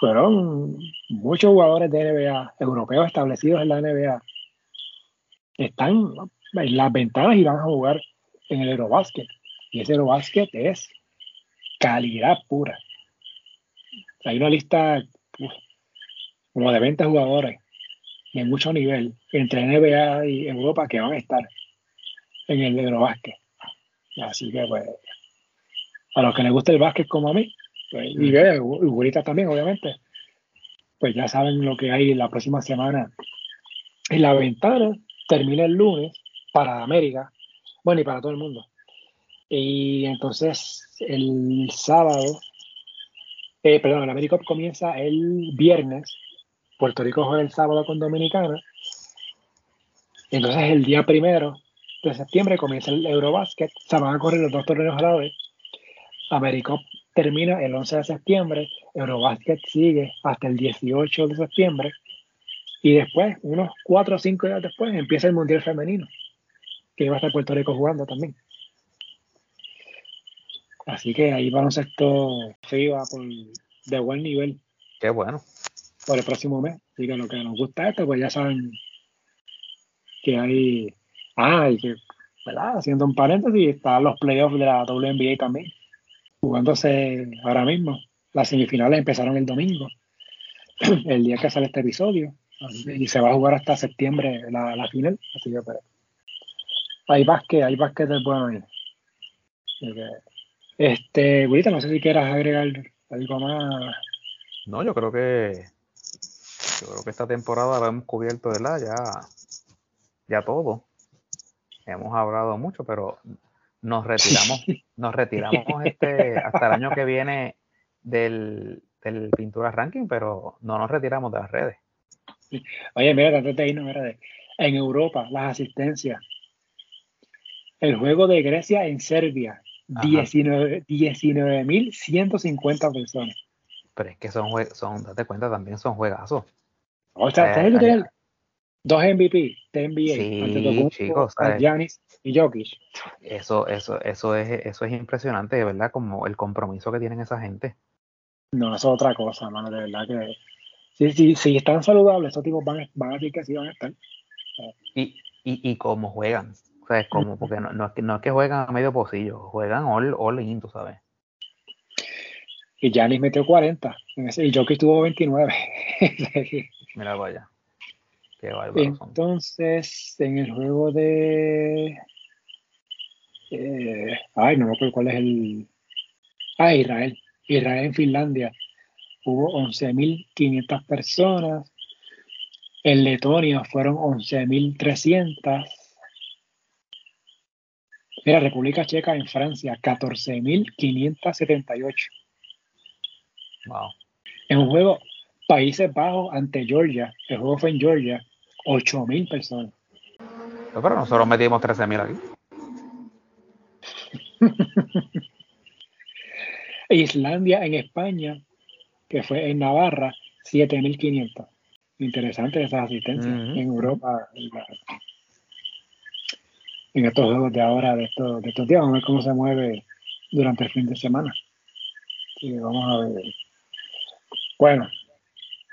fueron muchos jugadores de NBA, europeos establecidos en la NBA, están en las ventanas y van a jugar en el Eurobasket. Y ese Eurobasket es calidad pura. Hay una lista como de 20 jugadores de mucho nivel entre NBA y Europa que van a estar en el negro básquet. Así que, pues, a los que les gusta el básquet como a mí, pues, y Ugurita también, obviamente, pues ya saben lo que hay la próxima semana en la ventana. Termina el lunes para América, bueno, y para todo el mundo. Y entonces el sábado, eh, perdón, el América comienza el viernes, Puerto Rico juega el sábado con Dominicana. Entonces el día primero de septiembre comienza el Eurobasket, se van a correr los dos torneos a la vez. América termina el 11 de septiembre, Eurobasket sigue hasta el 18 de septiembre y después, unos 4 o 5 días después, empieza el Mundial Femenino, que va a estar Puerto Rico jugando también. Así que ahí va un sector FIBA por, de buen nivel. Qué bueno. Por el próximo mes. Así que lo que nos gusta esto, pues ya saben que hay. Ah, y que, ¿verdad? Haciendo un paréntesis, están los playoffs de la WNBA también jugándose ahora mismo. Las semifinales empezaron el domingo, el día que sale este episodio, y se va a jugar hasta septiembre la, final. Así que, pues, hay básquet, hay básquet del bueno. Este, Gurita, no sé si quieras agregar algo más. No, yo creo que yo creo que esta temporada la hemos cubierto, la Ya, ya todo. Hemos hablado mucho, pero nos retiramos, nos retiramos este, hasta el año que viene del, del Pintura Ranking, pero no nos retiramos de las redes. Oye, mira, antes de irnos, mira, en Europa, las asistencias. El juego de Grecia en Serbia, 19.150 personas. Pero es que son, son, date cuenta, también son juegazos. O sea, eh, dos MVP de NBA, sí, chicos, Giannis y Jokic. Eso, eso, eso es, eso es impresionante, de verdad, como el compromiso que tienen esa gente. No, eso es otra cosa, mano, de verdad que si, si, si están saludables, esos tipos van, van a decir que sí van a estar. Y, y, y cómo juegan. O sea, es como, porque no, no, es que, no es que juegan a medio pocillo, juegan all, all in, tú sabes. Y Giannis metió 40, y Jokic tuvo 29. Mira, vaya. Entonces, en el juego de. Eh, ay, no me acuerdo cuál es el. Ah, Israel. Israel en Finlandia. Hubo 11.500 personas. En Letonia fueron 11.300. Mira, República Checa en Francia, 14.578. Wow. En un juego Países Bajos ante Georgia, el juego fue en Georgia, 8.000 personas. Pero nosotros metimos 13.000 aquí. Islandia en España, que fue en Navarra, 7.500. Interesante esa asistencia en Europa. En estos juegos de ahora, de estos, de estos días, vamos a ver cómo se mueve durante el fin de semana. Y vamos a ver. Bueno,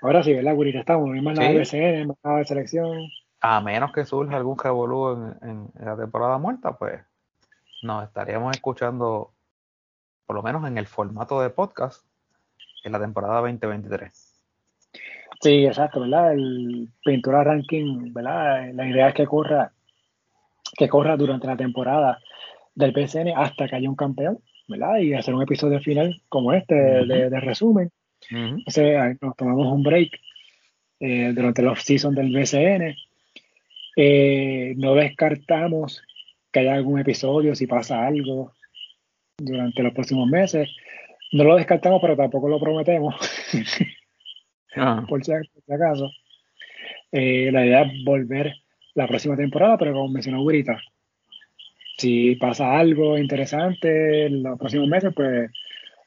Ahora sí, ¿verdad, Gurita? Estamos, más nada de BCN, más nada de selección. A menos que surja algún revolú en, la temporada muerta, pues nos estaríamos escuchando, por lo menos en el formato de podcast, en la temporada 2023. Sí, exacto, ¿verdad? El pintura ranking, ¿verdad? La idea es que corra, que corra durante la temporada del PCN hasta que haya un campeón, ¿verdad? Y hacer un episodio final como este de resumen nos tomamos un break eh, durante la off-season del BCN. Eh, no descartamos que haya algún episodio si pasa algo durante los próximos meses. No lo descartamos, pero tampoco lo prometemos. Ah. por, si, acaso. Eh, la idea es volver la próxima temporada, pero como mencionó ahorita, si pasa algo interesante en los próximos meses, pues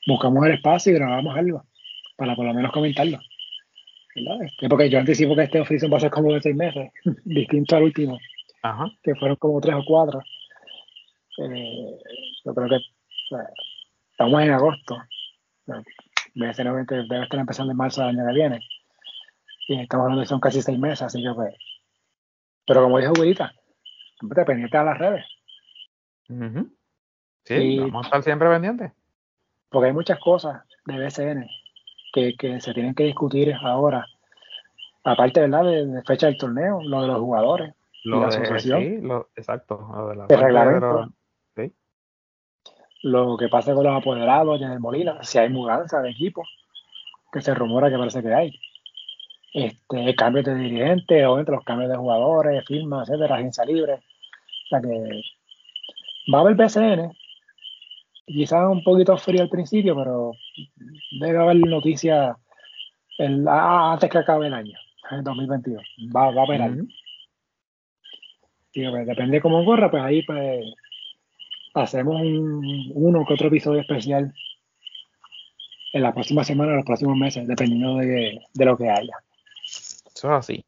buscamos el espacio y grabamos algo para por lo menos comentarlo. Este, porque yo anticipo que este oficio va a ser como de seis meses, distinto al último, que fueron como tres o cuatro. Eh, yo creo que estamos en agosto. debe estar empezando en marzo del año que viene. Y estamos hablando de son casi seis meses, así que pues. Pero como dijo Wilita, siempre pendiente a las redes. Sí, vamos a estar siempre pendientes. Porque hay muchas cosas de BCN que, se tienen que discutir ahora. Aparte, ¿verdad? De, fecha del torneo, lo de los jugadores. Lo la asociación. Sí, lo, exacto. Lo de la reglamento. Lo que pasa con los apoderados en el Molina, si hay mudanza de equipo, que se rumora que parece que hay. este, cambios de dirigentes, obviamente los cambios de jugadores, firmas, etcétera, agencia libre. O sea que va a haber BCN, quizás un poquito frío al principio, pero debe haber noticias antes que acabe el año, en 2022. Va, va a haber algo. Pues, depende de cómo corra, pues ahí pues hacemos un, uno que otro episodio especial en la próxima semana, en los próximos meses, dependiendo de, lo que haya. Eso es así.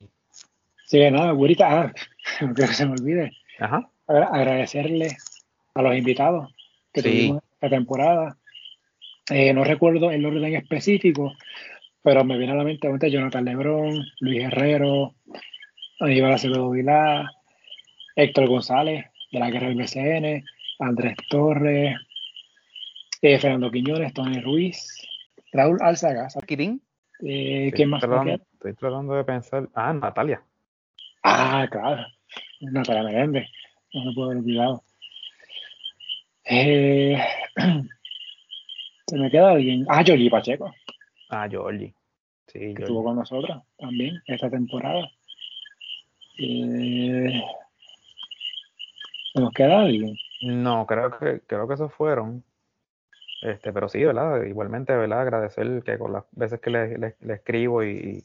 Sí, nada, güerita, ah, no quiero que se me olvide. Ajá. Agradecerle a los invitados que tuvimos esta temporada. Eh, no recuerdo el orden específico, pero me viene a la mente obviamente Jonathan Lebrón, Luis Herrero, Aníbal Acevedo Vilá, Héctor González de la Guerra del BCN, Andrés Torres, eh, Fernando Quiñones, Tony Ruiz, Raúl Alzaga. Kirin. Eh, ¿Quién más? estoy tratando de pensar. Ah, Natalia. Ah, claro. Natalia Meléndez. No me puedo haber olvidado. Eh, se me queda alguien. Ah, Jordi Pacheco. Ah, Jordi. Sí, que estuvo con nosotros también esta temporada. Eh, ¿Se nos queda alguien? No, creo que, creo que esos fueron. Este, pero sí, ¿verdad? Igualmente, ¿verdad? Agradecer que con las veces que le, le, escribo y,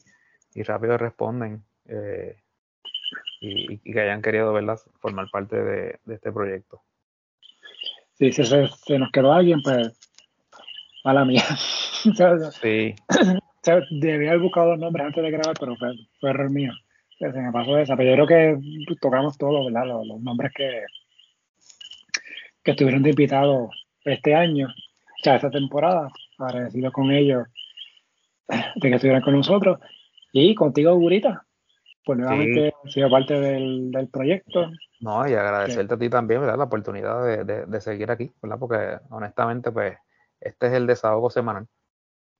y, rápido responden eh, y, que hayan querido, ¿verdad? Formar parte de, este proyecto. Si se, nos quedó alguien, pues, mala mía. sí. Debía haber buscado los nombres antes de grabar, pero fue, fue error mío. Se me pasó esa, pero yo creo que tocamos todos, ¿verdad? Los, los nombres que, que estuvieron de invitados este año, o sea, esta temporada, agradecido con ellos de que estuvieran con nosotros. Y contigo, Gurita, pues nuevamente sí. sido parte del, proyecto. No, y agradecerte a ti también, ¿verdad? La oportunidad de, de, seguir aquí, ¿verdad? Porque honestamente, pues, este es el desahogo semanal.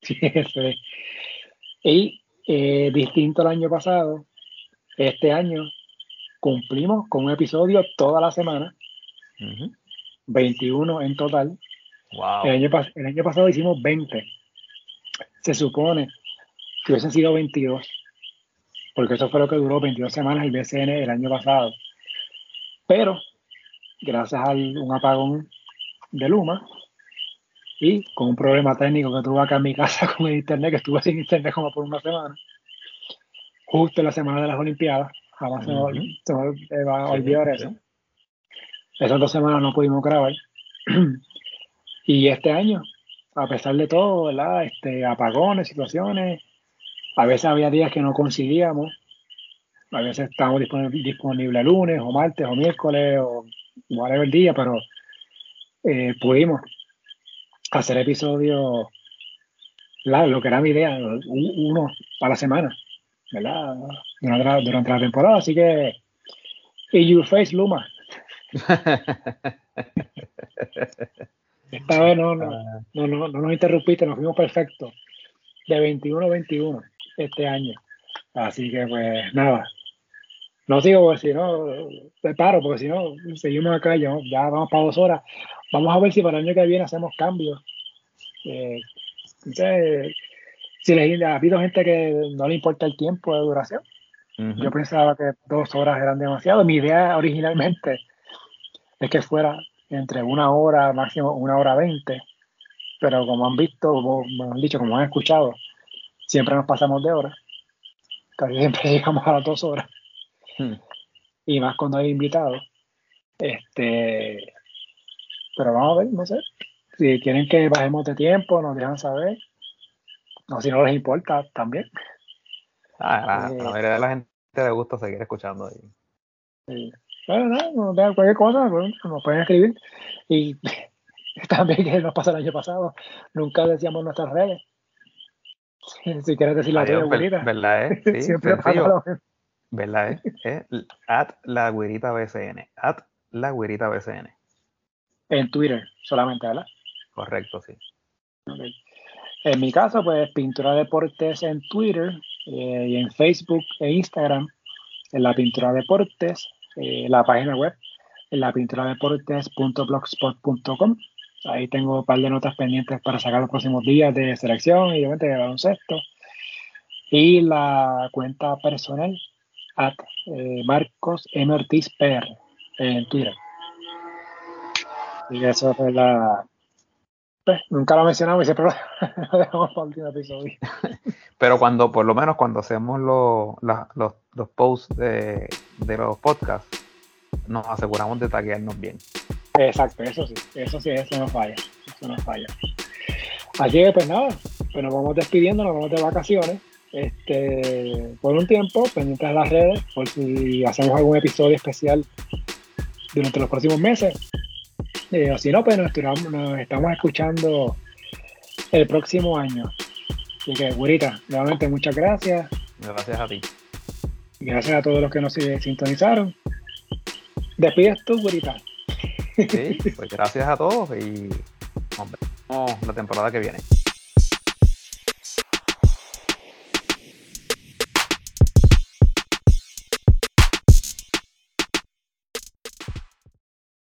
Sí, sí. Y eh, distinto al año pasado, este año cumplimos con un episodio toda la semana. 21 en total. El, año, el año pasado hicimos 20. Se supone que hubiesen sido 22, porque eso fue lo que duró 22 semanas el BCN el año pasado. Pero, gracias a un apagón de Luma y con un problema técnico que tuve acá en mi casa con el internet, que estuve sin internet como por una semana, justo en la semana de las Olimpiadas, jamás se, me, va a olvidar eso. Esas dos semanas no pudimos grabar. y este año, a pesar de todo, ¿verdad? Este, apagones, situaciones, a veces había días que no coincidíamos, a veces estábamos disponibles disponible lunes o martes o miércoles o whatever día, pero eh, pudimos hacer episodios, lo que era mi idea, uno para la semana, ¿verdad? Durante durante la temporada, así que, y Your Face Luma, Esta vez no, no, no, no, nos interrumpiste, nos fuimos perfectos. De 21 a 21 este año. Así que pues nada. No sigo porque si no, te paro, porque si no, seguimos acá, ya, ya vamos para dos horas. Vamos a ver si para el año que viene hacemos cambios. Eh, si les, ha habido gente que no le importa el tiempo de duración. Yo pensaba que dos horas eran demasiado. Mi idea originalmente es que fuera entre una hora, máximo una hora veinte, pero como han visto, como han dicho, como han escuchado, siempre nos pasamos de hora, casi siempre llegamos a las dos horas, hmm. y más cuando hay invitados. Este, pero vamos a ver, no sé, si quieren que bajemos de tiempo, nos dejan saber, o si no les importa, también. Ah, la, mayoría de la gente le gusta seguir escuchando. ahí. Bueno, no, no cualquier cosa, nos pueden escribir. Y también que nos pasó el año pasado, nunca decíamos nuestras redes. Si, quieres decir la tuya, güerita. ¿Verdad? Eh? Sí, Siempre pasa ¿Verdad? Eh? eh at la güerita BCN. At la güerita BCN. En Twitter solamente, ¿verdad? Correcto, sí. En mi caso, pues Pintura Deportes en Twitter eh, y en Facebook e Instagram, en la Pintura Deportes, eh, la página web, en la pintura deportes.blogspot.com. Ahí tengo un par de notas pendientes para sacar los próximos días de selección y obviamente de baloncesto. y la cuenta personal at eh, Marcos M. Ortiz PR en Twitter. Y eso fue la. Pues, nunca lo mencionamos y siempre lo, dejamos para el último episodio. Pero cuando, por lo menos cuando hacemos los, los, los posts de, de los podcasts, nos aseguramos de taguearnos bien. Exacto, eso sí, eso sí, eso no falla, eso no falla. Así que pues nada, pues nos vamos despidiendo, nos vamos de vacaciones, este, por un tiempo, pendientes de las redes, por si hacemos algún episodio especial durante los próximos meses. Eh, o si no, pues nos, nos, estamos escuchando el próximo año. Así que, Gurita, nuevamente muchas gracias. Gracias a ti. Gracias a todos los que nos sintonizaron. Despides tú, Gurita. Sí, pues gracias a todos y nos vemos la temporada que viene.